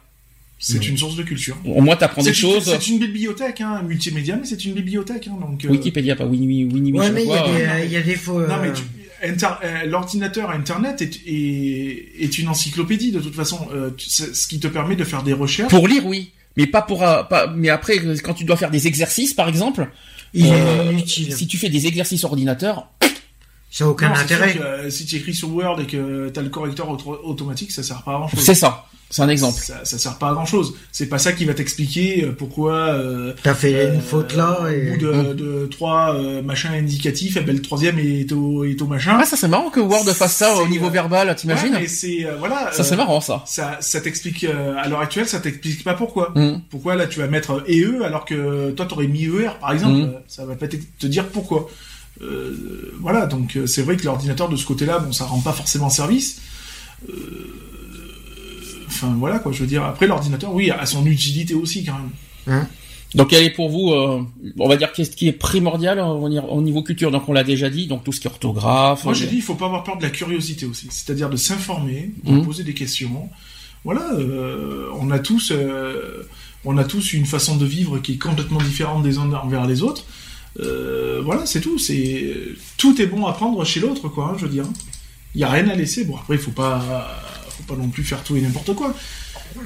C'est une source de culture. Au moins, t'apprends des choses. C'est une bibliothèque, hein, multimédia, mais c'est une bibliothèque, hein, donc. euh, Wikipédia, pas Winnie, Winnie, Ouais, mais il y, a quoi. des- euh, il y a des faux. Non mais tu- inter- l'ordinateur Internet est, est, est une encyclopédie de toute façon. Euh, ce qui te permet de faire des recherches. Pour lire, oui. Mais pas pour, euh, pas, mais après, quand tu dois faire des exercices, par exemple, Il euh, est inutile. si tu fais des exercices ordinateur, Ça n'a aucun Non, intérêt. sûr que, euh, si tu écris sur Word et que tu as le correcteur auto- automatique, ça sert pas à grand chose. c'est ça. C'est un exemple. Ça, ça sert pas à grand chose. C'est pas ça qui va t'expliquer euh, pourquoi. Euh, T'as fait euh, une faute là Au et. bout de, de trois euh, machins indicatifs, eh ben, le troisième est au, est au machin. Ah, ça c'est marrant que Word fasse ça au niveau euh, verbal, t'imagines Ouais, mais c'est euh, voilà. Ça c'est euh, marrant ça. Ça, ça t'explique euh, à l'heure actuelle, ça t'explique pas pourquoi. Hum. Pourquoi là tu vas mettre EE alors que toi t'aurais mis ER par exemple. Euh, Ça va pas te dire pourquoi. Euh, voilà, donc euh, c'est vrai que l'ordinateur de ce côté-là, bon, ça rend pas forcément service. Euh, Enfin voilà quoi, je veux dire. Après l'ordinateur, oui, a son utilité aussi quand même. Donc quel est pour vous, euh, on va dire qu'est-ce qui est primordial on dire, au niveau culture? Donc on l'a déjà dit, donc tout ce qui est orthographe. Moi euh, j'ai dit, il faut pas avoir peur de la curiosité aussi, c'est-à-dire de s'informer, de Mhm. poser des questions. Voilà, euh, on a tous, euh, on a tous une façon de vivre qui est complètement différente des uns envers les autres. Euh, voilà, c'est tout. C'est tout est bon à prendre chez l'autre, quoi. hein, je veux dire. Il y a rien à laisser. Bon après, il faut pas, faut pas non plus faire tout et n'importe quoi.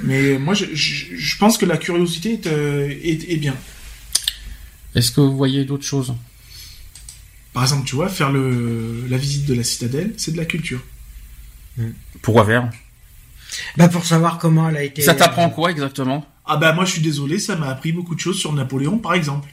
Mais moi, je, je, je pense que la curiosité est, euh, est, est bien. Est-ce que vous voyez d'autres choses? Par exemple, tu vois, faire le, la visite de la citadelle, c'est de la culture. Pourquoi faire? Bah pour savoir comment elle a été. Ça t'apprend quoi exactement? Ah bah moi, je suis désolé, ça m'a appris beaucoup de choses sur Napoléon, par exemple.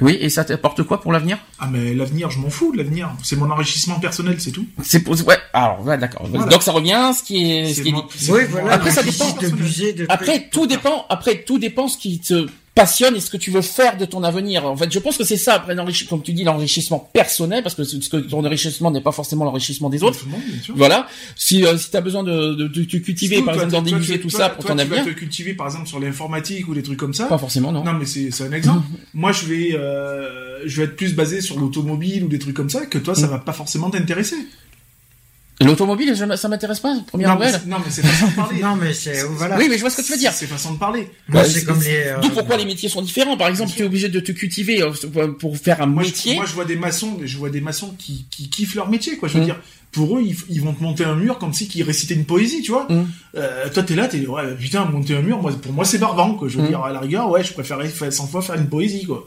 Oui, et ça t'apporte quoi pour l'avenir? Ah mais l'avenir, je m'en fous de l'avenir. C'est mon enrichissement personnel, c'est tout. C'est pour... ouais. Alors, ouais, d'accord. Voilà. Donc ça revient à ce qui est, ce C'est qui est mon- Oui, voilà. Après, ça dépend. de de Après, tout dépend. Après, tout dépend ce qui te passionne et ce que tu veux faire de ton avenir. En fait, je pense que c'est ça. Après, comme tu dis, l'enrichissement personnel, parce que ce que ton enrichissement n'est pas forcément l'enrichissement des autres. Bien sûr. Voilà. Si euh, si t'as besoin de, de, de te cultiver, Surtout, par toi, exemple, tu- tout toi- ça, pour toi, ton tu vas avenir, te cultiver, par exemple, sur l'informatique ou des trucs comme ça. pas forcément, non. Non, mais c'est un exemple. Moi, je vais, euh, je vais être plus basé sur l'automobile ou des trucs comme ça, que toi, ça Mm. va pas forcément t'intéresser. L'automobile, ça m'intéresse pas. Première Non, mais nouvelle. c'est- non, mais c'est façon de parler. Non, mais c'est voilà. Oui, mais je vois ce que tu veux dire. C'est façon de parler. Moi, Bah, c'est comme les. euh, D'où pourquoi les métiers sont différents. Par exemple, tu es obligé de te cultiver euh, pour faire un Moi, métier. je, moi, je vois des maçons, je vois des maçons qui, qui kiffent leur métier, quoi. Je veux Mm. dire, pour eux, ils, vont te monter un mur comme si qu'ils récitaient une poésie, tu vois. Mm. Euh, toi, t'es là, t'es, ouais, putain, monter un mur, moi, pour moi, c'est barbant, quoi. Je veux Mm. dire, à la rigueur, ouais, je préférerais faire 100 fois faire une poésie, quoi.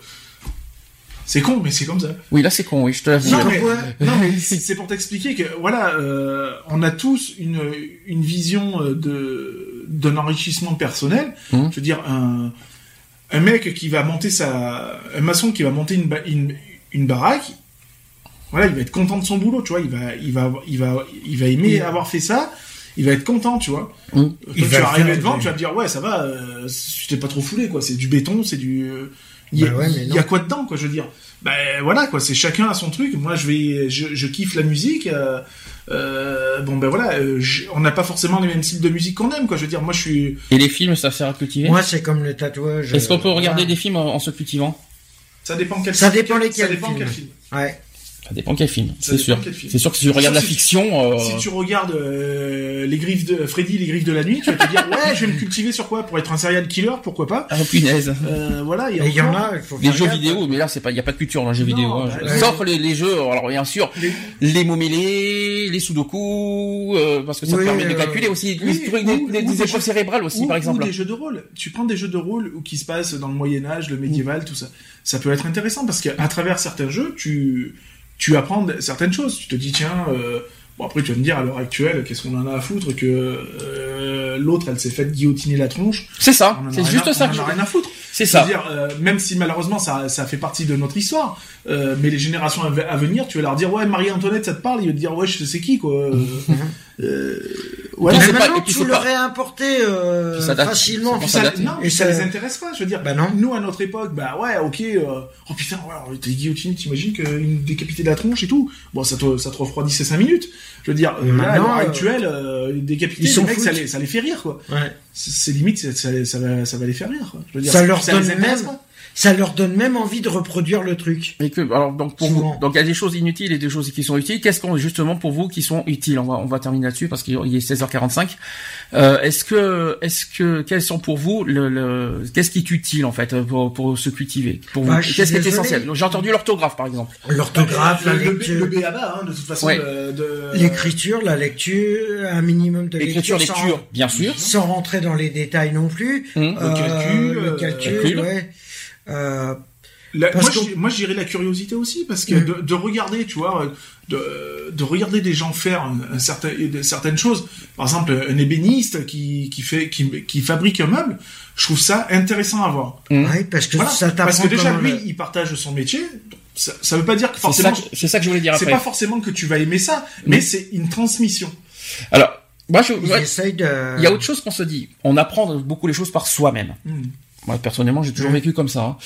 C'est con, mais c'est comme ça. Oui, là c'est con. Oui, je te l'avoue. Non, mais, non, mais c'est pour t'expliquer que voilà, euh, on a tous une, une vision euh, de d'un enrichissement personnel. Mhm. Je veux dire, un, un mec qui va monter sa, un maçon qui va monter une, une, une baraque, voilà, il va être content de son boulot, tu vois. Il va, il va, il va, il va aimer Il- avoir fait ça. Il va être content, tu vois. Toi, Il tu va vas arriver devant, tu vas te dire ouais, ça va, euh, tu t'es pas trop foulé, quoi. C'est du béton, c'est du. Il y, a- Bah ouais, mais il non. y a quoi dedans, quoi, je veux dire? Ben voilà, quoi, c'est chacun à son truc. Moi, je vais, je, je kiffe la musique. euh, euh, bon, ben voilà, euh, je- on n'a pas forcément les mêmes styles de musique qu'on aime, quoi. Je veux dire, moi, je suis. Et les films, ça sert à cultiver? Moi, c'est comme le tatouage. Est-ce qu'on peut regarder voilà. des films en, en se cultivant? Ça dépend quel. Ça dépend quel- lesquels Ça dépend films. quel film. Ouais. Ça dépend quel film, c'est sûr. C'est sûr que si tu regardes la Si tu- fiction, euh, Si tu regardes euh, les griffes de Freddy, les griffes de la nuit, tu vas te dire ouais, je vais me cultiver sur quoi? Pour être un serial killer, pourquoi pas? Ah, punaise. euh, Voilà, il y il en a, il faut Les jeux vidéo, mais là c'est pas, y a pas de culture dans les jeux Non, vidéo. hein. bah. Sauf les, les jeux, alors bien sûr, Les- les mots mêlés, les sudoku, euh, parce que ça Oui, te permet de euh, calculer aussi, oui, des, ou- des, ou des des épreuves jeux- cérébrales aussi ou, par ou exemple. des jeux de rôle. Tu prends des jeux de rôle ou qui se passent dans le Moyen Âge, le médiéval, tout ça. Ça peut être intéressant parce qu'à travers certains jeux, tu tu apprends certaines choses. Tu te dis tiens, euh, bon après tu vas me dire à l'heure actuelle, qu'est-ce qu'on en a à foutre que euh, l'autre elle s'est faite guillotiner la tronche. C'est ça, c'est juste à- ça. On que en a rien à foutre. C'est Je ça. veux dire, euh, même si malheureusement ça, ça fait partie de notre histoire, euh, mais les générations à, à venir, tu vas leur dire ouais Marie-Antoinette ça te parle, ils vont te dire ouais je sais qui quoi. Euh, ouais, Mais c'est pas- maintenant, tu pas- l'aurais importé euh, Puis ça date- facilement. Puis ça ça, non, Et ça ça- les intéresse pas. Je veux dire, Bah non. nous à notre époque, bah ouais, ok. euh, oh putain, ouais, t'es guillotiné, t'imagines qu'une décapité de la tronche et tout. Bon, ça te, ça te refroidissait 5 minutes. Je veux dire, euh, là, à Maintenant, l'heure euh, actuelle, euh, décapité, ils les mecs, ça les, ça les fait rire, quoi. Ouais. C'est limite, ça, ça, ça va, ça va les faire rire. Quoi. Je veux dire, Ça leur les donne intéresse même- pas. Ça leur donne même envie de reproduire le truc. Et que, alors, donc, pour Souvent. vous, donc, il y a des choses inutiles et des choses qui sont utiles. Qu'est-ce qu'on, justement, pour vous, qui sont utiles? On va, on va terminer là-dessus parce qu'il est 16h45. Euh, est-ce que, est-ce que, quels sont pour vous le, le qu'est-ce qui est utile, en fait, pour, pour se cultiver? Pour vous? Bah, Qu'est-ce qui est essentiel? Donc, J'ai entendu l'orthographe, par exemple. L'orthographe, la le, le, lecture, le BABA, hein, de toute façon, Ouais. euh, de, l'écriture, la lecture, un minimum de L'écriture, lecture, lecture, sans, bien sûr. sans rentrer dans les détails non plus. Hum. Euh, calcul, le euh, calcul, calcul. ouais. Euh, La- moi, que- je, moi, je dirais la curiosité aussi, parce que Mm. de, de regarder, tu vois, de, de regarder des gens faire un, un certain, de- certaines choses. Par exemple, un ébéniste qui, qui fait, qui, qui fabrique un meuble, je trouve ça intéressant à voir. Hum. ouais, parce que Voilà. ça Parce que déjà, lui, le- il partage son métier. Ça, ça veut pas dire que C'est forcément, c'est ça que je voulais dire c'est après. pas forcément que tu vas aimer ça, mais c'est une transmission. Alors, moi, je, de... il y a autre chose qu'on se dit. On apprend beaucoup les choses par soi-même. Mm. Moi, personnellement, j'ai toujours vécu comme ça. hein.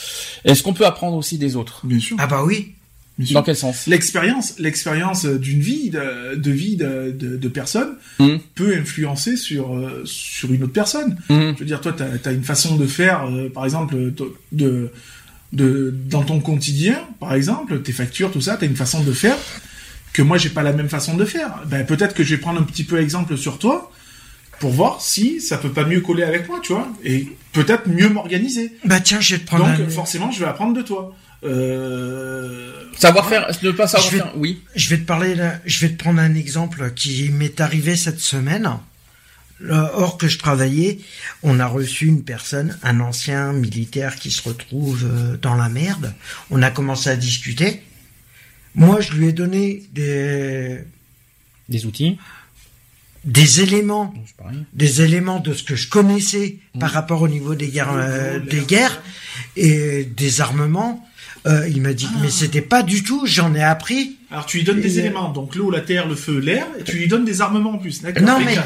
Est-ce qu'on peut apprendre aussi des autres? Bien sûr. Ah bah oui. Bien sûr. Dans quel sens? L'expérience, l'expérience d'une vie, de, de vie de, de, de personne Mm. peut influencer sur euh, sur une autre personne. Hum. Je veux dire, toi, tu as, une façon de faire, euh, par exemple, de, de, dans ton quotidien, par exemple, tes factures, tout ça, tu as une façon de faire que moi, j'ai pas la même façon de faire. Ben, peut-être que je vais prendre un petit peu exemple sur toi pour voir si ça peut pas mieux coller avec moi, tu vois, et peut-être mieux m'organiser. Bah tiens, je vais te prendre Donc, un... forcément, je vais apprendre de toi. Euh... Savoir faire, ne pas savoir Je vais- faire, oui. Je vais te parler, là- je vais te prendre un exemple qui m'est arrivé cette semaine. là, hors que je travaillais, on a reçu une personne, un ancien militaire qui se retrouve euh, dans la merde. On a commencé à discuter. Moi, je lui ai donné des, Des outils. Des éléments des éléments de ce que je connaissais par rapport au niveau des guerres, euh, des guerres et des armements. Euh, il m'a dit que mais c'était pas du tout. J'en ai appris. Alors tu lui donnes des Et- éléments, donc l'eau, la terre, le feu, l'air, et tu lui donnes des armements en plus. D'accord Non, mais- hein,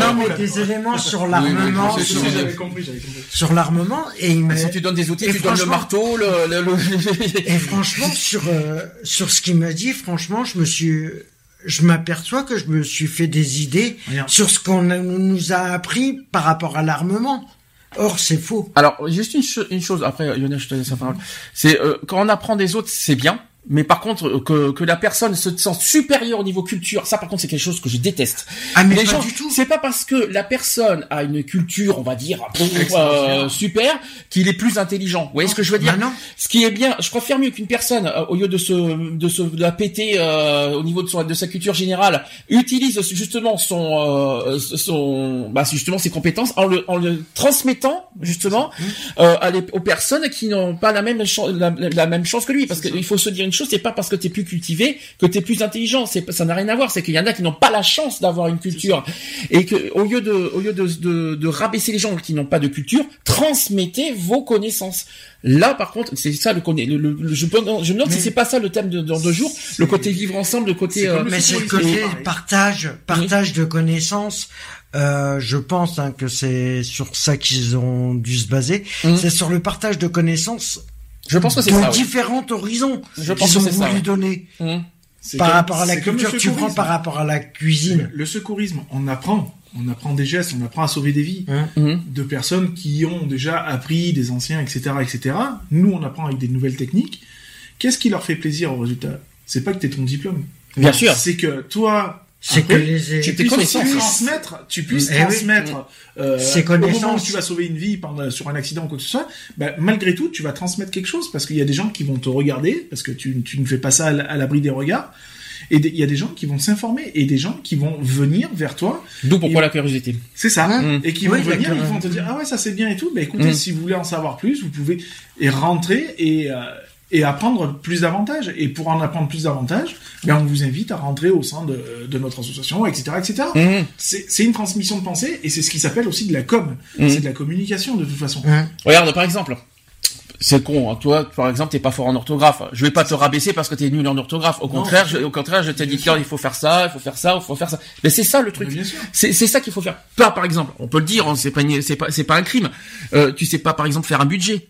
Non, mais des éléments sur l'armement, J'avais compris, j'avais compris. sur l'armement et il m'a Si tu donnes des outils, Et tu donnes le marteau, le, le, le- Et franchement, sur euh, sur ce qu'il m'a dit, franchement, je me suis, je m'aperçois que je me suis fait des idées sur ce qu'on nous a appris par rapport à l'armement. Or, c'est faux. Alors, juste une, cho- une chose, après, Lionel, je te laisse la parole. C'est, euh, quand on apprend des autres, c'est bien. Mais par contre, que, que la personne se sent supérieure au niveau culture, ça par contre c'est quelque chose que je déteste. Ah, mais les pas gens, du tout. c'est pas parce que la personne a une culture, on va dire, euh, super, qu'il est plus intelligent. Vous voyez ce que je veux dire? Bah non. Ce qui est bien, je préfère mieux qu'une personne, euh, au lieu de se, de se de la péter euh, au niveau de, son, de sa culture générale, utilise justement son, euh, son, bah, justement ses compétences en le, en le transmettant justement euh, à les- aux personnes qui n'ont pas la même la, la même chance que lui. Parce qu'il faut se dire une chose, c'est pas parce que t'es plus cultivé que t'es plus intelligent. C'est pas- ça n'a rien à voir. C'est qu'il y en a qui n'ont pas la chance d'avoir une culture et que au lieu de au lieu de, de, de rabaisser les gens qui n'ont pas de culture, transmettez vos connaissances. Là, par contre, c'est ça le connaît. Le, le- le- je, je me demande si c'est pas ça le thème de dans deux jours. Le côté vivre ensemble, le côté. euh, Mais c'est le côté partage, partage de connaissances. Euh, je pense hein, que c'est sur ça qu'ils ont dû se baser. Mhm. C'est sur le partage de connaissances je pense que c'est ça. différents horizons Je pense qu'ils que ont c'est ça, voulu ouais. donner. C'est par comme- rapport à la culture. Tu prends par rapport à la cuisine. Le secourisme, on apprend. On apprend des gestes, on apprend à sauver des vies. Hum. de personnes qui ont déjà appris, des anciens, etc., etc. Nous, on apprend avec des nouvelles techniques. Qu'est-ce qui leur fait plaisir au résultat? C'est pas que t'aies ton diplôme. Bien sûr. C'est que toi, C'est que les tu puisses transmettre, tu puisses Eh oui. transmettre euh, Ces au moment où tu vas sauver une vie pendant, sur un accident ou quoi que ce soit, bah, malgré tout, tu vas transmettre quelque chose parce qu'il y a des gens qui vont te regarder parce que tu, tu ne fais pas ça à l'abri des regards. Et il y a des gens qui vont s'informer et des gens qui vont venir vers toi D'où pourquoi Et- la curiosité. c'est ça. Mm. Et qui Oui, vont venir, ils vont te dire ah ouais ça c'est bien et tout. Mais écoutez, Mm. si vous voulez en savoir plus, vous pouvez et rentrer et euh, et apprendre plus d'avantages. Et pour en apprendre plus d'avantages, ben on vous invite à rentrer au sein de, de notre association, etc., etc. Hum. C'est une transmission de pensée et c'est ce qui s'appelle aussi de la com. Mm. C'est de la communication de toute façon. Regarde, par exemple. C'est con, hein. toi, par exemple, t'es pas fort en orthographe. Je vais pas te rabaisser parce que t'es nul en orthographe. Au contraire, je, au contraire, je t'ai dit Bien sûr. qu'il faut faire ça, il faut faire ça, il faut faire ça. Mais c'est ça le truc. bien sûr. C'est ça qu'il faut faire. Pas par exemple, on peut le dire, hein, c'est pas une- c'est pas c'est pas un crime. Euh, tu sais pas par exemple faire un budget.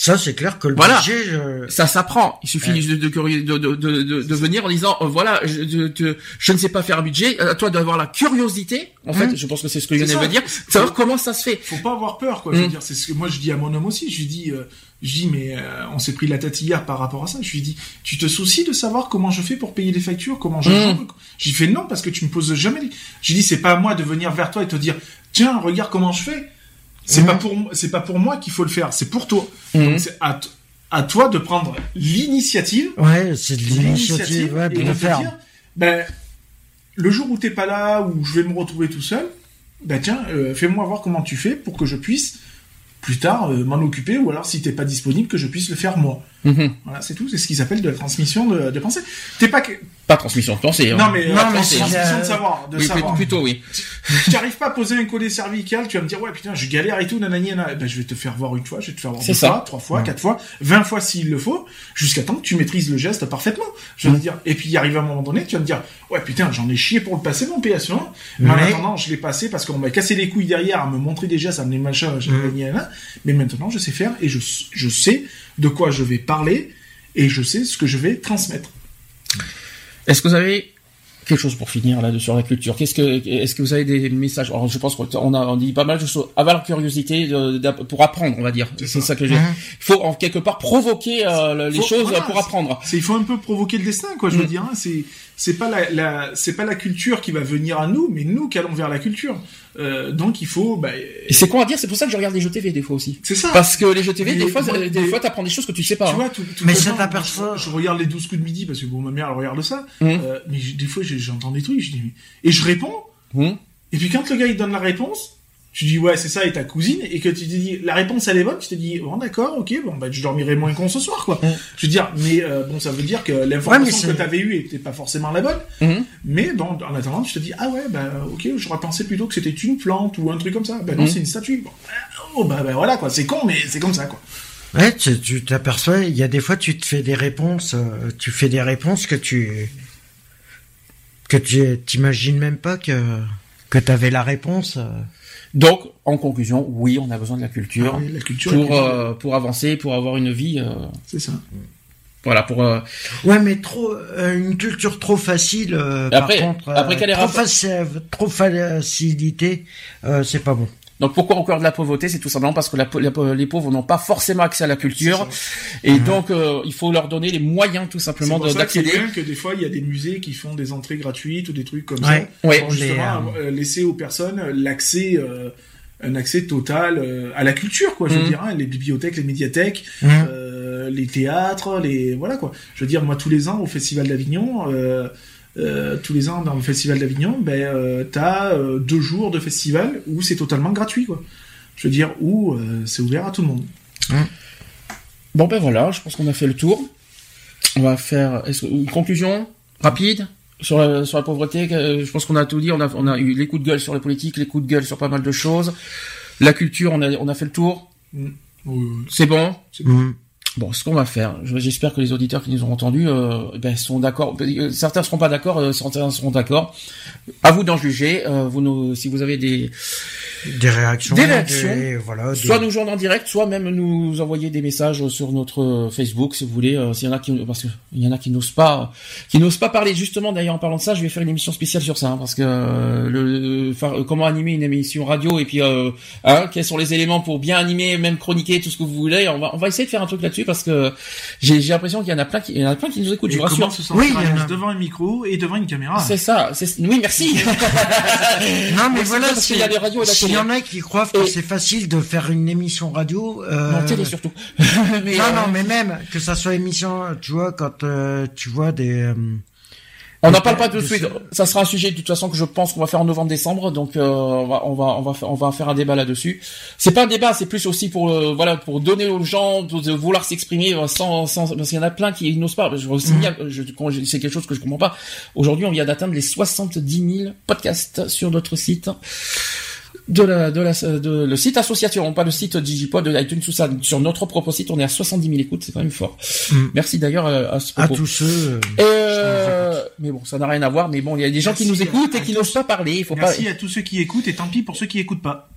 Ça, c'est clair que le Voilà. budget, je- Ça s'apprend. Il suffit Ouais. de, de, de, de, de, de- de venir en disant euh, voilà, je, de- de- je ne sais pas faire un budget. À toi d'avoir la curiosité. En fait, Mhm. je pense que c'est ce que Lionel veut dire. Savoir comment ça se fait. Faut pas avoir peur, quoi. Je veux dire, c'est ce que moi je dis à mon homme aussi. Je lui dis, euh, je dis, mais euh, on s'est pris la tête hier par rapport à ça. Je lui dis, tu te soucies de savoir comment je fais pour payer les factures, comment je. Mm. J'ai fait non parce que tu me poses jamais. J'ai dit, c'est pas à moi de venir vers toi et te dire, tiens, regarde comment je fais. C'est Mm. pas pour moi- c'est pas pour moi qu'il faut le faire, c'est pour toi. Donc c'est à, toi de prendre l'initiative ouais, c'est de l'initiative, ouais, de le te faire. dire, ben, le jour où t'es pas là, où je vais me retrouver tout seul, ben tiens, euh, fais-moi voir comment tu fais pour que je puisse plus tard euh, m'en occuper, ou alors si t'es pas disponible, que je puisse le faire moi. Mhm. Voilà, c'est tout. C'est ce qu'ils appellent de la transmission de, de pensée. T'es pas que... Pas transmission de pensée. hein. Non mais, Non, la mais transmission de euh, savoir, de Oui, savoir. plutôt oui. tu arrives pas à poser un collet cervical, tu vas me dire ouais putain je galère et tout nanani nanana. Ben, je vais te faire voir une fois, je vais te faire voir deux ça. fois, trois fois, Ouais. quatre fois, vingt fois s'il le faut, jusqu'à temps que tu maîtrises le geste parfaitement. Je Mm. veux dire. Et puis il arrive à un moment donné, tu vas me dire ouais putain j'en ai chié pour le passer mon PSE1, mais en Mais- attendant je l'ai passé parce qu'on m'a cassé les couilles derrière à me montrer des gestes, à me les machins, Mm. nanani, nanana. mais maintenant je sais faire et je je sais de quoi je vais parler et je sais ce que je vais transmettre. Est-ce que vous avez quelque chose pour finir là sur la culture? Qu'est-ce que est-ce que vous avez des messages? Alors je pense qu'on a on dit pas mal de choses. Avoir la curiosité de- pour apprendre, on va dire. C'est ça. ça que. Mhm. Il faut en quelque part provoquer euh, le- les Faut- choses voilà, pour apprendre. Il faut un peu provoquer le destin quoi, je veux Mm. dire hein, c'est c'est pas la, la c'est pas la culture qui va venir à nous mais nous qui allons vers la culture. Euh, donc il faut bah Et c'est con à dire? C'est pour ça que je regarde les jeux TV des fois aussi. c'est ça. Parce que les jeux TV, Mais des fois, moi, des fois, t'apprends des choses que tu sais pas. tu hein. vois, tout, tout Mais ça t'aperçoit- Je, je regarde les 12 coups de midi parce que bon, ma mère elle regarde ça. Mm. Euh, mais des fois j'entends des trucs, je dis mais- et je réponds. Hum. Et puis quand le gars il donne la réponse, tu dis ouais c'est ça et ta cousine et que tu te dis la réponse elle est bonne, tu te dis bon d'accord ok bon bah je dormirai moins con ce soir quoi. Mm. Je veux dire mais euh, bon ça veut dire que Ouais, l'information c'est- que t'avais eue était pas forcément la bonne, Mhm. mais bon en attendant tu te dis ah ouais bah ok j'aurais pensé plutôt que c'était une plante ou un truc comme ça. Bah non Mhm. c'est une statue. Bon, oh bah, bah voilà quoi c'est con mais c'est comme ça quoi. Ouais, tu tu t'aperçois, il y a des fois tu te fais des réponses, euh, tu fais des réponses que tu que tu t'imagines même pas que que t'avais la réponse. euh. Donc, en conclusion, oui, on a besoin de la culture Ah oui, la culture pour euh, pour avancer, pour avoir une vie. euh, c'est ça. voilà, pour. euh, Ouais, mais trop une culture trop facile. Après- par contre, après, quel est trop, faci- trop facilité, c'est pas bon. Donc pourquoi encore de la pauvreté? C'est tout simplement parce que la, la les pauvres n'ont pas forcément accès à la culture et donc euh, il faut leur donner les moyens tout simplement que c'est d'accéder. bien que des fois il y a des musées qui font des entrées gratuites ou des trucs comme Ouais. ça Ouais. pour justement Les, euh, laisser aux personnes l'accès euh, un accès total euh, à la culture quoi je veux Mhm. dire hein, les bibliothèques les médiathèques Mhm. euh, les théâtres les voilà quoi je veux dire moi tous les ans au festival d'Avignon euh, tous les ans dans le festival d'Avignon ben euh, t'as euh, deux jours de festival où c'est totalement gratuit quoi je veux dire où euh, c'est ouvert à tout le monde Bon ben voilà, je pense qu'on a fait le tour. On va faire une conclusion rapide sur la, sur la pauvreté. Je pense qu'on a tout dit. On a, on a eu les coups de gueule sur la politique, les coups de gueule sur pas mal de choses. La culture, on a, on a fait le tour. Oui, oui. C'est bon? Mhm. Bon, ce qu'on va faire, je- j'espère que les auditeurs qui nous ont entendus euh, ben, sont d'accord. Euh, Certains seront pas d'accord, euh, certains seront d'accord. À vous d'en juger. Euh, vous nous, si vous avez des, Des réactions. Des réactions. voilà. des- soit nous joindre en direct, soit même nous envoyer des messages sur notre euh, Facebook, si vous voulez. euh, S'il y en a qui, parce que il y en a qui n'osent pas, qui n'osent pas parler. Justement, d'ailleurs, en parlant de ça, je vais faire une émission spéciale sur ça, hein, parce que euh, le, faire- euh, comment animer une émission radio et puis euh, hein, quels sont les éléments pour bien animer, même chroniquer tout ce que vous voulez. On va, on va essayer de faire un truc là-dessus parce que j'ai j'ai l'impression qu'il y en a plein qui, il y en a plein qui nous écoutent. Je Et vous rassure. se Oui, il y en l'aise a. devant un micro et devant une caméra? C'est ça. c'est- Oui, merci. Non, mais c'est voilà, parce qu'il y a c'est- des radios et la s'il y en a qui croient que c'est facile de faire une émission radio. Euh... Non, télé surtout. Mais, non, euh, non, mais même que ça soit émission, tu vois, quand euh, tu vois des. euh, On n'en parle pas tout de suite. Ça sera un sujet de toute façon que je pense qu'on va faire en novembre-décembre, donc euh, on va on va on va faire, on va faire un débat là-dessus. C'est pas un débat, c'est plus aussi pour euh, voilà pour donner aux gens de, vouloir s'exprimer sans sans parce qu'il y en a plein qui n'osent pas. Je signale, je, je- c'est quelque chose que je comprends pas. Aujourd'hui, on vient d'atteindre les 70 000 podcasts sur notre site. De la, de la, de, le site association, pas le site Digipod de iTunes, tout ça. Sur notre propre site, on est à 70 000 écoutes, c'est quand même fort. Mm. Merci d'ailleurs euh, à ce à tous ceux. euh, Euh, mais bon, ça n'a rien à voir. Mais bon, il y a des gens qui nous écoutent à- et qui à n'osent pas parler. Il faut Merci pas. à tous ceux qui écoutent et tant pis pour ceux qui écoutent pas.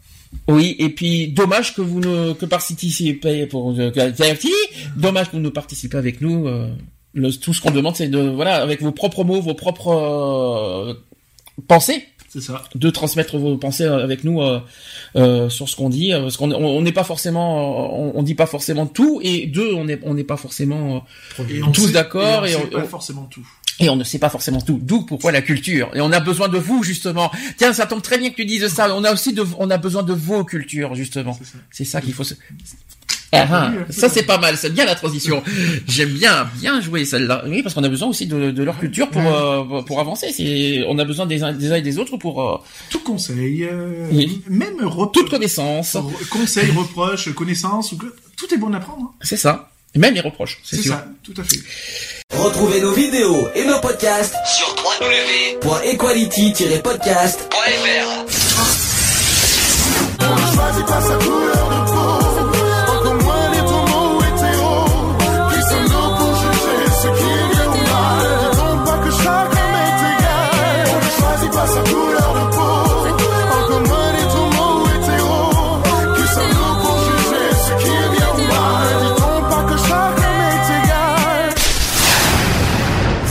Oui, et puis dommage que vous ne que participez pour euh, dommage que vous ne participez avec nous. euh, le- tout ce qu'on demande, c'est de voilà, avec vos propres mots, vos propres euh, pensées, C'est ça. de transmettre vos pensées euh, avec nous euh, euh, sur ce qu'on dit, parce qu'on on n'est pas forcément, on, on dit pas forcément tout, et deux, on n'est on n'est pas forcément euh, Et on tous sait- d'accord, et et on on- sait pas on- forcément tout. Et on ne sait pas forcément tout. D'où pourquoi la culture. Et on a besoin de vous justement. Tiens, ça tombe très bien que tu dises ça. On a aussi de, on a besoin de vos cultures justement. C'est ça. C'est ça qu'il faut se. Ah, ah, ça c'est pas mal, c'est bien la transition. J'aime bien, bien jouer celle-là. Oui, parce qu'on a besoin aussi de, de leur culture pour euh, pour avancer. C'est, on a besoin des uns, des uns et des autres pour euh, Tout conseil, euh, Oui. même re- toute connaissance. re- conseil, reproche, connaissance, ou que- tout est bon à prendre. hein. C'est ça. Même les reproches, c'est C'est sûr. ça, tout à fait. Retrouvez nos vidéos et nos podcasts Sur www.equality-podcast.fr.